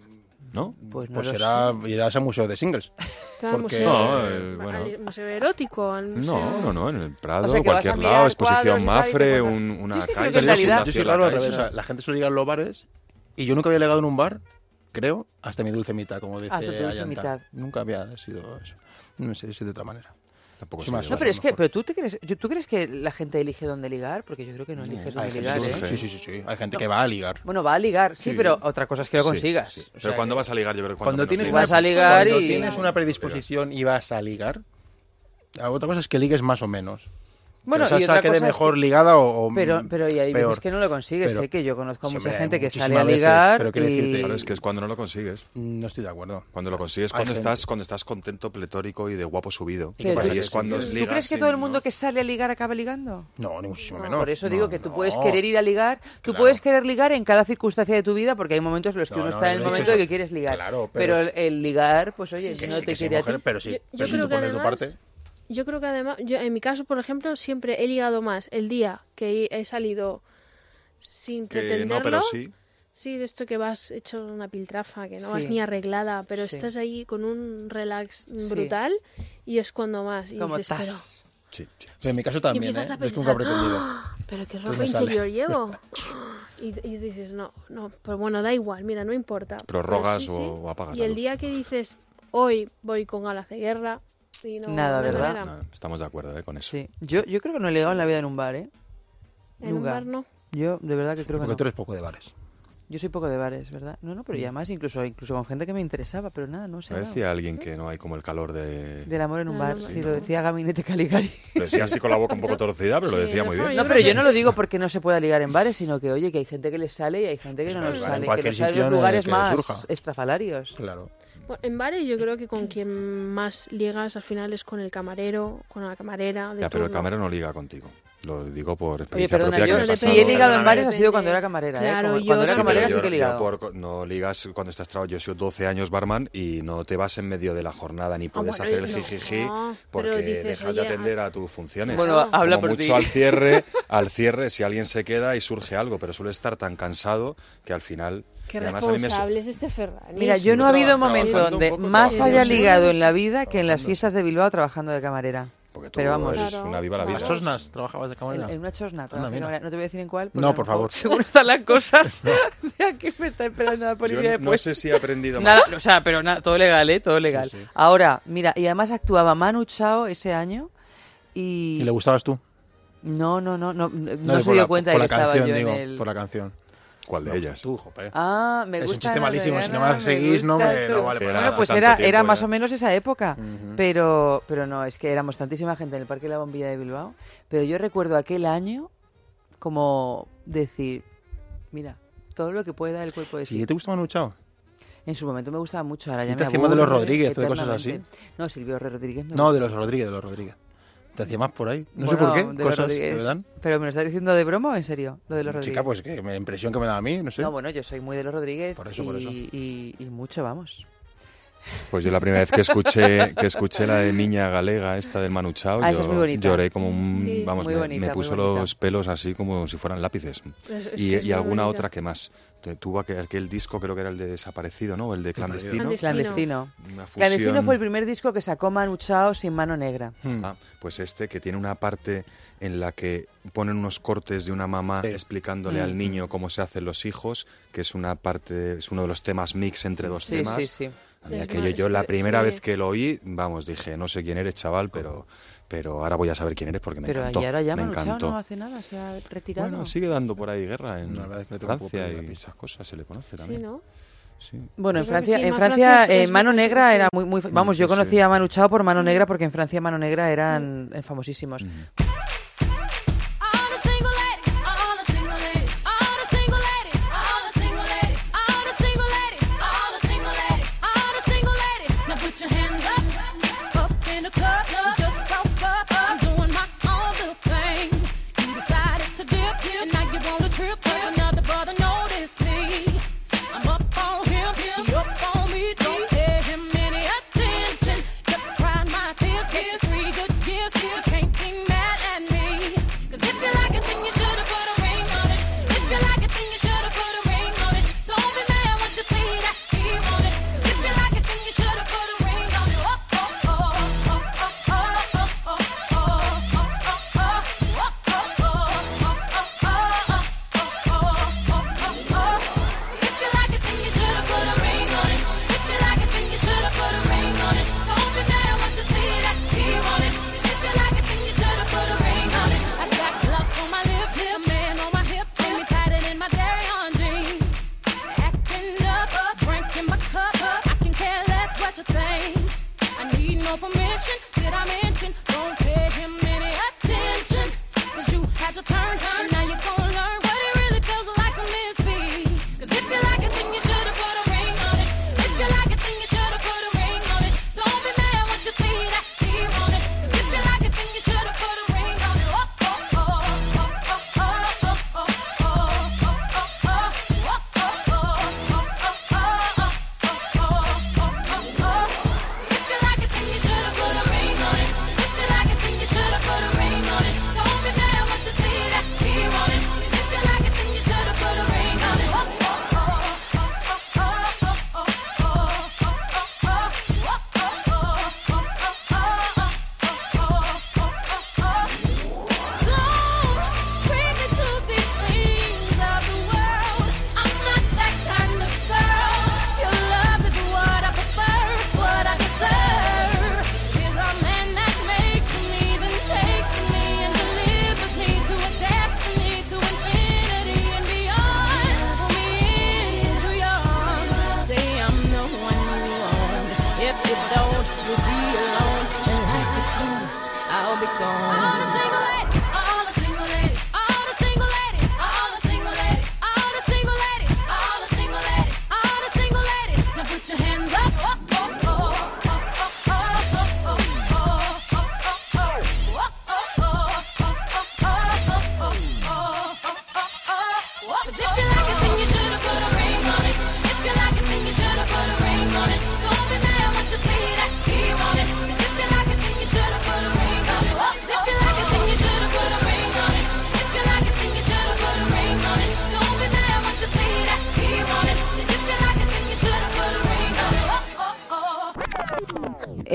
Speaker 15: ¿No?
Speaker 1: Pues no
Speaker 18: Pues será, irás al museo de singles.
Speaker 19: Claro,
Speaker 18: Porque-
Speaker 19: museo,
Speaker 15: No, eh, bueno.
Speaker 19: al museo erótico, al museo...
Speaker 15: No, no, no, en el Prado,
Speaker 1: O sea, a
Speaker 15: cualquier lado, exposición Mafre, un- una calle,
Speaker 18: Yo
Speaker 15: Fundación
Speaker 18: raro
Speaker 15: La
Speaker 18: o sea, gente suele ligar en los bares y yo nunca había ligado en un bar, creo, hasta mi dulce mitad, como dice
Speaker 1: tu dulce
Speaker 18: Ayanta.
Speaker 1: mitad.
Speaker 18: Nunca había sido eso. No sé, soy de otra manera.
Speaker 15: Tampoco
Speaker 18: Sí, más
Speaker 1: No, pero
Speaker 18: es
Speaker 1: que, pero tú te crees, yo- ¿tú crees que la gente elige dónde ligar? Porque yo creo que no eliges
Speaker 18: Hay
Speaker 1: dónde ligar, ¿eh?
Speaker 18: Sí, sí, sí, sí. Hay gente
Speaker 1: No.
Speaker 18: que va a ligar.
Speaker 1: Bueno, va a ligar, sí,
Speaker 18: Sí.
Speaker 1: pero otra cosa es que lo
Speaker 15: Sí,
Speaker 1: consigas.
Speaker 15: sí.
Speaker 1: O
Speaker 15: Pero
Speaker 1: sea
Speaker 15: cuando
Speaker 1: que-
Speaker 15: vas a ligar, yo creo que
Speaker 18: Cuando tienes,
Speaker 1: Vas
Speaker 18: una,
Speaker 1: a ligar
Speaker 18: cuando
Speaker 1: y-
Speaker 18: tienes una predisposición y vas a ligar, otra cosa es que ligues más o menos.
Speaker 1: Bueno,
Speaker 18: que
Speaker 1: y
Speaker 18: esa
Speaker 1: otra
Speaker 18: quede
Speaker 1: cosa es
Speaker 18: mejor
Speaker 1: que-
Speaker 18: ligada o, o
Speaker 1: Pero, pero y hay
Speaker 18: peor.
Speaker 1: veces que no lo consigues.
Speaker 18: Pero-
Speaker 1: sé que yo conozco a
Speaker 18: Sí,
Speaker 1: mucha
Speaker 18: hombre,
Speaker 1: gente que sale a
Speaker 18: veces,
Speaker 1: ligar
Speaker 18: pero quiero
Speaker 1: y...
Speaker 18: decirte-
Speaker 15: Claro, es que es cuando no lo consigues.
Speaker 18: No estoy de acuerdo.
Speaker 15: Cuando lo consigues,
Speaker 18: Hay
Speaker 15: cuando
Speaker 18: gente-
Speaker 15: estás, cuando estás contento, pletórico y de guapo subido.
Speaker 1: Pero
Speaker 15: Ahí es cuando
Speaker 1: ¿Tú
Speaker 15: ligas.
Speaker 1: crees que todo el mundo que sale a ligar acaba ligando?
Speaker 18: No, ni muchísimo
Speaker 1: No,
Speaker 18: menos.
Speaker 1: Por eso
Speaker 18: No,
Speaker 1: digo que tú
Speaker 18: no.
Speaker 1: puedes querer ir a ligar, tú
Speaker 18: Claro.
Speaker 1: puedes querer ligar en cada circunstancia de tu vida, porque hay momentos en los que
Speaker 18: No,
Speaker 1: uno
Speaker 18: no,
Speaker 1: está en
Speaker 18: no
Speaker 1: el momento de que quieres ligar. Pero,
Speaker 18: pero-
Speaker 1: el, ligar, pues oye,
Speaker 18: Sí,
Speaker 1: si
Speaker 18: sí,
Speaker 1: no
Speaker 18: sí,
Speaker 1: te
Speaker 18: sí,
Speaker 1: quiere a
Speaker 18: mujer,
Speaker 1: ti...
Speaker 18: pero sí. Pero si tú pones tu parte...
Speaker 19: yo creo que además, yo, en mi caso, por ejemplo, siempre he ligado más el día que he salido sin
Speaker 15: Que
Speaker 19: pretenderlo.
Speaker 15: no, pero sí.
Speaker 19: Sí, de esto que vas hecho una piltrafa, que no
Speaker 1: Sí.
Speaker 19: vas ni arreglada, pero
Speaker 1: Sí.
Speaker 19: estás ahí con un relax brutal y es cuando más. Y
Speaker 1: Como
Speaker 19: dices, pero...
Speaker 15: Sí, sí.
Speaker 18: Pero en mi caso
Speaker 19: y
Speaker 18: también, ¿eh? Es que nunca he pretendido.
Speaker 19: "Ah, pero qué
Speaker 18: Pues
Speaker 19: ropa
Speaker 18: sale.
Speaker 19: interior llevo. Y, y dices, no, no, pero bueno, da igual, mira, no importa.
Speaker 15: Prorrogas
Speaker 19: sí,
Speaker 15: o-
Speaker 19: sí.
Speaker 15: o apagas
Speaker 19: Y el día que dices, hoy voy con alas de guerra, y no,
Speaker 1: Nada,
Speaker 19: no
Speaker 1: ¿verdad?
Speaker 15: No, estamos de acuerdo ¿eh? con eso.
Speaker 1: Sí. Yo, yo creo que no he ligado en la vida en un bar, ¿eh?
Speaker 19: En un
Speaker 1: Nunca.
Speaker 19: bar no.
Speaker 1: Yo de verdad que creo que
Speaker 18: Porque
Speaker 1: no.
Speaker 18: tú eres poco de bares.
Speaker 1: Yo soy poco de bares, ¿verdad? No, no, pero y
Speaker 18: Mm.
Speaker 1: además incluso, incluso con gente que me interesaba, pero nada, no sé.
Speaker 15: Lo decía alguien que no hay como el calor de...
Speaker 1: Del amor en un
Speaker 19: Ah,
Speaker 1: bar,
Speaker 19: no,
Speaker 1: sí,
Speaker 15: no.
Speaker 1: lo decía Gabinete Caligari.
Speaker 15: Lo decía así con la boca un poco torcida, pero lo
Speaker 19: Sí,
Speaker 15: decía
Speaker 19: en
Speaker 15: muy bien.
Speaker 1: No,
Speaker 19: Yo
Speaker 1: pero yo no lo digo porque no se pueda ligar en bares, sino que, oye, que hay gente que le sale y hay gente que no nos sale, que nos sale en los lugares más
Speaker 18: surja.
Speaker 1: estrafalarios.
Speaker 18: Claro.
Speaker 19: Bueno, en bares yo creo que con quien más ligas al final es con el camarero, con la camarera de
Speaker 15: Ya, pero el
Speaker 19: turno.
Speaker 15: camarero no liga contigo. Lo digo por
Speaker 1: Oye,
Speaker 15: experiencia
Speaker 1: perdona,
Speaker 15: propia
Speaker 1: yo
Speaker 15: que me
Speaker 1: si he ligado en bares ha sido cuando era camarera, ¿eh?
Speaker 19: Claro, yo
Speaker 1: Cuando era
Speaker 19: sí,
Speaker 1: camarera
Speaker 15: pero
Speaker 1: sí que he
Speaker 15: yo-
Speaker 1: ligado.
Speaker 15: yo por- no ligas cuando estás trabajando. Yo he sido 12 años barman y no te vas en medio de la jornada ni puedes
Speaker 19: Ah, bueno,
Speaker 15: hacer el
Speaker 19: no,
Speaker 15: jijiji
Speaker 19: no,
Speaker 15: porque
Speaker 19: dices,
Speaker 15: dejas de
Speaker 19: oye,
Speaker 15: atender a tus funciones.
Speaker 1: Bueno, habla
Speaker 15: Como
Speaker 1: por
Speaker 15: mucho al cierre, al cierre si alguien se queda y surge algo, pero suele estar tan cansado que al final
Speaker 19: Qué responsable es este Ferrari.
Speaker 1: Mira, yo no ha habido momento donde más haya ligado en la vida que en las fiestas de Bilbao trabajando de camarera.
Speaker 15: Porque tú
Speaker 1: Pero vamos.
Speaker 15: eres
Speaker 19: Claro,
Speaker 15: una viva la vida.
Speaker 19: claro.
Speaker 18: ¿Las Chosnas trabajabas de
Speaker 1: En,
Speaker 18: camarera?
Speaker 1: en una chosna, camarera. no te voy a decir en cuál.
Speaker 18: No, por favor.
Speaker 1: Según están las cosas, de aquí me está esperando la policía
Speaker 15: Yo no
Speaker 1: después.
Speaker 15: sé si he aprendido
Speaker 1: Nada,
Speaker 15: más.
Speaker 1: o sea, pero nada, todo legal, ¿eh? Todo legal.
Speaker 18: sí.
Speaker 1: Ahora, mira, y además actuaba Manu Chao ese año y...
Speaker 18: ¿Y le gustabas tú?
Speaker 1: No, no, no, no, no,
Speaker 18: No,
Speaker 1: se dio
Speaker 18: la-
Speaker 1: cuenta de que estaba
Speaker 18: canción,
Speaker 1: yo
Speaker 18: digo,
Speaker 1: en el...
Speaker 18: por la canción.
Speaker 15: ¿Cuál de
Speaker 18: No,
Speaker 15: ellas?
Speaker 18: Tú, jope.
Speaker 1: Ah, me
Speaker 18: Es un chiste malísimo, si no me seguís, no me- no vale
Speaker 15: Era
Speaker 1: Bueno, pues era, era más
Speaker 15: ya.
Speaker 1: o menos esa época, pero, pero no, es que éramos tantísima gente en el Parque de la Bombilla de Bilbao, pero yo recuerdo aquel año como decir, mira, todo lo que puede dar el cuerpo de
Speaker 18: ¿Y
Speaker 1: sí.
Speaker 18: qué te gusta Manu Chao?
Speaker 1: En su momento me gustaba mucho, ahora
Speaker 18: ¿Y
Speaker 1: ya
Speaker 18: te
Speaker 1: me
Speaker 18: más de los
Speaker 1: aburre
Speaker 18: Rodríguez o de cosas así?
Speaker 1: No, Silvio Rodríguez me
Speaker 18: No, de los Rodríguez, de los Rodríguez. ¿Te hacía más por ahí? No sé
Speaker 1: Bueno,
Speaker 18: por qué.
Speaker 1: de
Speaker 18: Cosas que me dan.
Speaker 1: ¿Pero me lo estás diciendo de broma o en serio? Lo de los Rodríguez.
Speaker 18: Chica, pues que me- impresión que me da a mí, no sé.
Speaker 1: No, bueno, yo soy muy de los Rodríguez
Speaker 18: Por eso,
Speaker 1: y,
Speaker 18: por eso.
Speaker 1: y- y mucho, vamos.
Speaker 15: Pues yo la primera vez que escuché que escuché la de Niña Galega, esta del Manu Chao,
Speaker 1: Ah,
Speaker 15: yo
Speaker 1: es
Speaker 15: lloré como un...
Speaker 19: Sí,
Speaker 15: vamos, me,
Speaker 1: bonita,
Speaker 15: me puso los pelos así como si fueran lápices.
Speaker 19: Es- es
Speaker 15: y y alguna
Speaker 19: bonita.
Speaker 15: otra que más. Tuvo aquel, aquel disco, creo que era el de Desaparecido, ¿no? El de Clandestino.
Speaker 19: Clandestino.
Speaker 1: Clandestino. Clandestino fue el primer disco que sacó Manu Chao sin mano negra.
Speaker 18: Hmm.
Speaker 15: Ah, pues este que tiene una parte en la que ponen unos cortes de una mamá
Speaker 18: Sí.
Speaker 15: explicándole
Speaker 1: Mm.
Speaker 15: al niño cómo se hacen los hijos, que es una parte, es uno de los temas mix entre dos
Speaker 1: Sí,
Speaker 15: temas.
Speaker 1: sí, sí.
Speaker 15: A mí
Speaker 19: Es
Speaker 15: aquello,
Speaker 19: más,
Speaker 15: yo la
Speaker 19: sí.
Speaker 15: primera vez que lo oí, vamos, dije, no sé quién eres, chaval, pero, pero ahora voy a saber quién eres porque me
Speaker 1: Pero
Speaker 15: encantó.
Speaker 1: y ahora ya
Speaker 15: me encantó.
Speaker 1: no hace nada, se ha retirado.
Speaker 15: Bueno, sigue dando por ahí guerra en
Speaker 18: poco
Speaker 15: Francia y esas cosas, se le conoce
Speaker 19: Sí,
Speaker 15: también.
Speaker 19: ¿no?
Speaker 15: Sí.
Speaker 1: Bueno, en
Speaker 19: que
Speaker 1: Francia,
Speaker 19: sí,
Speaker 1: en Francia,
Speaker 19: Francia
Speaker 1: eh, Mano Negra era muy, muy, vamos, yo conocía a Manu Chao por Mano Negra porque en Francia Mano Negra eran eh, famosísimos.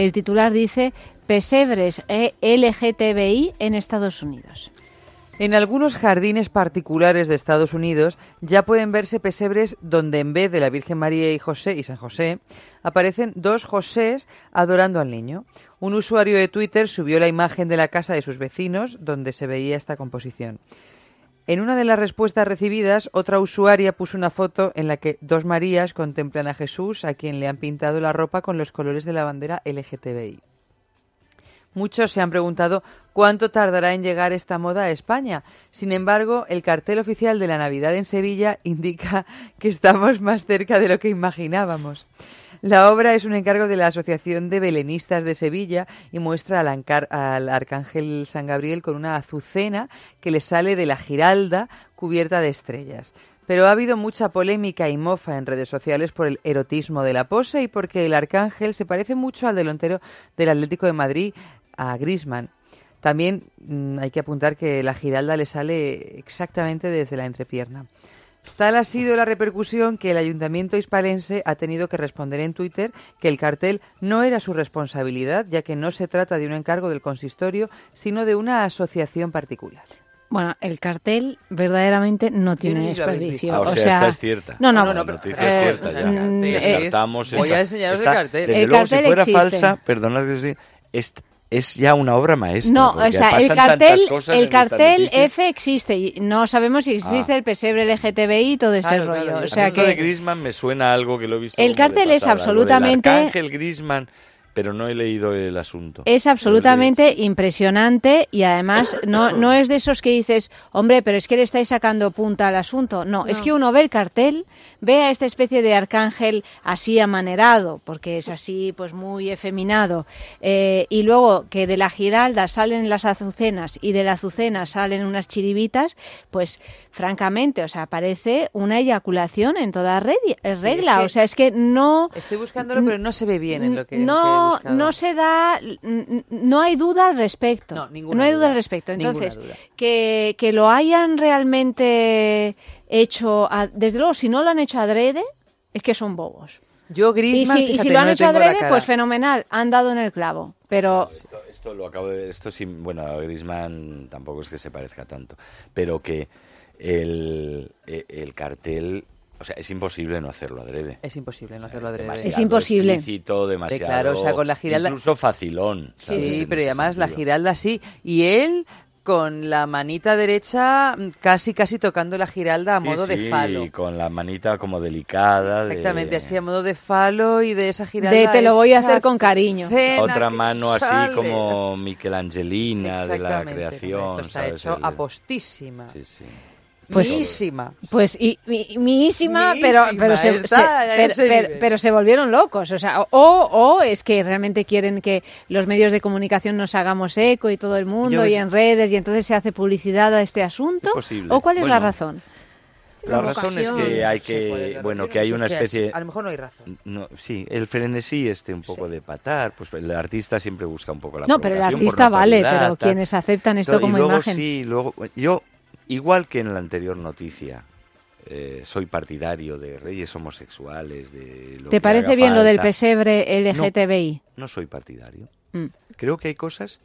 Speaker 20: El titular dice pesebres e LGTBI en Estados Unidos.
Speaker 1: En algunos jardines particulares de Estados Unidos ya pueden verse pesebres donde en vez de la Virgen María y José y San José aparecen dos Josés adorando al niño. Un usuario de Twitter subió la imagen de la casa de sus vecinos donde se veía esta composición. En una de las respuestas recibidas, otra usuaria puso una foto en la que dos Marías contemplan a Jesús, a quien le han pintado la ropa con los colores de la bandera LGTBI. Muchos se han preguntado cuánto tardará en llegar esta moda a España. Sin embargo, el cartel oficial de la Navidad en Sevilla indica que estamos más cerca de lo que imaginábamos. La obra es un encargo de la Asociación de Belenistas de Sevilla y muestra al, al arcángel San Gabriel con una azucena que le sale de la giralda cubierta de estrellas. Pero ha habido mucha polémica y mofa en redes sociales por el erotismo de la pose y porque el arcángel se parece mucho al delantero del Atlético de Madrid, a Griezmann. También mm, hay que apuntar que la giralda le sale exactamente desde la entrepierna. Tal ha sido la repercusión que el ayuntamiento hispalense ha tenido que responder en Twitter que el cartel no era su responsabilidad, ya que no se trata de un encargo del consistorio, sino de una asociación particular.
Speaker 20: Bueno, el cartel verdaderamente no tiene desperdicio.
Speaker 21: Ah, o sea, esta es cierta.
Speaker 20: No, no,
Speaker 21: No, no,
Speaker 20: pero-
Speaker 21: noticia es cierta ya.
Speaker 20: mm, eh,
Speaker 21: descartamos
Speaker 1: Voy
Speaker 21: esta-
Speaker 1: a enseñaros el cartel.
Speaker 21: Desde
Speaker 20: El
Speaker 21: luego, si
Speaker 20: cartel
Speaker 21: fuera
Speaker 20: existe.
Speaker 21: falsa, perdonad que os diga, es, ya una obra maestra.
Speaker 20: No, o sea, el cartel, el cartel. F existe y no sabemos si existe
Speaker 21: Ah.
Speaker 20: el pesebre LGTBI y todo este
Speaker 21: Claro,
Speaker 20: rollo.
Speaker 21: claro,
Speaker 20: o
Speaker 21: a
Speaker 20: sea
Speaker 21: mí esto de
Speaker 20: que
Speaker 21: Griezmann me suena a algo que lo he visto.
Speaker 20: El
Speaker 21: de
Speaker 20: cartel es
Speaker 21: pasada,
Speaker 20: absolutamente-
Speaker 21: Arcángel Griezmann, pero no he leído el asunto.
Speaker 20: es absolutamente impresionante y además no, no es de esos que dices, hombre, pero es que le estáis sacando punta al asunto. No, es
Speaker 19: No.
Speaker 20: que uno ve el cartel, ve a esta especie de arcángel así amanerado, porque es así pues muy efeminado, eh, y luego que de la giralda salen las azucenas y de la azucena salen unas chiribitas, pues francamente, o sea, parece una eyaculación en toda regla.
Speaker 1: que
Speaker 20: o sea, es que no...
Speaker 1: Estoy buscándolo, pero no se ve bien en lo que, he
Speaker 20: no, no se da, no hay duda al respecto. No,
Speaker 1: ninguna
Speaker 20: hay duda
Speaker 1: duda,
Speaker 20: al respecto. Entonces,
Speaker 1: duda.
Speaker 20: que, que lo hayan realmente hecho, a- desde luego, si no lo han hecho adrede, es que son bobos.
Speaker 1: Yo,
Speaker 20: Y
Speaker 1: Griezmann,
Speaker 20: si, y si lo
Speaker 1: no
Speaker 20: han
Speaker 1: le
Speaker 20: hecho adrede, pues fenomenal, han dado en el clavo. Pero
Speaker 21: Esto, esto lo acabo de esto sí, bueno, a Griezmann tampoco es que se parezca tanto, pero que el, e- el cartel, o sea, es imposible no hacerlo adrede.
Speaker 1: Es imposible no hacerlo adrede.
Speaker 21: Demasiado
Speaker 20: imposible.
Speaker 21: explícito, demasiado
Speaker 1: claro, o sea, con la giralda-
Speaker 21: incluso facilón. ¿sabes?
Speaker 1: Sí, pero además la
Speaker 21: sentido.
Speaker 1: giralda sí. Y él con la manita derecha casi casi tocando la giralda a
Speaker 21: Sí,
Speaker 1: modo
Speaker 21: sí,
Speaker 1: de falo.
Speaker 21: con la manita como delicada. de-
Speaker 1: Exactamente, así a modo de falo y de esa giralda.
Speaker 20: de te lo voy a hacer con cariño.
Speaker 21: Otra mano así
Speaker 1: sale.
Speaker 21: como Michelangelina de la creación.
Speaker 1: Esto está
Speaker 21: ¿sabes?
Speaker 1: hecho
Speaker 21: El-
Speaker 1: apostísima.
Speaker 21: Sí, sí.
Speaker 20: Pues-
Speaker 1: Miísima.
Speaker 20: Pues y, mi- miísima,
Speaker 1: Miísima,
Speaker 20: pero pero se,
Speaker 1: está
Speaker 20: pero- volvieron locos, o sea, o, o es que realmente quieren que los medios de comunicación nos hagamos eco y todo el mundo
Speaker 21: Yo
Speaker 20: y
Speaker 21: es-
Speaker 20: en redes y entonces se hace publicidad a este asunto,
Speaker 21: posible.
Speaker 20: o cuál es la razón.
Speaker 21: La razón es que hay que, bueno, que hay una especie...
Speaker 1: es- A lo mejor no hay razón.
Speaker 21: No, sí, el frenesí este un poco de patar, pues el artista siempre busca un poco la
Speaker 20: No, pero el artista vale, pero quienes aceptan esto
Speaker 21: Todo- y
Speaker 20: como
Speaker 21: luego
Speaker 20: imagen.
Speaker 21: sí, luego yo igual que en la anterior noticia eh, soy partidario de reyes homosexuales, de lo
Speaker 20: ¿Te
Speaker 21: que
Speaker 20: parece
Speaker 21: haga
Speaker 20: bien lo del pesebre
Speaker 21: No,
Speaker 20: LGTBI?
Speaker 21: No, soy partidario.
Speaker 20: Mm.
Speaker 21: Creo que hay cosas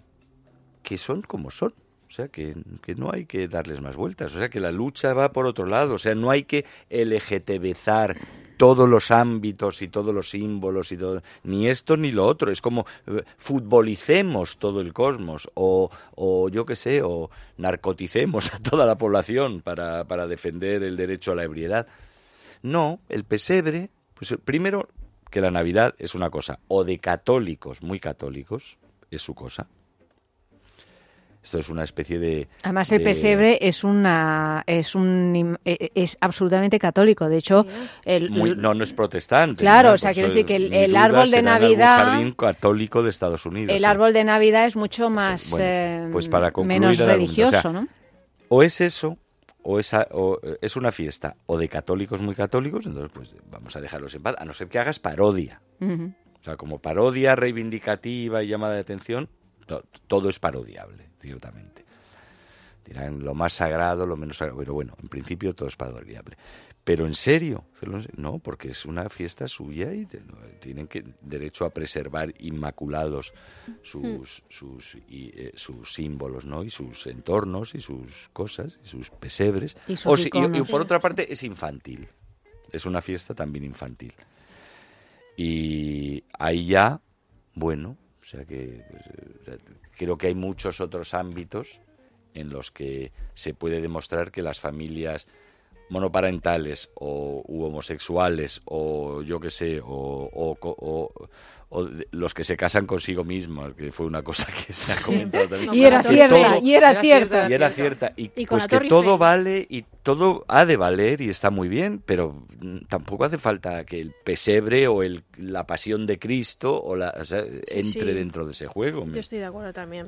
Speaker 21: que son como son. O sea, que, que no hay que darles más vueltas. O sea, que la lucha va por otro lado. O sea, no hay que LGTBizar todos los ámbitos y todos los símbolos y todo, ni esto ni lo otro. Es como eh, futbolicemos todo el cosmos o, o yo qué sé, o narcoticemos a toda la población para, para defender el derecho a la ebriedad. No, el pesebre, pues eh, primero que la Navidad es una cosa, o de católicos, muy católicos, es su cosa. Esto es una especie de...
Speaker 20: Además el
Speaker 21: de-
Speaker 20: pesebre es una es un im- e- es absolutamente católico, de hecho el
Speaker 21: muy- no, no es protestante.
Speaker 20: Claro,
Speaker 21: ¿no?
Speaker 20: o sea,
Speaker 21: Por
Speaker 20: quiero decir que el- árbol de Navidad-
Speaker 21: jardín católico de Estados Unidos.
Speaker 20: el árbol de Navidad es mucho más
Speaker 21: Bueno,
Speaker 20: eh,
Speaker 21: pues para concluir
Speaker 20: menos religioso,
Speaker 21: o sea,
Speaker 20: ¿no?
Speaker 21: O es eso, o, esa, o eh, es una fiesta o de católicos muy católicos, entonces pues vamos a dejarlos en paz, a no ser que hagas parodia. O sea, como parodia reivindicativa y llamada de atención, to- todo es parodiable, ciertamente. Dirán lo más sagrado, lo menos sagrado. Pero bueno, en principio todo es padroneable. Pero en serio, hacerlo en serio, no, porque es una fiesta suya y tienen que derecho a preservar inmaculados sus sus y, eh, sus símbolos, ¿no? Y sus entornos y sus cosas y sus pesebres.
Speaker 20: Y sus
Speaker 21: O si- y- y
Speaker 20: iconos.
Speaker 21: por otra parte es infantil. Es una fiesta también infantil. Y ahí ya, bueno, o sea que pues, eh, creo que hay muchos otros ámbitos en los que se puede demostrar que las familias monoparentales o homosexuales o yo qué sé o, o- o de- los que se casan consigo mismos que fue una cosa que se ha comentado también
Speaker 20: Y era cierta, y era cierta.
Speaker 21: y era cierta y, pues que todo vale y todo ha de valer y está muy bien pero tampoco hace falta que el pesebre o el, la pasión de Cristo o la o sea,
Speaker 19: Sí,
Speaker 21: entre
Speaker 19: sí.
Speaker 21: dentro de ese juego
Speaker 19: Yo estoy de acuerdo también.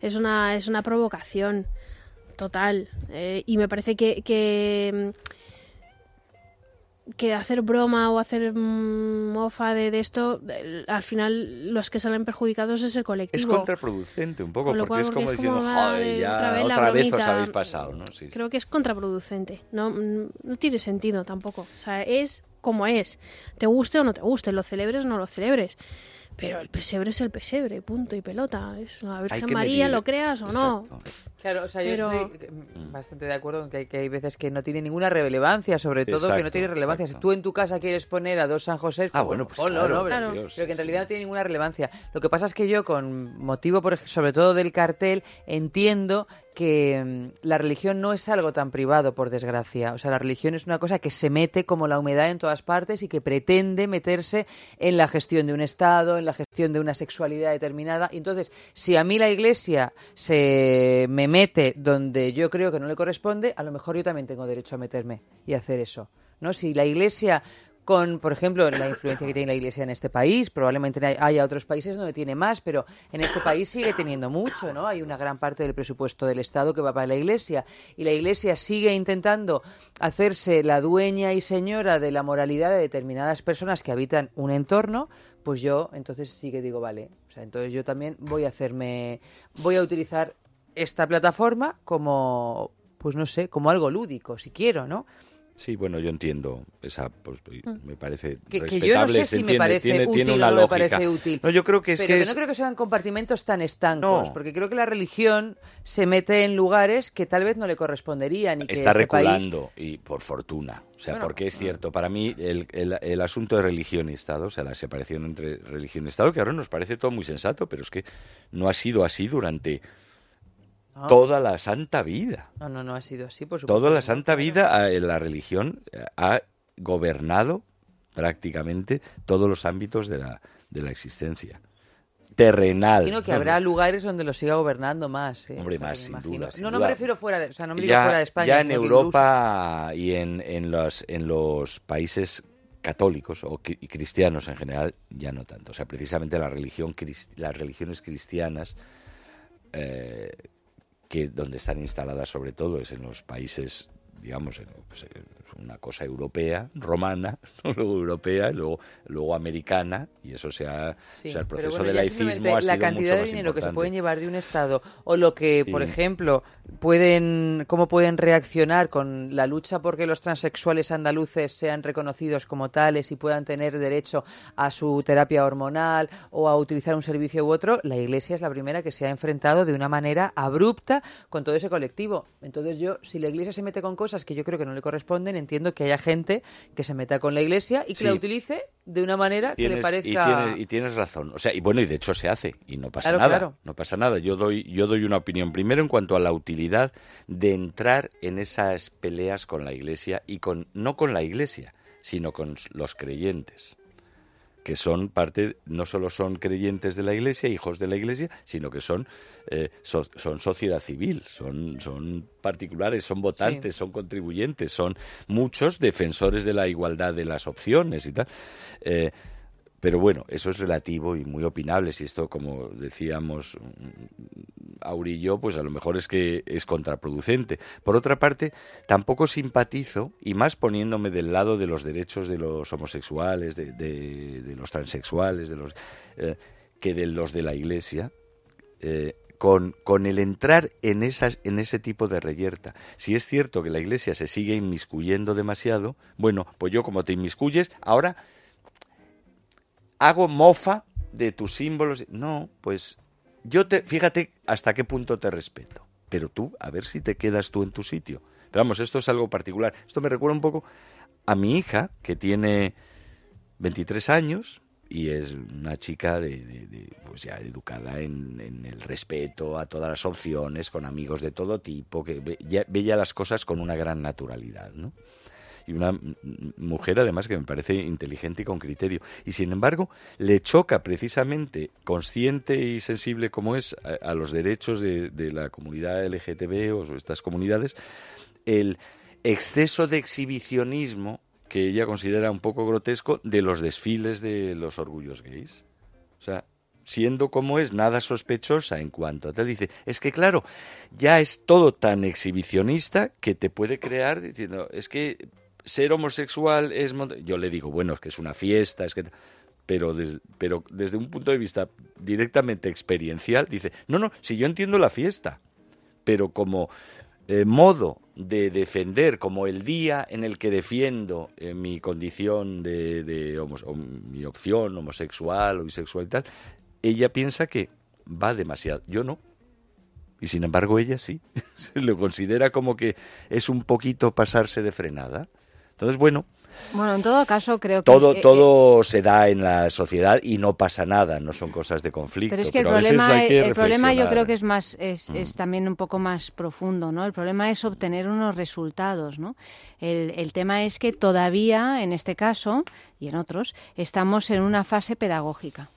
Speaker 19: Es una, es una provocación total. eh, y me parece que, que, que hacer broma o hacer mm, mofa de, de esto, al final los que salen perjudicados es el
Speaker 21: es
Speaker 19: colectivo.
Speaker 21: contraproducente un poco porque
Speaker 19: cual,
Speaker 21: es como
Speaker 19: porque es
Speaker 21: diciendo
Speaker 19: como,
Speaker 21: joder ya
Speaker 19: otra vez la
Speaker 21: otra vez os
Speaker 19: bromita".
Speaker 21: habéis pasado ¿no? Sí.
Speaker 19: Creo que es contraproducente. No, mm, no tiene sentido tampoco. O sea, es como es. Te guste o no te guste, lo celebres o no lo celebres. Pero el pesebre es el pesebre, punto y pelota. Es la Virgen María,
Speaker 1: medir.
Speaker 19: lo creas o no.
Speaker 1: Claro, o sea, yo estoy mm, bastante de acuerdo en que hay, que hay veces que no tiene ninguna relevancia, sobre todo que no tiene relevancia. Si tú en tu casa quieres poner a dos San José,
Speaker 21: Ah, bueno, pues
Speaker 1: ponlo,
Speaker 21: claro,
Speaker 1: Pero,
Speaker 21: Dios,
Speaker 1: pero que en
Speaker 21: sí,
Speaker 1: realidad no tiene ninguna relevancia. Lo que pasa es que yo, con motivo, por sobre todo del cartel, entiendo que mm, la religión no es algo tan privado, por desgracia. O sea, la religión es una cosa que se mete como la humedad en todas partes y que pretende meterse en la gestión de un Estado, en la gestión de una sexualidad determinada. Entonces, si a mí la Iglesia se me mete donde yo creo que no le corresponde, a lo mejor yo también tengo derecho a meterme y hacer eso. ¿no? Si la Iglesia con, por ejemplo, la influencia que tiene la Iglesia en este país, probablemente hay- haya otros países donde tiene más, pero en este país sigue teniendo mucho, ¿no? Hay una gran parte del presupuesto del Estado que va para la Iglesia y la Iglesia sigue intentando hacerse la dueña y señora de la moralidad de determinadas personas que habitan un entorno, pues yo entonces sí que digo, vale, o sea, entonces yo también voy a hacerme, voy a utilizar esta plataforma como, pues no sé, como algo lúdico, si quiero, ¿no?
Speaker 21: Sí, bueno, yo entiendo esa, pues,
Speaker 1: Mm.
Speaker 21: me parece
Speaker 1: Que, yo no sé si me parece
Speaker 21: tiene,
Speaker 1: útil
Speaker 21: tiene
Speaker 1: o no me parece útil.
Speaker 21: No, yo creo que es
Speaker 1: pero
Speaker 21: que,
Speaker 1: que
Speaker 21: es-
Speaker 1: no creo que sean compartimentos tan estancos,
Speaker 21: No.
Speaker 1: porque creo que la religión se mete en lugares que tal vez no le corresponderían y que
Speaker 21: está
Speaker 1: este país
Speaker 21: reculando y por fortuna. O sea,
Speaker 1: Bueno,
Speaker 21: porque es cierto, para mí el, el- el asunto de religión y Estado, o sea, la separación entre religión y Estado, que ahora nos parece todo muy sensato, pero es que no ha sido así durante
Speaker 1: No.
Speaker 21: toda la santa vida.
Speaker 1: No, no, no ha sido así, por supuesto.
Speaker 21: Toda la santa vida la religión ha gobernado prácticamente todos los ámbitos de la, de la existencia. Terrenal.
Speaker 1: Imagino que habrá lugares donde lo siga gobernando más. ¿eh?
Speaker 21: Hombre,
Speaker 1: O sea,
Speaker 21: más, sin duda, sin
Speaker 1: no, no
Speaker 21: duda.
Speaker 1: me refiero fuera de, o sea, no me
Speaker 21: ya,
Speaker 1: fuera de España.
Speaker 21: ya en
Speaker 1: incluso-
Speaker 21: Europa y en, en, los, en los países católicos o y cristianos en general, ya no tanto. O sea, precisamente la religión, las religiones cristianas, eh, que donde están instaladas sobre todo es en los países, digamos, en, pues, en una cosa europea, romana, luego europea, y luego, luego americana, y eso se ha,
Speaker 1: Sí,
Speaker 21: o sea, el proceso
Speaker 1: bueno, ya
Speaker 21: laicismo ha sido
Speaker 1: la cantidad
Speaker 21: mucho
Speaker 1: de dinero que se pueden llevar de un estado o lo que, por
Speaker 21: Sí.
Speaker 1: ejemplo, pueden cómo pueden reaccionar con la lucha porque los transexuales andaluces sean reconocidos como tales y puedan tener derecho a su terapia hormonal o a utilizar un servicio u otro, la Iglesia es la primera que se ha enfrentado de una manera abrupta con todo ese colectivo. Entonces yo, si la Iglesia se mete con cosas que yo creo que no le corresponden, entiendo que haya gente que se meta con la Iglesia y que
Speaker 21: Sí.
Speaker 1: la utilice de una manera que le parezca...
Speaker 21: y, tienes, y tienes razón. O sea, y bueno, y de hecho se hace y no pasa
Speaker 1: Claro,
Speaker 21: nada.
Speaker 1: claro.
Speaker 21: No pasa nada. Yo doy, yo doy una opinión primero en cuanto a la utilidad de entrar en esas peleas con la Iglesia y con no con la Iglesia, sino con los creyentes que son parte, no solo son creyentes de la Iglesia, hijos de la Iglesia, sino que son, eh, so- son sociedad civil, son, son particulares, son votantes, son contribuyentes, son muchos defensores de la igualdad de las opciones y tal. Eh, pero bueno, eso es relativo y muy opinable. Si esto, como decíamos mm, Auri y yo, pues a lo mejor es que es contraproducente. Por otra parte, tampoco simpatizo, y más poniéndome del lado de los derechos de los homosexuales, de, de- de los transexuales, de los eh, que de los de la Iglesia, eh, con, con el entrar en, esas, en ese tipo de reyerta. Si es cierto que la Iglesia se sigue inmiscuyendo demasiado, bueno, pues yo como te inmiscuyes, ahora hago mofa de tus símbolos. No, pues yo te, fíjate hasta qué punto te respeto. Pero tú, a ver si te quedas tú en tu sitio. Pero vamos, esto es algo particular. Esto me recuerda un poco a mi hija, que tiene 23 años, y es una chica de, de- pues ya educada en, en el respeto a todas las opciones, con amigos de todo tipo, que ve ya, ve ya las cosas con una gran naturalidad, ¿no? Y una mujer además que me parece inteligente y con criterio. Y sin embargo, le choca precisamente, consciente y sensible como es a, a los derechos de, de la comunidad LGTB o estas comunidades, el exceso de exhibicionismo que ella considera un poco grotesco de los desfiles de los orgullos gays. O sea, siendo como es nada sospechosa en cuanto a tal, dice, es que claro, ya es todo tan exhibicionista que te puede crear diciendo, es que ser homosexual es... mon-". Yo le digo, bueno, es que es una fiesta, es que... Pero, pero desde un punto de vista directamente experiencial, dice, no, no, si yo entiendo la fiesta, pero como eh, modo de defender, como el día en el que defiendo eh, mi condición de, de mi opción homosexual o bisexual y tal, ella piensa que va demasiado. Yo no. Y sin embargo ella sí. Se lo considera como que es un poquito pasarse de frenada. Entonces, bueno,
Speaker 20: Bueno, en todo caso creo que...
Speaker 21: todo,
Speaker 20: eh, eh,
Speaker 21: todo se da en la sociedad y no pasa nada, no son cosas de conflicto.
Speaker 20: Pero es que el problema,
Speaker 21: hay que
Speaker 20: el problema yo creo que es más es,
Speaker 21: Mm.
Speaker 20: es también un poco más profundo, ¿no? El problema es obtener unos resultados, ¿no? El, el tema es que todavía, en este caso y en otros, estamos en una fase pedagógica.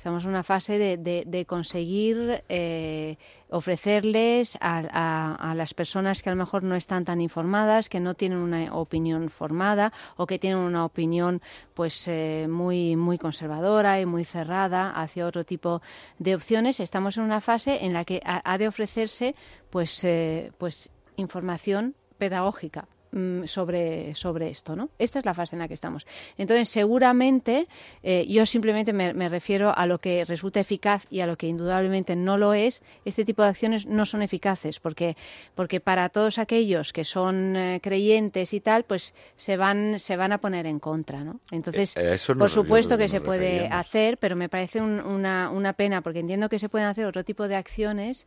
Speaker 20: Estamos en una fase de, de- conseguir eh, ofrecerles a, las personas que a lo mejor no están tan informadas, que no tienen una opinión formada o que tienen una opinión pues eh, muy muy conservadora y muy cerrada hacia otro tipo de opciones. Estamos en una fase en la que ha, ha de ofrecerse pues eh, pues información pedagógica mm, sobre, sobre esto, ¿no? Esta es la fase en la que estamos. Entonces, seguramente, eh, yo simplemente me, me refiero a lo que resulta eficaz y a lo que indudablemente no lo es. Este tipo de acciones no son eficaces porque, porque para todos aquellos que son eh, creyentes y tal, pues se van, se van a poner en contra, ¿no? Entonces,
Speaker 21: Eh, eso
Speaker 20: por supuesto que
Speaker 21: que
Speaker 20: se puede
Speaker 21: referíamos.
Speaker 20: hacer, pero me parece un- una, una pena porque entiendo que se pueden hacer otro tipo de acciones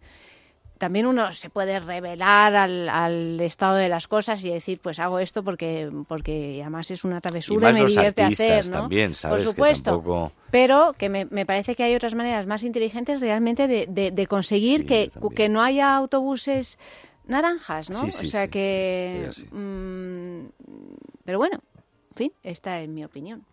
Speaker 20: también uno se puede revelar al, al estado de las cosas y decir, pues hago esto porque, porque además es una travesura y, me divierte hacer, ¿no?
Speaker 21: también, ¿sabes?
Speaker 20: Por
Speaker 21: Que
Speaker 20: supuesto.
Speaker 21: tampoco-
Speaker 20: Pero que me, me parece que hay otras maneras más inteligentes realmente de, de- de conseguir que, que no haya autobuses naranjas, ¿no?
Speaker 21: Sí, sí,
Speaker 20: o sea
Speaker 21: sí,
Speaker 20: que... mm, pero bueno, en fin, esta es mi opinión.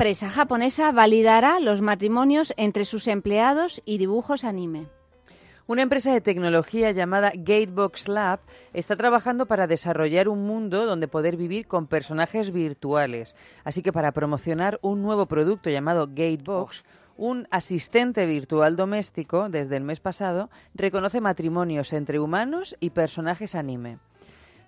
Speaker 20: Empresa japonesa validará los matrimonios entre sus empleados y dibujos anime.
Speaker 1: Una empresa de tecnología llamada Gatebox Lab está trabajando para desarrollar un mundo donde poder vivir con personajes virtuales. Así que para promocionar un nuevo producto llamado Gatebox, un asistente virtual doméstico, desde el mes pasado, reconoce matrimonios entre humanos y personajes anime.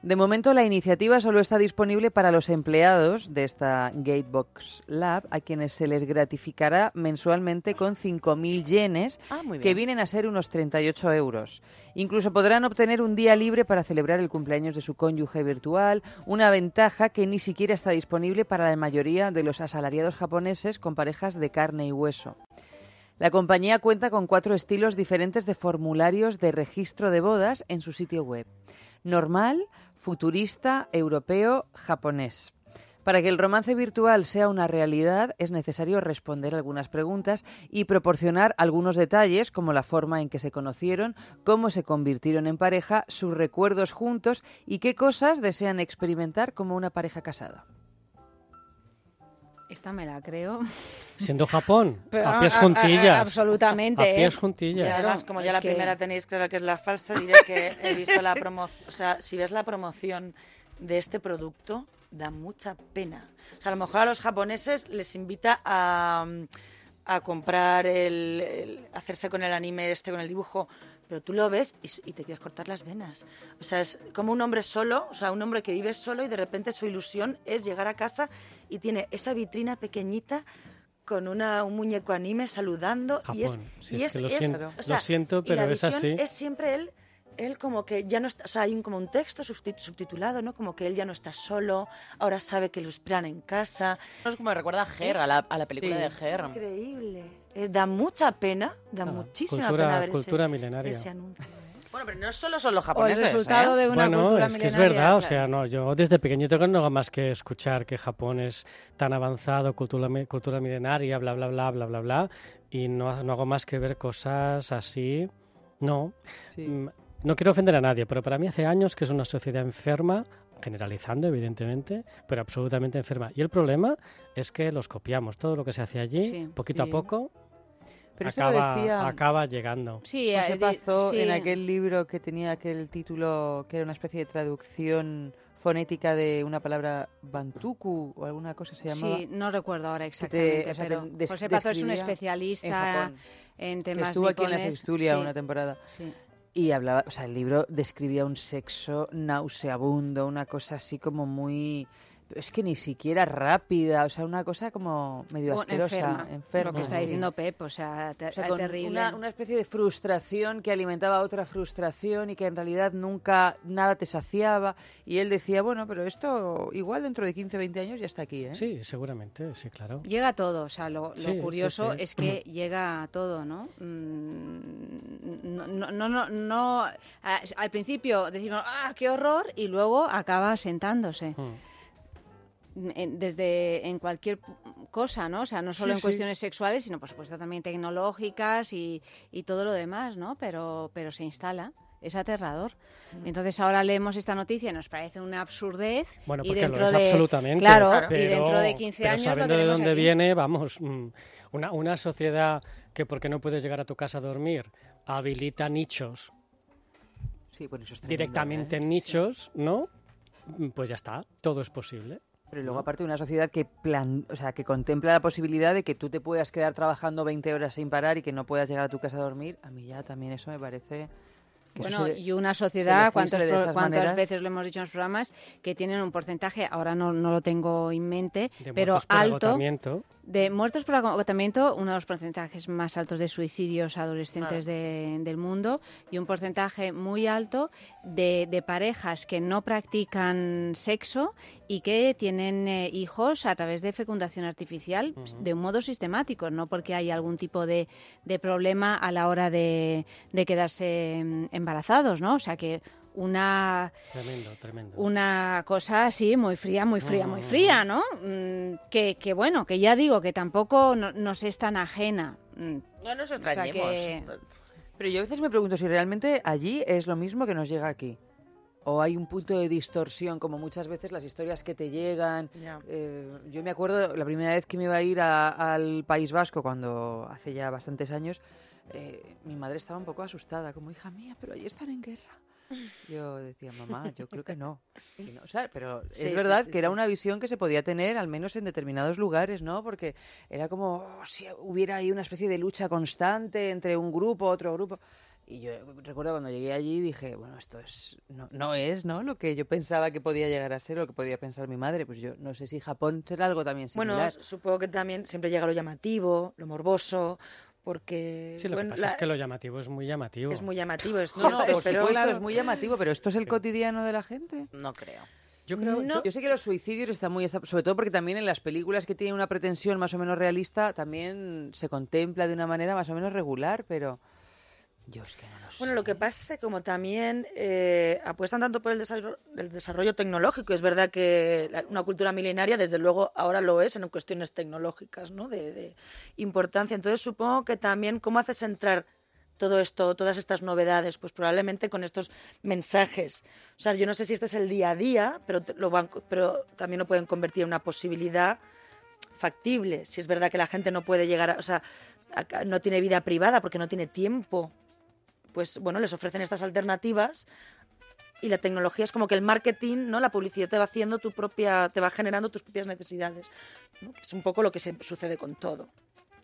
Speaker 1: De momento, la iniciativa solo está disponible para los empleados de esta Gatebox Lab, a quienes se les gratificará mensualmente con 5.000 yenes, Ah, que vienen a ser unos 38 euros. Incluso podrán obtener un día libre para celebrar el cumpleaños de su cónyuge virtual, una ventaja que ni siquiera está disponible para la mayoría de los asalariados japoneses con parejas de carne y hueso. La compañía cuenta con cuatro estilos diferentes de formularios de registro de bodas en su sitio web. Normal, futurista, europeo, japonés. Para que el romance virtual sea una realidad es necesario responder algunas preguntas y proporcionar algunos detalles como la forma en que se conocieron, cómo se convirtieron en pareja, sus recuerdos juntos y qué cosas desean experimentar como una pareja casada.
Speaker 20: Esta me la creo.
Speaker 22: Siendo Japón,
Speaker 20: Pero,
Speaker 22: a pies
Speaker 20: a- a-
Speaker 22: juntillas.
Speaker 20: absolutamente,
Speaker 22: A pies
Speaker 20: ¿eh?
Speaker 23: Y
Speaker 22: juntillas.
Speaker 23: además, como ya
Speaker 20: es
Speaker 23: la
Speaker 20: que-
Speaker 23: primera tenéis claro que es la falsa, diré que he visto la promoción. O sea, si ves la promoción de este producto, da mucha pena. O sea, a lo mejor a los japoneses les invita a, a comprar el, el- hacerse con el anime este, con el dibujo, pero tú lo ves y, y te quieres cortar las venas. O sea, es como un hombre solo, o sea, un hombre que vive solo y de repente su ilusión es llegar a casa y tiene esa vitrina pequeñita con una, un muñeco anime saludando y es,
Speaker 22: Japón. Sí,
Speaker 23: y
Speaker 22: es que lo siento- lo siento,
Speaker 23: y
Speaker 22: pero
Speaker 23: la
Speaker 22: es así.
Speaker 23: Es siempre él, él como que ya no está, o sea, hay un, como un texto subti- subtitulado, ¿no? Como que él ya no está solo, ahora sabe que lo esperan en casa.
Speaker 24: Es como me recuerda a Her, a la, a la película de Her.
Speaker 23: Increíble. Eh, da mucha pena, da muchísima
Speaker 22: cultura-
Speaker 23: pena ver ese-
Speaker 22: cultura milenaria.
Speaker 23: ese anuncio.
Speaker 24: Bueno, pero no solo son los
Speaker 20: O el
Speaker 24: japoneses.
Speaker 20: resultado
Speaker 24: ¿eh?
Speaker 20: de una
Speaker 22: bueno,
Speaker 20: cultura
Speaker 22: es que es verdad, o sea, no, yo desde pequeñito no hago más que escuchar que Japón es tan avanzado, cultura, cultura milenaria, bla, bla, bla, bla, bla, bla, y no, no hago más que ver cosas así. No, Mm, no quiero ofender a nadie, pero para mí hace años que es una sociedad enferma, generalizando evidentemente, pero absolutamente enferma. Y el problema es que los copiamos, todo lo que se hace allí,
Speaker 1: Sí.
Speaker 22: poquito
Speaker 1: Sí.
Speaker 22: a poco,
Speaker 1: Pero esto lo
Speaker 22: acaba,
Speaker 1: decía-
Speaker 22: acaba llegando.
Speaker 20: Sí,
Speaker 1: José
Speaker 20: eh, sí.
Speaker 1: en aquel libro que tenía aquel título que era una especie de traducción fonética de una palabra bantuku o alguna cosa se llamaba.
Speaker 20: Sí, no recuerdo ahora
Speaker 1: que
Speaker 20: exactamente,
Speaker 1: te- o sea,
Speaker 20: pero
Speaker 1: des-
Speaker 20: José Pazo es un especialista
Speaker 1: en Japón,
Speaker 20: en
Speaker 1: que
Speaker 20: temas
Speaker 1: estuvo aquí en la. Sextulia
Speaker 20: Sí.
Speaker 1: una temporada.
Speaker 20: Sí.
Speaker 1: Y hablaba, o sea, el libro describía un sexo nauseabundo, una cosa así como muy es que ni siquiera rápida, o sea, una cosa como medio
Speaker 20: Bueno,
Speaker 1: asquerosa,
Speaker 20: enferma,
Speaker 1: enferma.
Speaker 20: Lo que está
Speaker 1: sí.
Speaker 20: diciendo Pep, o sea, te-
Speaker 1: O sea, con
Speaker 20: terrible.
Speaker 1: Una, una especie de frustración que alimentaba otra frustración y que en realidad nunca nada te saciaba. Y él decía, bueno, pero esto igual dentro de 15, 20 años ya está aquí, ¿eh?
Speaker 22: Sí, seguramente, sí, claro.
Speaker 20: Llega a todo, o sea, lo, lo
Speaker 22: Sí, sí,
Speaker 20: curioso
Speaker 22: sí.
Speaker 20: es que llega a todo, ¿no? Mm, No, no, no, no, no- a- al principio decimos, ah, qué horror, y luego acaba sentándose. En- desde en cualquier cosa, ¿no? O sea, no solo
Speaker 22: Sí,
Speaker 20: en
Speaker 22: sí.
Speaker 20: cuestiones sexuales, sino por supuesto también tecnológicas y, y todo lo demás, ¿no? Pero, pero se instala. Es aterrador. Entonces ahora leemos esta noticia y nos parece una absurdez.
Speaker 22: Bueno,
Speaker 20: y
Speaker 22: porque
Speaker 20: dentro
Speaker 22: lo es
Speaker 20: de,
Speaker 22: absolutamente.
Speaker 20: Claro, y
Speaker 22: pero-
Speaker 20: dentro de 15
Speaker 22: pero
Speaker 20: años lo
Speaker 22: sabiendo de dónde
Speaker 20: aquí.
Speaker 22: viene, vamos, mm, una, una sociedad que porque no puedes llegar a tu casa a dormir habilita nichos
Speaker 1: Sí, bueno, eso es tremendo,
Speaker 22: directamente
Speaker 1: ¿eh?
Speaker 22: en nichos, ¿no? Mm, Pues ya está, todo es posible.
Speaker 1: Pero luego aparte una sociedad que plan, o sea, que contempla la posibilidad de que tú te puedas quedar trabajando 20 horas sin parar y que no puedas llegar a tu casa a dormir, a mí ya también eso me parece que
Speaker 20: Bueno,
Speaker 1: se de-
Speaker 20: y una sociedad, ¿cuántos
Speaker 1: de
Speaker 20: ¿cuántas
Speaker 1: maneras?
Speaker 20: veces lo hemos dicho en los programas? Que tienen un porcentaje, ahora no, no lo tengo en mente,
Speaker 22: De
Speaker 20: pero alto. De muertos por agotamiento, uno de los porcentajes más altos de suicidios adolescentes de- del mundo y un porcentaje muy alto de, de parejas que no practican sexo y que tienen eh, hijos a través de fecundación artificial
Speaker 22: Ujú.
Speaker 20: de un modo sistemático, no porque hay algún tipo de, de problema a la hora de, de quedarse mm, embarazados, ¿no? O sea que una
Speaker 22: Tremendo, tremendo.
Speaker 20: una cosa así muy fría, muy fría, muy
Speaker 22: Mm.
Speaker 20: fría, ¿no? Mm, que, que bueno, que ya digo que tampoco no- nos es tan ajena. Mm,
Speaker 24: No nos
Speaker 20: o sea
Speaker 24: extrañemos.
Speaker 20: que-
Speaker 1: Pero yo a veces me pregunto si realmente allí es lo mismo que nos llega aquí. o hay un punto de distorsión, como muchas veces las historias que te llegan. Eh, yo me acuerdo la primera vez que me iba a ir a- al País Vasco, cuando hace ya bastantes años, eh, mi madre estaba un poco asustada, como hija mía, pero allí están en guerra. Yo decía, mamá, yo creo que no. O sea, pero
Speaker 23: Sí,
Speaker 1: es verdad
Speaker 23: sí,
Speaker 1: que era una visión que se podía tener, al menos en determinados lugares, ¿no? Porque era como oh, si hubiera ahí una especie de lucha constante entre un grupo, otro grupo. Y yo recuerdo cuando llegué allí dije, bueno, esto es no, no es, ¿no? Lo que yo pensaba que podía llegar a ser o lo que podía pensar mi madre. Pues yo no sé si Japón será algo también
Speaker 23: Bueno,
Speaker 1: similar.
Speaker 23: supongo que también siempre llega lo llamativo, lo morboso, porque...
Speaker 22: Sí, lo
Speaker 23: bueno,
Speaker 22: que pasa
Speaker 23: la-
Speaker 22: es que lo llamativo es muy llamativo.
Speaker 23: es muy llamativo. Es
Speaker 1: No, no,
Speaker 23: pero-
Speaker 1: supuesto, es muy llamativo, pero ¿esto es el cotidiano de la gente?
Speaker 24: No creo.
Speaker 1: Yo creo, yo, yo sé que los suicidios están muy, sobre todo porque también en las películas que tienen una pretensión más o menos realista también se contempla de una manera más o menos regular, pero yo es que no lo sé.
Speaker 23: Bueno, lo que pasa es que como también eh, apuestan tanto por el desarrollo, el desarrollo tecnológico, es verdad que la- una cultura milenaria, desde luego, ahora lo es en cuestiones tecnológicas, ¿no? De, de importancia. Entonces, supongo que también, ¿cómo haces entrar todo esto, todas estas novedades? Pues probablemente con estos mensajes. O sea, yo no sé si este es el día a día, pero, lo van, pero también lo pueden convertir en una posibilidad factible. Si es verdad que la gente no puede llegar a, o sea, no tiene vida privada porque no tiene tiempo pues bueno, les ofrecen estas alternativas y la tecnología es como que el marketing, ¿no? La publicidad te va haciendo tu propia, te va generando tus propias necesidades, es un poco lo que se sucede con todo.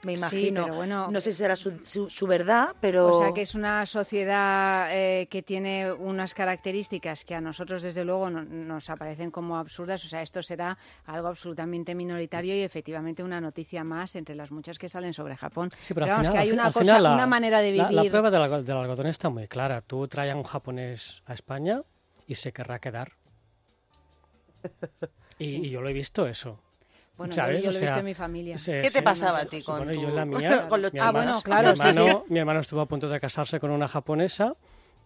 Speaker 23: Me
Speaker 20: Sí,
Speaker 23: imagino.
Speaker 20: pero bueno-
Speaker 23: no sé si será su, su, su verdad, pero
Speaker 20: O sea, que es una sociedad eh, que tiene unas características que a nosotros, desde luego, no- nos aparecen como absurdas. O sea, esto será algo absolutamente minoritario y efectivamente una noticia más entre las muchas que salen sobre Japón.
Speaker 22: Sí, pero, al
Speaker 20: vamos,
Speaker 22: final,
Speaker 20: que hay una
Speaker 22: al
Speaker 20: cosa,
Speaker 22: final la-
Speaker 20: una manera de vivir.
Speaker 22: La, prueba del, algo- del algodón está muy clara. Tú traes a un japonés a España y se querrá quedar. Y,
Speaker 20: Sí.
Speaker 22: y yo lo he visto eso.
Speaker 20: Bueno, yo-
Speaker 22: ¿sabes?
Speaker 20: yo lo he
Speaker 22: sea,
Speaker 20: en mi familia.
Speaker 22: se-
Speaker 24: ¿Qué te
Speaker 22: se-
Speaker 24: pasaba a ti con
Speaker 22: bueno,
Speaker 24: tu-
Speaker 22: yo en la mía,
Speaker 24: con los
Speaker 22: mi
Speaker 24: Ah,
Speaker 22: hermano-
Speaker 24: bueno, claro,
Speaker 22: mi
Speaker 24: sí, sí.
Speaker 22: hermano, mi hermano estuvo a punto de casarse con una japonesa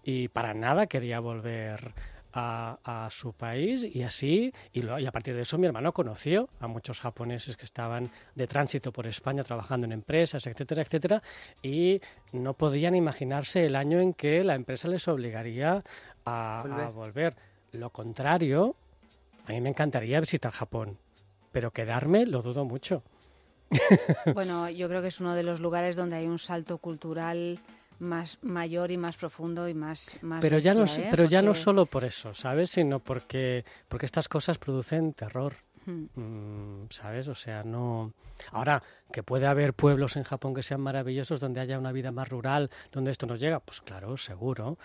Speaker 22: y para nada quería volver a, a su país y así, y, lo- y a partir de eso mi hermano conoció a muchos japoneses que estaban de tránsito por España trabajando en empresas, etcétera, etcétera, y no podían imaginarse el año en que la empresa les obligaría a a
Speaker 1: Volver.
Speaker 22: volver. Lo contrario, a mí me encantaría visitar Japón, pero quedarme lo dudo mucho.
Speaker 20: Bueno, yo creo que es uno de los lugares donde hay un salto cultural más mayor y más profundo y más, más
Speaker 22: pero ya no
Speaker 20: ¿eh?
Speaker 22: pero ya no solo por eso sabes sino porque porque estas cosas producen terror
Speaker 20: Hmm.
Speaker 22: Mm, sabes o sea no ahora que puede haber pueblos en Japón que sean maravillosos donde haya una vida más rural donde esto no llega pues claro seguro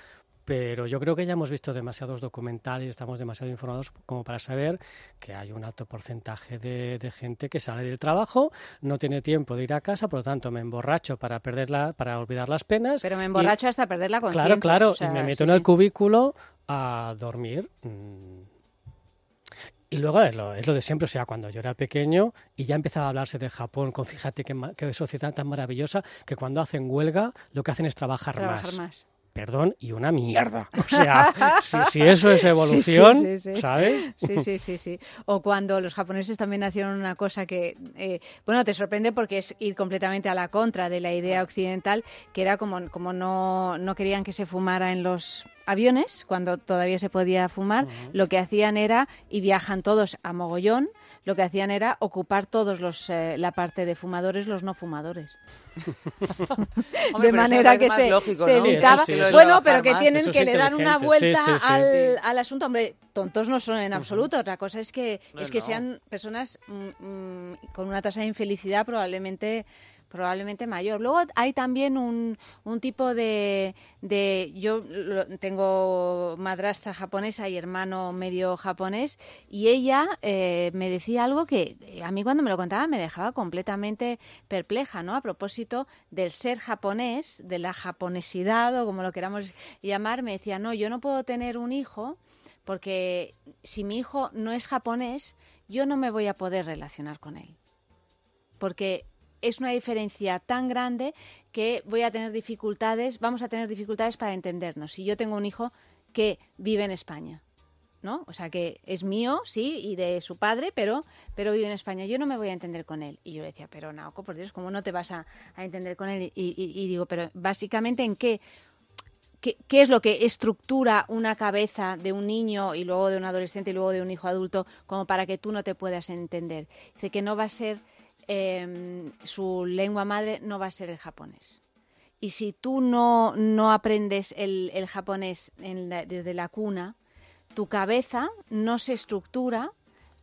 Speaker 22: pero yo creo que ya hemos visto demasiados documentales y estamos demasiado informados como para saber que hay un alto porcentaje de, de gente que sale del trabajo, no tiene tiempo de ir a casa, por lo tanto me emborracho para perderla, para olvidar las penas.
Speaker 20: Pero me
Speaker 22: y-
Speaker 20: emborracho hasta perder la conciencia.
Speaker 22: Claro, claro,
Speaker 20: o sea,
Speaker 22: y me meto
Speaker 20: sí,
Speaker 22: en el
Speaker 20: sí.
Speaker 22: cubículo a dormir. mm. Y luego es lo, es lo de siempre, o sea, cuando yo era pequeño y ya empezaba a hablarse de Japón, con fíjate qué, qué sociedad tan maravillosa, que cuando hacen huelga lo que hacen es trabajar,
Speaker 20: Trabajar más.
Speaker 22: Perdón, y una mierda. O sea, si, si eso es
Speaker 20: sí,
Speaker 22: evolución,
Speaker 20: sí, sí.
Speaker 22: ¿sabes?
Speaker 20: Sí, sí, sí, sí. O cuando los japoneses también hicieron una cosa que, eh, bueno, te sorprende porque es ir completamente a la contra de la idea occidental, que era como, como no, no querían que se fumara en los aviones, cuando todavía se podía fumar, lo que hacían era, y viajan todos a mogollón, lo que hacían era ocupar todos los eh, la parte de fumadores, los no fumadores.
Speaker 1: Hombre,
Speaker 20: de manera que se,
Speaker 1: lógico,
Speaker 20: se
Speaker 1: ¿no?
Speaker 20: evitaba.
Speaker 22: Sí, eso sí,
Speaker 20: bueno, pero que tienen que le dan una vuelta
Speaker 22: sí, sí, sí.
Speaker 20: al, al asunto. Hombre, tontos no son en absoluto. Otra cosa es que
Speaker 24: No,
Speaker 20: es que
Speaker 24: no.
Speaker 20: sean personas mm, mm, con una tasa de infelicidad probablemente probablemente mayor. Luego hay también un, un tipo de, de yo tengo madrastra japonesa y hermano medio japonés y ella eh, me decía algo que eh, a mí cuando me lo contaba me dejaba completamente perpleja, ¿no? A propósito del ser japonés, de la japonesidad o como lo queramos llamar, me decía, no, yo no puedo tener un hijo porque si mi hijo no es japonés, yo no me voy a poder relacionar con él. Porque es una diferencia tan grande que voy a tener dificultades, vamos a tener dificultades para entendernos. Si yo tengo un hijo que vive en España, ¿no? O sea, que es mío, sí, y de su padre, pero, pero vive en España. Yo no me voy a entender con él. Y yo le decía, pero Naoko, por Dios, ¿cómo no te vas a, a entender con él? Y, y- y digo, pero básicamente en qué ¿qué, qué es lo que estructura una cabeza de un niño y luego de un adolescente y luego de un hijo adulto como para que tú no te puedas entender? Dice que no va a ser, eh, su lengua madre no va a ser el japonés. Y si tú no, no aprendes el, el japonés en la- desde la cuna, tu cabeza no se estructura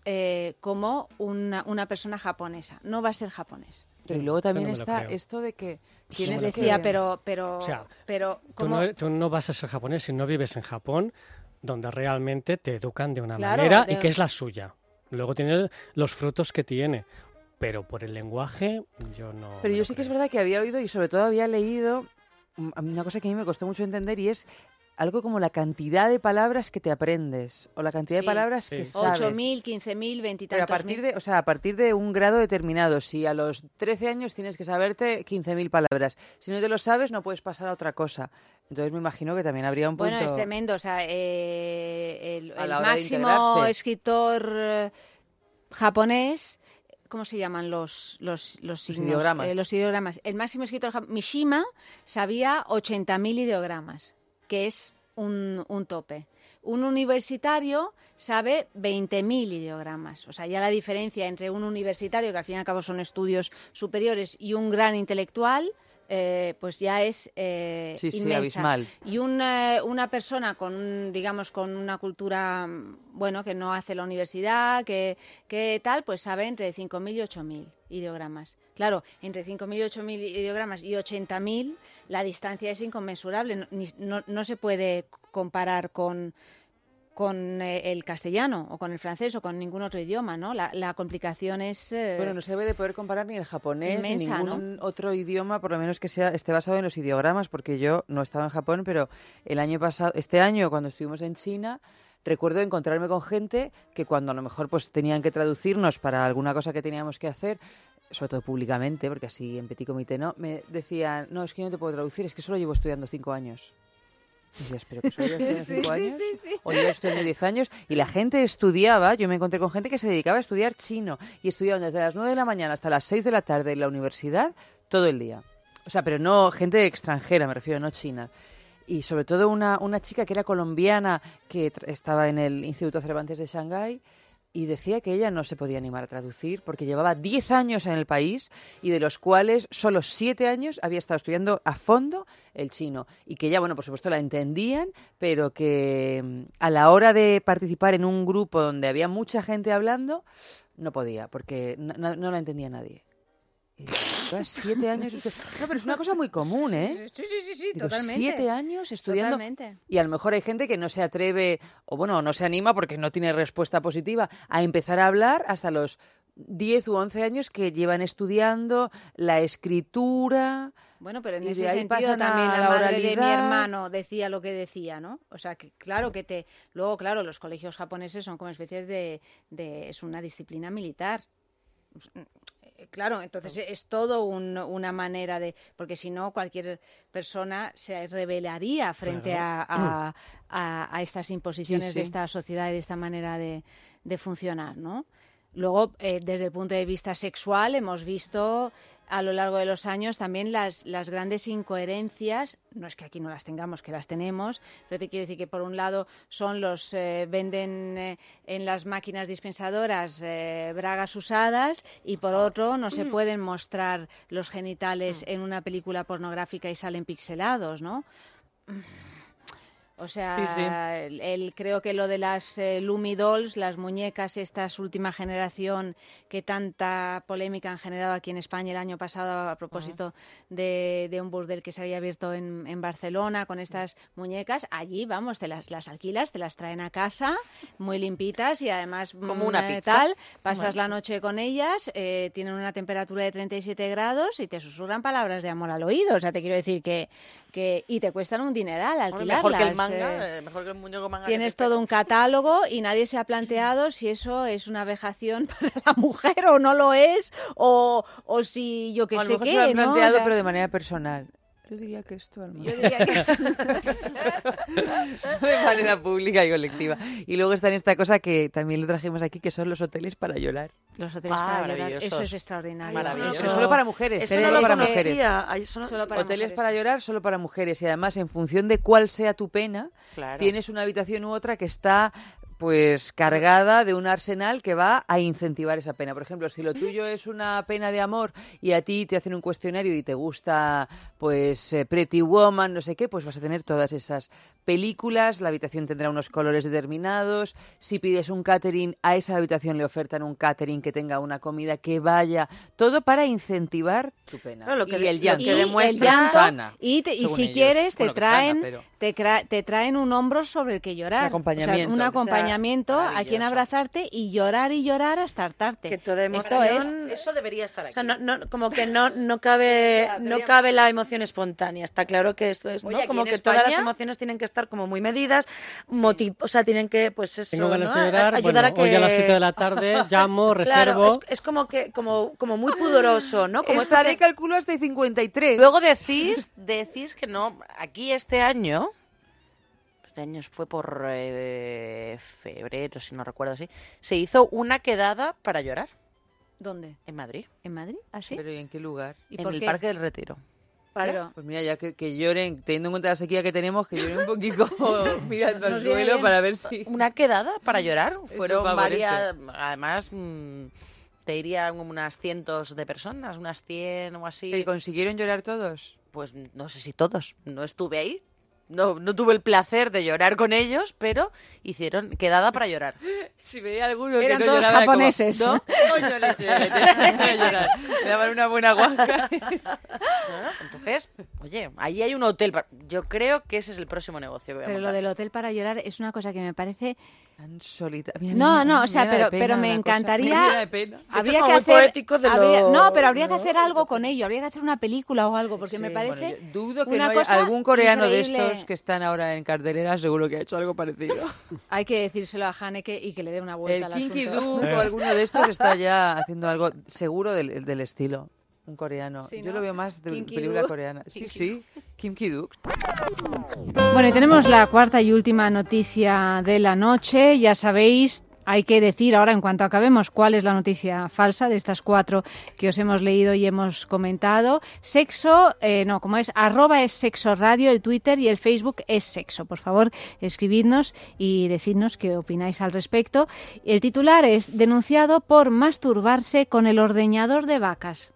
Speaker 20: eh, como una, una persona japonesa. No va a ser japonés.
Speaker 1: Pero y luego también
Speaker 22: no
Speaker 1: está
Speaker 22: creo.
Speaker 1: esto de que
Speaker 22: No
Speaker 1: tienes que...
Speaker 20: Decía, pero, pero,
Speaker 22: O sea,
Speaker 20: pero,
Speaker 22: Tú no, tú no vas a ser japonés si no vives en Japón, donde realmente te educan de una
Speaker 20: Claro,
Speaker 22: manera y que es la suya. Luego tiene los frutos que tiene. Pero por el lenguaje, yo no.
Speaker 1: Pero yo sí que es
Speaker 22: creo.
Speaker 1: verdad que había oído y sobre todo había leído mm, una cosa que a mí me costó mucho entender y es algo como la cantidad de palabras que te aprendes o la cantidad
Speaker 20: Sí.
Speaker 1: de palabras que sabes.
Speaker 20: 8.000, 15.000, 20 y
Speaker 1: Pero a partir
Speaker 20: mil.
Speaker 1: de, o sea, a partir de un grado determinado, si a los 13 años tienes que saberte 15.000 palabras, si no te lo sabes no puedes pasar a otra cosa. Entonces me imagino que también habría un punto
Speaker 20: Bueno, es tremendo. O sea, eh, el,
Speaker 1: A
Speaker 20: el máximo escritor eh, japonés, ¿cómo se llaman los, los, los signos?
Speaker 1: ideogramas.
Speaker 20: Eh, los ideogramas. El máximo escritor Mishima sabía 80.000 ideogramas, que es un, un tope. Un universitario sabe 20.000 ideogramas. O sea, ya la diferencia entre un universitario, que al fin y al cabo son estudios superiores, y un gran intelectual, eh, pues ya es eh,
Speaker 1: Sí, sí,
Speaker 20: inmensa.
Speaker 1: abismal.
Speaker 20: Y una, una persona con, digamos, con una cultura, mm, bueno, que no hace la universidad, que, que tal, pues sabe entre 5.000 y 8.000 ideogramas. Claro, entre 5.000 y 8.000 ideogramas y 80.000, la distancia es inconmensurable. No, no- no se puede comparar con con eh, el castellano o con el francés o con ningún otro idioma, ¿no? La, la complicación es... eh,
Speaker 1: Bueno, no se debe de poder comparar ni el japonés
Speaker 20: Inmensa,
Speaker 1: ni ningún otro idioma, por lo menos que sea esté basado en los ideogramas, porque yo no estaba en Japón, pero el año pasado, este año cuando estuvimos en China, recuerdo encontrarme con gente que cuando a lo mejor pues tenían que traducirnos para alguna cosa que teníamos que hacer, sobre todo públicamente, porque así en petit comité no, me decían, no, es que yo no te puedo traducir, es que solo llevo estudiando cinco años. Y decías, pero que solo llevas estudiando
Speaker 20: Sí,
Speaker 1: años.
Speaker 20: sí, sí.
Speaker 1: O llevas estudiando 10 años. Y la gente estudiaba, yo me encontré con gente que se dedicaba a estudiar chino y estudiaban desde las 9 de la mañana hasta las 6 de la tarde en la universidad todo el día. O sea, pero no gente extranjera, me refiero, no china. Y sobre todo una, una chica que era colombiana que estaba en el Instituto Cervantes de Shanghái y decía que ella no se podía animar a traducir porque llevaba 10 años en el país y de los cuales solo 7 años había estado estudiando a fondo el chino y que ella, bueno, por supuesto la entendían, pero que mm, a la hora de participar en un grupo donde había mucha gente hablando, no podía porque no, la entendía nadie. "Llevas siete años estu-". No, pero es una cosa muy común, ¿eh?
Speaker 20: Sí, sí, sí, sí,
Speaker 1: Digo,
Speaker 20: totalmente.
Speaker 1: Siete años estudiando.
Speaker 20: Totalmente.
Speaker 1: Y a lo mejor hay gente que no se atreve, o bueno, no se anima porque no tiene respuesta positiva, a empezar a hablar hasta los 10 u 11 años que llevan estudiando la escritura.
Speaker 20: Bueno, pero en ese sentido también la, madre de mi hermano decía lo que decía, ¿no? O sea, que claro que te... Luego, claro, los colegios japoneses son como especies de... de es una disciplina militar. Eh, Claro, entonces es todo un- una manera de... Porque si no, cualquier persona se rebelaría frente
Speaker 1: Claro.
Speaker 20: a, a- a- a estas imposiciones
Speaker 1: Sí,
Speaker 20: de esta sociedad y de esta manera de, de funcionar, ¿no? Luego, eh, desde el punto de vista sexual, hemos visto a lo largo de los años también las, las grandes incoherencias, no es que aquí no las tengamos, que las tenemos, pero te quiero decir que por un lado son los, eh, venden eh, en las máquinas dispensadoras eh, bragas usadas y por otro no se pueden mostrar los genitales en una película pornográfica y salen pixelados, ¿no? O sea,
Speaker 1: Sí,
Speaker 20: creo que lo de las eh, Lumi Dolls, las muñecas, estas última generación que tanta polémica han generado aquí en España el año pasado a propósito de, de un burdel que se había abierto en, en Barcelona con estas muñecas, allí, vamos, te las, las alquilas, te las traen a casa, muy limpitas y además
Speaker 24: Como
Speaker 20: mm,
Speaker 24: una
Speaker 20: eh,
Speaker 24: pizza.
Speaker 20: tal, pasas
Speaker 24: Bueno.
Speaker 20: la noche con ellas, eh, tienen una temperatura de 37 grados y te susurran palabras de amor al oído, o sea, te quiero decir que, que y te cuestan un dineral
Speaker 24: Bueno,
Speaker 20: alquilarlas.
Speaker 24: mejor que el
Speaker 20: eh,
Speaker 24: manga, eh, mejor que el muñeco manga.
Speaker 20: Tienes todo un catálogo y nadie se ha planteado si eso es una vejación para la mujer o no lo es, o, o si yo
Speaker 1: lo
Speaker 20: sé
Speaker 1: mejor
Speaker 20: qué,
Speaker 1: se lo han
Speaker 20: ¿no? O
Speaker 1: planteado,
Speaker 20: sea,
Speaker 1: pero de manera personal. Yo diría que esto, al
Speaker 20: Yo diría que esto.
Speaker 1: de manera pública y colectiva. Y luego está en esta cosa que también lo trajimos aquí, que son los hoteles para llorar.
Speaker 20: Los hoteles
Speaker 24: Ah,
Speaker 20: para llorar,
Speaker 24: maravillosos.
Speaker 20: eso es extraordinario.
Speaker 24: Maravilloso.
Speaker 1: Pero solo para mujeres.
Speaker 23: Eso
Speaker 1: ¿eh? Solo
Speaker 23: lo
Speaker 1: para mujeres.
Speaker 23: Solo-
Speaker 20: Solo para
Speaker 1: Hoteles
Speaker 20: mujeres.
Speaker 1: para llorar solo para mujeres y además en función de cuál sea tu pena,
Speaker 24: Claro.
Speaker 1: tienes una habitación u otra que está pues cargada de un arsenal que va a incentivar esa pena. Por ejemplo, si lo tuyo es una pena de amor y a ti te hacen un cuestionario y te gusta pues eh, Pretty Woman, no sé qué, pues vas a tener todas esas películas, la habitación tendrá unos colores determinados, si pides un catering, a esa habitación le ofertan un catering que tenga una comida que vaya, todo para incentivar tu pena.
Speaker 23: Claro, lo que
Speaker 1: y
Speaker 23: de-
Speaker 1: el llanto.
Speaker 23: que
Speaker 20: Y
Speaker 23: demuestra
Speaker 20: el llanto,
Speaker 1: sana,
Speaker 20: y, te- y si
Speaker 1: ellos.
Speaker 20: quieres te
Speaker 1: Bueno, que sana,
Speaker 20: traen
Speaker 1: pero-
Speaker 20: te, traen un hombro sobre el que llorar
Speaker 1: Un acompañamiento.
Speaker 20: O sea, un
Speaker 1: O sea,
Speaker 20: acompañamiento a quien abrazarte y llorar y llorar hasta hartarte
Speaker 23: Que toda
Speaker 20: esto es
Speaker 23: emoción-
Speaker 24: Eso debería estar aquí.
Speaker 23: O sea, no, no, como que no, no cabe no cabe la emoción espontánea. Está claro que esto es, ¿no?
Speaker 24: Oye,
Speaker 23: como que todas las
Speaker 24: España-
Speaker 23: emociones tienen que estar como muy medidas, moti- o sea, tienen que, pues eso,
Speaker 22: Tengo ganas
Speaker 23: ¿no?
Speaker 22: de llorar.
Speaker 23: A- ayudar
Speaker 22: bueno,
Speaker 23: a que...
Speaker 22: hoy a las 7 de la tarde llamo, reservo.
Speaker 23: Claro, es, es como que, como, como muy pudoroso, ¿no? Como
Speaker 1: Estaré,
Speaker 23: que-
Speaker 1: calculo, hasta 53.
Speaker 24: Luego decís, decís que no. Aquí este año, este año fue por eh, febrero, si no recuerdo así, se hizo una quedada para llorar
Speaker 20: ¿dónde?
Speaker 24: en Madrid,
Speaker 20: ¿en Madrid? ¿así?
Speaker 1: Pero ¿y en qué lugar?
Speaker 20: ¿Y
Speaker 24: en
Speaker 20: por
Speaker 24: el
Speaker 20: qué?
Speaker 24: Parque del Retiro.
Speaker 20: Pero-
Speaker 1: Pues mira, ya que, que lloren, teniendo en cuenta la sequía que tenemos, que lloren un poquito mirando al suelo
Speaker 20: bien.
Speaker 1: para ver si...
Speaker 24: Una quedada para llorar. Fueron varias, además, mm, te dirían unas cientos de personas, unas 100 o así.
Speaker 1: ¿Que consiguieron llorar todos?
Speaker 24: Pues no sé si todos, no estuve ahí. No, no tuve el placer de llorar con ellos, pero hicieron quedada para llorar.
Speaker 1: Si veía alguno
Speaker 20: Eran
Speaker 1: que no
Speaker 20: todos
Speaker 1: lloraba, era como,
Speaker 20: japoneses.
Speaker 1: ¿no? Coño, leche, llorar. Le daban una buena.
Speaker 24: Entonces, oye, ahí hay un hotel. pa- Yo creo que ese es el próximo negocio que voy a
Speaker 20: pero lo del hotel para llorar es una cosa que me parece
Speaker 1: Tan
Speaker 20: No, no, o sea, pero,
Speaker 1: pena
Speaker 20: pero me encantaría.
Speaker 1: Me.
Speaker 20: Habría
Speaker 23: es
Speaker 20: que hacer.
Speaker 23: poético de
Speaker 20: habría-
Speaker 23: lo-
Speaker 20: no, pero habría que hacer algo con ello. Habría que hacer una película o algo, porque me parece.
Speaker 1: bueno, dudo que
Speaker 20: una
Speaker 1: no haya
Speaker 20: cosa
Speaker 1: algún coreano de estos que están ahora en cartelera, seguro que ha hecho algo parecido.
Speaker 20: Hay que decírselo a Haneke y que le dé una vuelta
Speaker 1: El
Speaker 20: al
Speaker 1: Kinky
Speaker 20: asunto.
Speaker 1: Duke o alguno de estos está ya haciendo algo seguro del, del estilo. Un coreano.
Speaker 20: Sí,
Speaker 1: Yo
Speaker 20: ¿no?
Speaker 1: lo veo más de
Speaker 20: Kinky
Speaker 1: película coreana. Sí, sí. Kim Ki-duk.
Speaker 20: Bueno, y tenemos la cuarta y última noticia de la noche. Ya sabéis, hay que decir ahora, en cuanto acabemos, cuál es la noticia falsa de estas cuatro que os hemos leído y hemos comentado. Sexo, eh, no, como es, arroba es sexo radio, el Twitter y el Facebook es sexo. Por favor, escribidnos y decidnos qué opináis al respecto. El titular es denunciado por masturbarse con el ordeñador de vacas.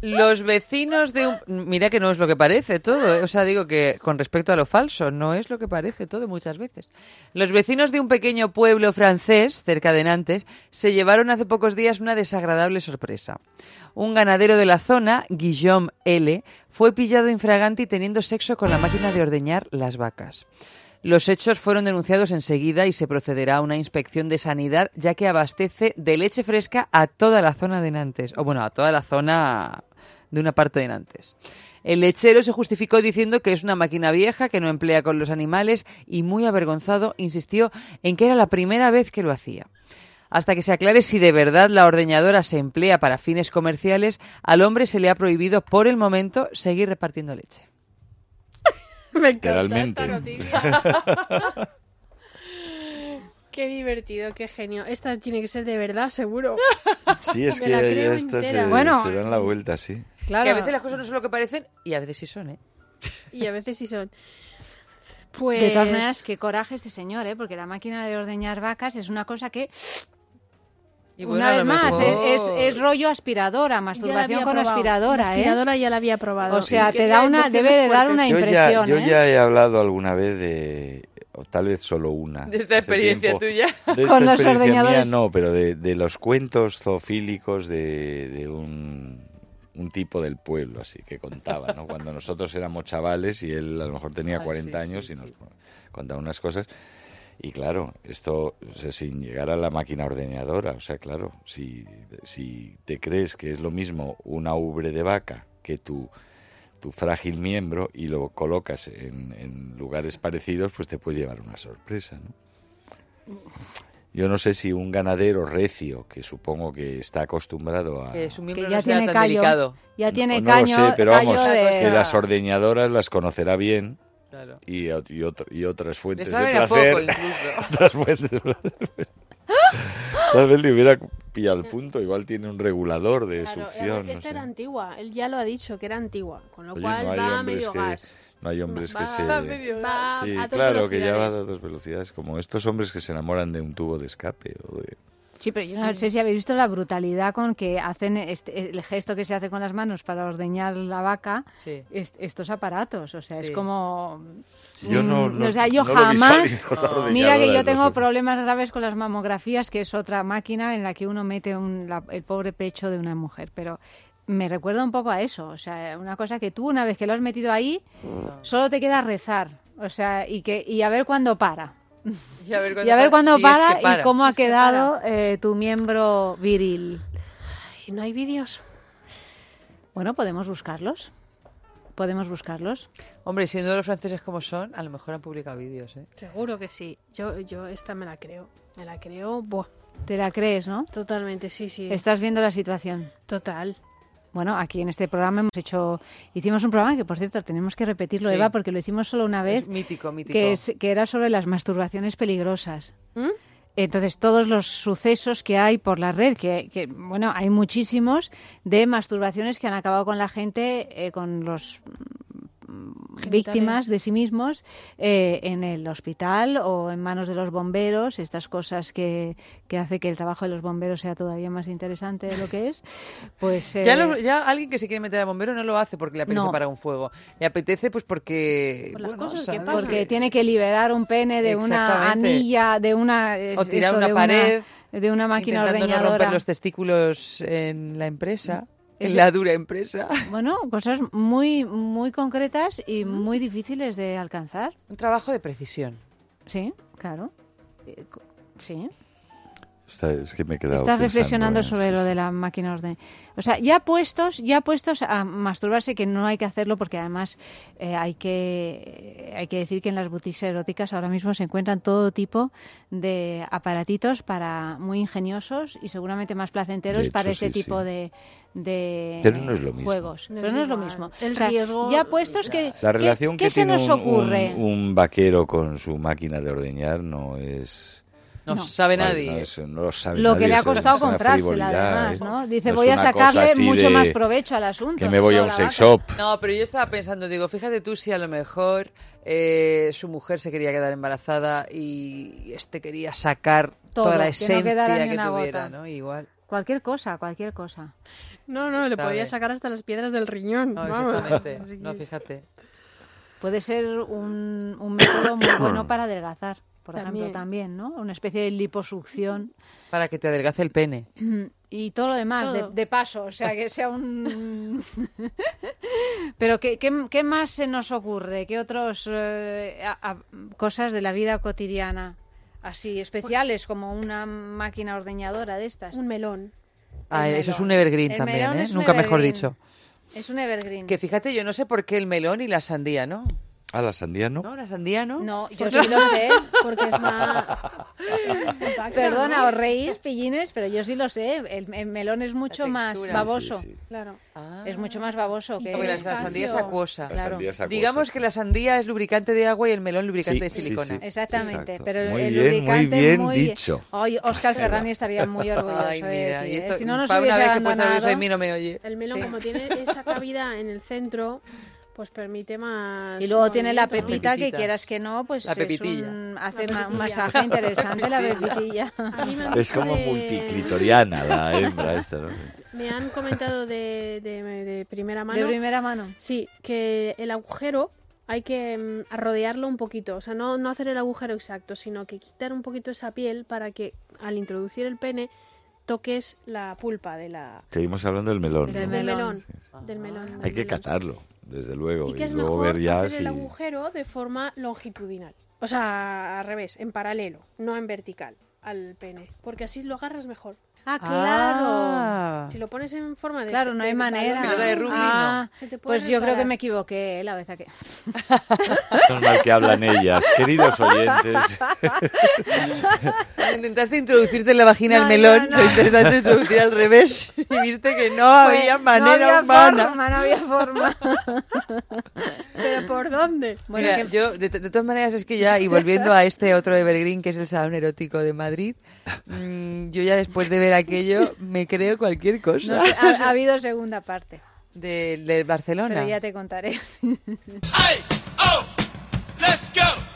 Speaker 1: Los vecinos de un... Mira que no es lo que parece todo. ¿eh? O sea, digo que con respecto a lo falso, no es lo que parece todo muchas veces. Los vecinos de un pequeño pueblo francés, cerca de Nantes, se llevaron hace pocos días una desagradable sorpresa. Un ganadero de la zona, Guillaume L., fue pillado infragante y teniendo sexo con la máquina de ordeñar las vacas. Los hechos fueron denunciados enseguida y se procederá a una inspección de sanidad, ya que abastece de leche fresca a toda la zona de Nantes, o bueno, a toda la zona de una parte de Nantes. El lechero se justificó diciendo que es una máquina vieja que no emplea con los animales y muy avergonzado insistió en que era la primera vez que lo hacía. Hasta que se aclare si de verdad la ordeñadora se emplea para fines comerciales, al hombre se le ha prohibido por el momento seguir repartiendo leche.
Speaker 19: Me encanta
Speaker 21: Literalmente.
Speaker 19: esta noticia. Qué divertido, qué genio. Esta tiene que ser de verdad, seguro.
Speaker 21: Sí, es
Speaker 19: Me
Speaker 21: que
Speaker 19: la
Speaker 21: ya estas se,
Speaker 19: entera.
Speaker 20: Bueno,
Speaker 21: se dan la vuelta, sí.
Speaker 20: Claro.
Speaker 1: Que a veces las cosas no son lo que parecen y a veces sí son, ¿eh?
Speaker 19: Y a veces sí son. Pues...
Speaker 20: De todas maneras, qué coraje este señor, ¿eh? porque la máquina de ordeñar vacas es una cosa que,
Speaker 1: Y bueno,
Speaker 20: una vez más, es, es- es rollo aspiradora, masturbación con
Speaker 19: probado.
Speaker 20: aspiradora.
Speaker 19: La
Speaker 20: ¿eh?
Speaker 19: aspiradora ya la había probado.
Speaker 20: O sea, te da una, debe de dar una
Speaker 21: Yo ya,
Speaker 20: impresión.
Speaker 21: yo
Speaker 20: ¿eh?
Speaker 21: ya he hablado alguna vez de, o tal vez solo una.
Speaker 1: De esta experiencia
Speaker 21: tiempo,
Speaker 1: tuya.
Speaker 21: De esta
Speaker 20: Con los
Speaker 21: experiencia mía
Speaker 20: ordeñadores.
Speaker 21: no, pero de, de los cuentos zoofílicos de, de un, un tipo del pueblo, así que contaba, ¿no? Cuando nosotros éramos chavales y él a lo mejor tenía
Speaker 1: Ay,
Speaker 21: 40
Speaker 1: sí, sí,
Speaker 21: años y
Speaker 1: sí.
Speaker 21: nos contaba unas cosas. Y claro, esto o sea, sin llegar a la máquina ordeñadora, o sea, claro, si, si te crees que es lo mismo una ubre de vaca que tu, tu frágil miembro y lo colocas en, en lugares parecidos, pues te puedes llevar una sorpresa, ¿no? Yo no sé si un ganadero recio, que supongo que está acostumbrado a...
Speaker 1: Que su miembro no
Speaker 20: ya tiene
Speaker 1: tan
Speaker 20: callo.
Speaker 1: delicado.
Speaker 20: Ya tiene
Speaker 21: no
Speaker 20: caño,
Speaker 21: lo sé, pero vamos,
Speaker 20: de-
Speaker 21: que las ordeñadoras las conocerá bien
Speaker 1: Claro.
Speaker 21: y, y, otro- y otras fuentes de placer.
Speaker 1: poco,
Speaker 21: otras fuentes de placer. Tal vez le hubiera pillado el punto, igual tiene un regulador de
Speaker 19: Claro,
Speaker 21: succión. no
Speaker 19: esta
Speaker 21: sé.
Speaker 19: era antigua, él ya lo ha dicho, que era antigua, con lo
Speaker 21: Oye,
Speaker 19: cual
Speaker 21: no hay
Speaker 19: va a
Speaker 21: hombres
Speaker 19: medio
Speaker 21: que,
Speaker 19: gas.
Speaker 21: no hay hombres que
Speaker 19: Va-
Speaker 21: se...
Speaker 19: va a medio gas.
Speaker 21: Sí,
Speaker 19: a
Speaker 21: claro, que ya va a dos velocidades, como estos hombres que se enamoran de un tubo de escape o de...
Speaker 20: Sí, pero yo no sé si habéis visto la brutalidad con que hacen este- el gesto que se hace con las manos para ordeñar la vaca,
Speaker 1: Sí.
Speaker 20: est- estos aparatos. O sea, es como...
Speaker 21: Yo no-
Speaker 20: Mm,
Speaker 21: no-
Speaker 20: o sea, yo
Speaker 21: no
Speaker 20: jamás... Mira que yo tengo problemas graves con las mamografías, que es otra máquina en la que uno mete un- la- el pobre pecho de una mujer, pero... Me recuerda un poco a eso, o sea, una cosa que tú una vez que lo has metido ahí, solo te queda rezar, o sea, y que y a ver cuándo para.
Speaker 1: Y a ver
Speaker 20: Y a ver cuándo
Speaker 1: si es que
Speaker 20: para, y cómo
Speaker 19: Si
Speaker 20: ha
Speaker 19: que
Speaker 20: quedado eh, tu miembro viril.
Speaker 19: ¿Y no hay vídeos?
Speaker 20: Bueno, podemos buscarlos. Podemos buscarlos.
Speaker 1: Hombre, siendo los franceses como son, a lo mejor han publicado vídeos, ¿eh?
Speaker 19: Seguro que sí. Yo, yo esta me la creo. Me la creo, buah.
Speaker 20: ¿Te la crees, no?
Speaker 19: Totalmente, sí, sí.
Speaker 20: Estás viendo la situación.
Speaker 19: Total.
Speaker 20: Bueno, aquí en este programa hemos hecho, hicimos un programa que por cierto tenemos que repetirlo,
Speaker 1: Sí.
Speaker 20: Eva, porque lo hicimos solo una vez,
Speaker 1: Es mítico, mítico.
Speaker 20: que, es- que era sobre las masturbaciones peligrosas.
Speaker 19: ¿Mm?
Speaker 20: Entonces, todos los sucesos que hay por la red, que, que, bueno, hay muchísimos de masturbaciones que han acabado con la gente, eh, con los víctimas de sí mismos eh, en el hospital o en manos de los bomberos, estas cosas que, que hace que el trabajo de los bomberos sea todavía más interesante de lo que es, pues...
Speaker 1: Ya,
Speaker 20: eh,
Speaker 1: lo- ya alguien que se quiere meter a bombero no lo hace porque le apetece
Speaker 20: No.
Speaker 1: apagar un fuego. Le apetece pues porque...
Speaker 19: Por las
Speaker 1: bueno,
Speaker 19: cosas que
Speaker 1: ¿sabes?
Speaker 19: pasan.
Speaker 20: porque tiene que liberar un pene de una anilla, de una...
Speaker 1: O tirar
Speaker 20: eso,
Speaker 1: una
Speaker 20: de
Speaker 1: pared,
Speaker 20: de una máquina
Speaker 1: intentando no
Speaker 20: ordeñadora.
Speaker 1: romper los testículos en la empresa,
Speaker 20: Es
Speaker 1: en la dura empresa.
Speaker 20: Bueno, cosas muy, muy concretas y muy difíciles de alcanzar.
Speaker 1: Un trabajo de precisión.
Speaker 20: Sí, claro. Eh, Sí.
Speaker 21: Está- es que me he quedado
Speaker 20: Estás reflexionando
Speaker 21: en-
Speaker 20: sobre
Speaker 21: sí,
Speaker 20: lo
Speaker 21: sí.
Speaker 20: de la máquina orden. O sea, ya puestos, ya puestos a masturbarse, que no hay que hacerlo porque además eh, hay que hay que decir que en las boutiques eróticas ahora mismo se encuentran todo tipo de aparatitos para muy ingeniosos y seguramente más placenteros
Speaker 21: hecho,
Speaker 20: para este
Speaker 21: sí,
Speaker 20: tipo
Speaker 21: sí.
Speaker 20: de, de
Speaker 21: Pero no es lo mismo.
Speaker 20: juegos.
Speaker 19: No
Speaker 20: Pero
Speaker 19: es
Speaker 20: no es lo mismo.
Speaker 19: El
Speaker 20: O sea,
Speaker 19: riesgo-
Speaker 20: ya puestos que
Speaker 21: La
Speaker 20: ¿qué-
Speaker 21: relación
Speaker 20: qué
Speaker 21: que
Speaker 20: se
Speaker 21: tiene
Speaker 20: nos
Speaker 21: un,
Speaker 20: ocurre?
Speaker 21: un- un vaquero con su máquina de ordeñar no es...
Speaker 1: No, sabe nadie.
Speaker 21: No, lo sabe
Speaker 20: lo que le ha costado comprársela además,
Speaker 21: ¿eh?
Speaker 20: ¿no? Dice, voy a sacarle mucho
Speaker 21: de
Speaker 20: más provecho al asunto.
Speaker 21: Que me
Speaker 20: no
Speaker 21: voy a un sex shop.
Speaker 1: No, pero yo estaba pensando, digo, fíjate tú si a lo mejor eh, su mujer se quería quedar embarazada y este quería sacar
Speaker 20: Todo,
Speaker 1: toda la
Speaker 20: que no
Speaker 1: esencia que, tuviera,
Speaker 20: gota.
Speaker 1: ¿no? Igual.
Speaker 20: Cualquier cosa, cualquier cosa.
Speaker 19: No, no, le
Speaker 1: Sabe.
Speaker 19: podía sacar hasta las piedras del riñón.
Speaker 1: No,
Speaker 19: vamos.
Speaker 1: exactamente.
Speaker 19: Así
Speaker 1: No, fíjate.
Speaker 20: Puede ser un, un método muy bueno para adelgazar, por ejemplo,
Speaker 19: También.
Speaker 20: ¿no? Una especie de liposucción
Speaker 1: Para que te adelgace el pene.
Speaker 20: y todo lo demás, de,
Speaker 19: Todo.
Speaker 20: de paso, o sea, que sea un... Pero ¿qué, qué, qué más se nos ocurre? ¿Qué otras cosas de la vida cotidiana? Así, especiales, como una máquina ordeñadora de estas.
Speaker 19: Un melón.
Speaker 1: Ah,
Speaker 20: El
Speaker 1: eso es un evergreen
Speaker 20: El
Speaker 1: también,
Speaker 20: melón
Speaker 1: ¿eh? Nunca mejor
Speaker 20: evergreen.
Speaker 1: dicho.
Speaker 20: Es un evergreen.
Speaker 1: Que fíjate, yo no sé por qué el melón y la sandía, ¿no?
Speaker 21: Ah, la sandía no.
Speaker 1: ¿No? La sandía, ¿no?
Speaker 20: No, yo sí lo sé.
Speaker 19: Porque es más...
Speaker 20: Perdona, os reís, pillines, pero yo sí lo sé. El, el melón es mucho más baboso.
Speaker 21: Sí, sí, sí.
Speaker 19: Claro.
Speaker 20: Es mucho más baboso que
Speaker 1: Porque la,
Speaker 20: el
Speaker 1: la sandía es acuosa.
Speaker 21: La
Speaker 20: Claro.
Speaker 21: sandía es acuosa,
Speaker 1: Digamos que la sandía es lubricante de agua y el melón lubricante
Speaker 21: Sí,
Speaker 1: de silicona.
Speaker 21: sí.
Speaker 20: Exactamente, pero el,
Speaker 21: Muy
Speaker 20: el
Speaker 21: bien, muy
Speaker 20: lubricante
Speaker 21: bien
Speaker 20: muy
Speaker 21: dicho.
Speaker 20: Hoy Oscar Ferrani estaría muy orgulloso
Speaker 1: Ay,
Speaker 20: de ti,
Speaker 1: y
Speaker 20: ¿eh? Si no nos
Speaker 1: para una vez que mí no me oye.
Speaker 19: El melón,
Speaker 20: Sí.
Speaker 19: como tiene esa cavidad en el centro, pues permite más.
Speaker 20: Y luego tiene la pepita que quieras que no, pues
Speaker 1: La
Speaker 20: es
Speaker 1: pepitilla.
Speaker 20: un- hace
Speaker 19: La
Speaker 20: un masaje interesante la pepitilla.
Speaker 21: Es como
Speaker 19: de-
Speaker 21: multiclitoriana la hembra esta, ¿no?
Speaker 19: Me han comentado de, de- de primera mano.
Speaker 20: De primera mano.
Speaker 19: Sí, que el agujero hay que mm, rodearlo un poquito. O sea, no, no hacer el agujero exacto, sino que quitar un poquito esa piel para que al introducir el pene toques la pulpa de la,
Speaker 21: Seguimos hablando del melón.
Speaker 20: Del
Speaker 21: ¿no?
Speaker 19: del
Speaker 20: melón.
Speaker 19: Del melón.
Speaker 21: Hay que
Speaker 19: melón.
Speaker 21: catarlo, desde luego,
Speaker 19: Y
Speaker 21: y,
Speaker 19: que es
Speaker 21: luego
Speaker 19: mejor
Speaker 21: ver ya
Speaker 19: hacer
Speaker 21: si...
Speaker 19: el agujero de forma longitudinal. O sea, al revés, en paralelo, no en vertical al pene. Porque así lo agarras mejor. Ah, claro.
Speaker 20: Ah.
Speaker 19: Si lo pones en forma de.
Speaker 20: Claro, no hay
Speaker 19: de
Speaker 20: manera.
Speaker 1: Pelota de rugby,
Speaker 20: Ah,
Speaker 19: Se te puede
Speaker 20: pues yo creo que me equivoqué ¿eh? la vez que.
Speaker 21: Menos mal que hablan ellas, queridos oyentes.
Speaker 1: Intentaste introducirte en la vagina
Speaker 20: No,
Speaker 1: al melón,
Speaker 20: no, no.
Speaker 1: lo intentaste introducir al revés y viste que no había
Speaker 20: Pues,
Speaker 1: manera
Speaker 20: no había
Speaker 1: humana.
Speaker 20: Forma, no había forma.
Speaker 19: ¿Pero por dónde?
Speaker 20: Bueno,
Speaker 1: Mira,
Speaker 20: que-
Speaker 1: yo, de, de todas maneras, es que ya, y volviendo a este otro evergreen que es el Salón Erótico de Madrid, mm, yo ya después de ver aquello me creo cualquier cosa.
Speaker 20: no sé, ha, ha habido segunda parte.
Speaker 1: De, de Barcelona.
Speaker 20: Pero ya te contaré.
Speaker 14: oh, Let's go!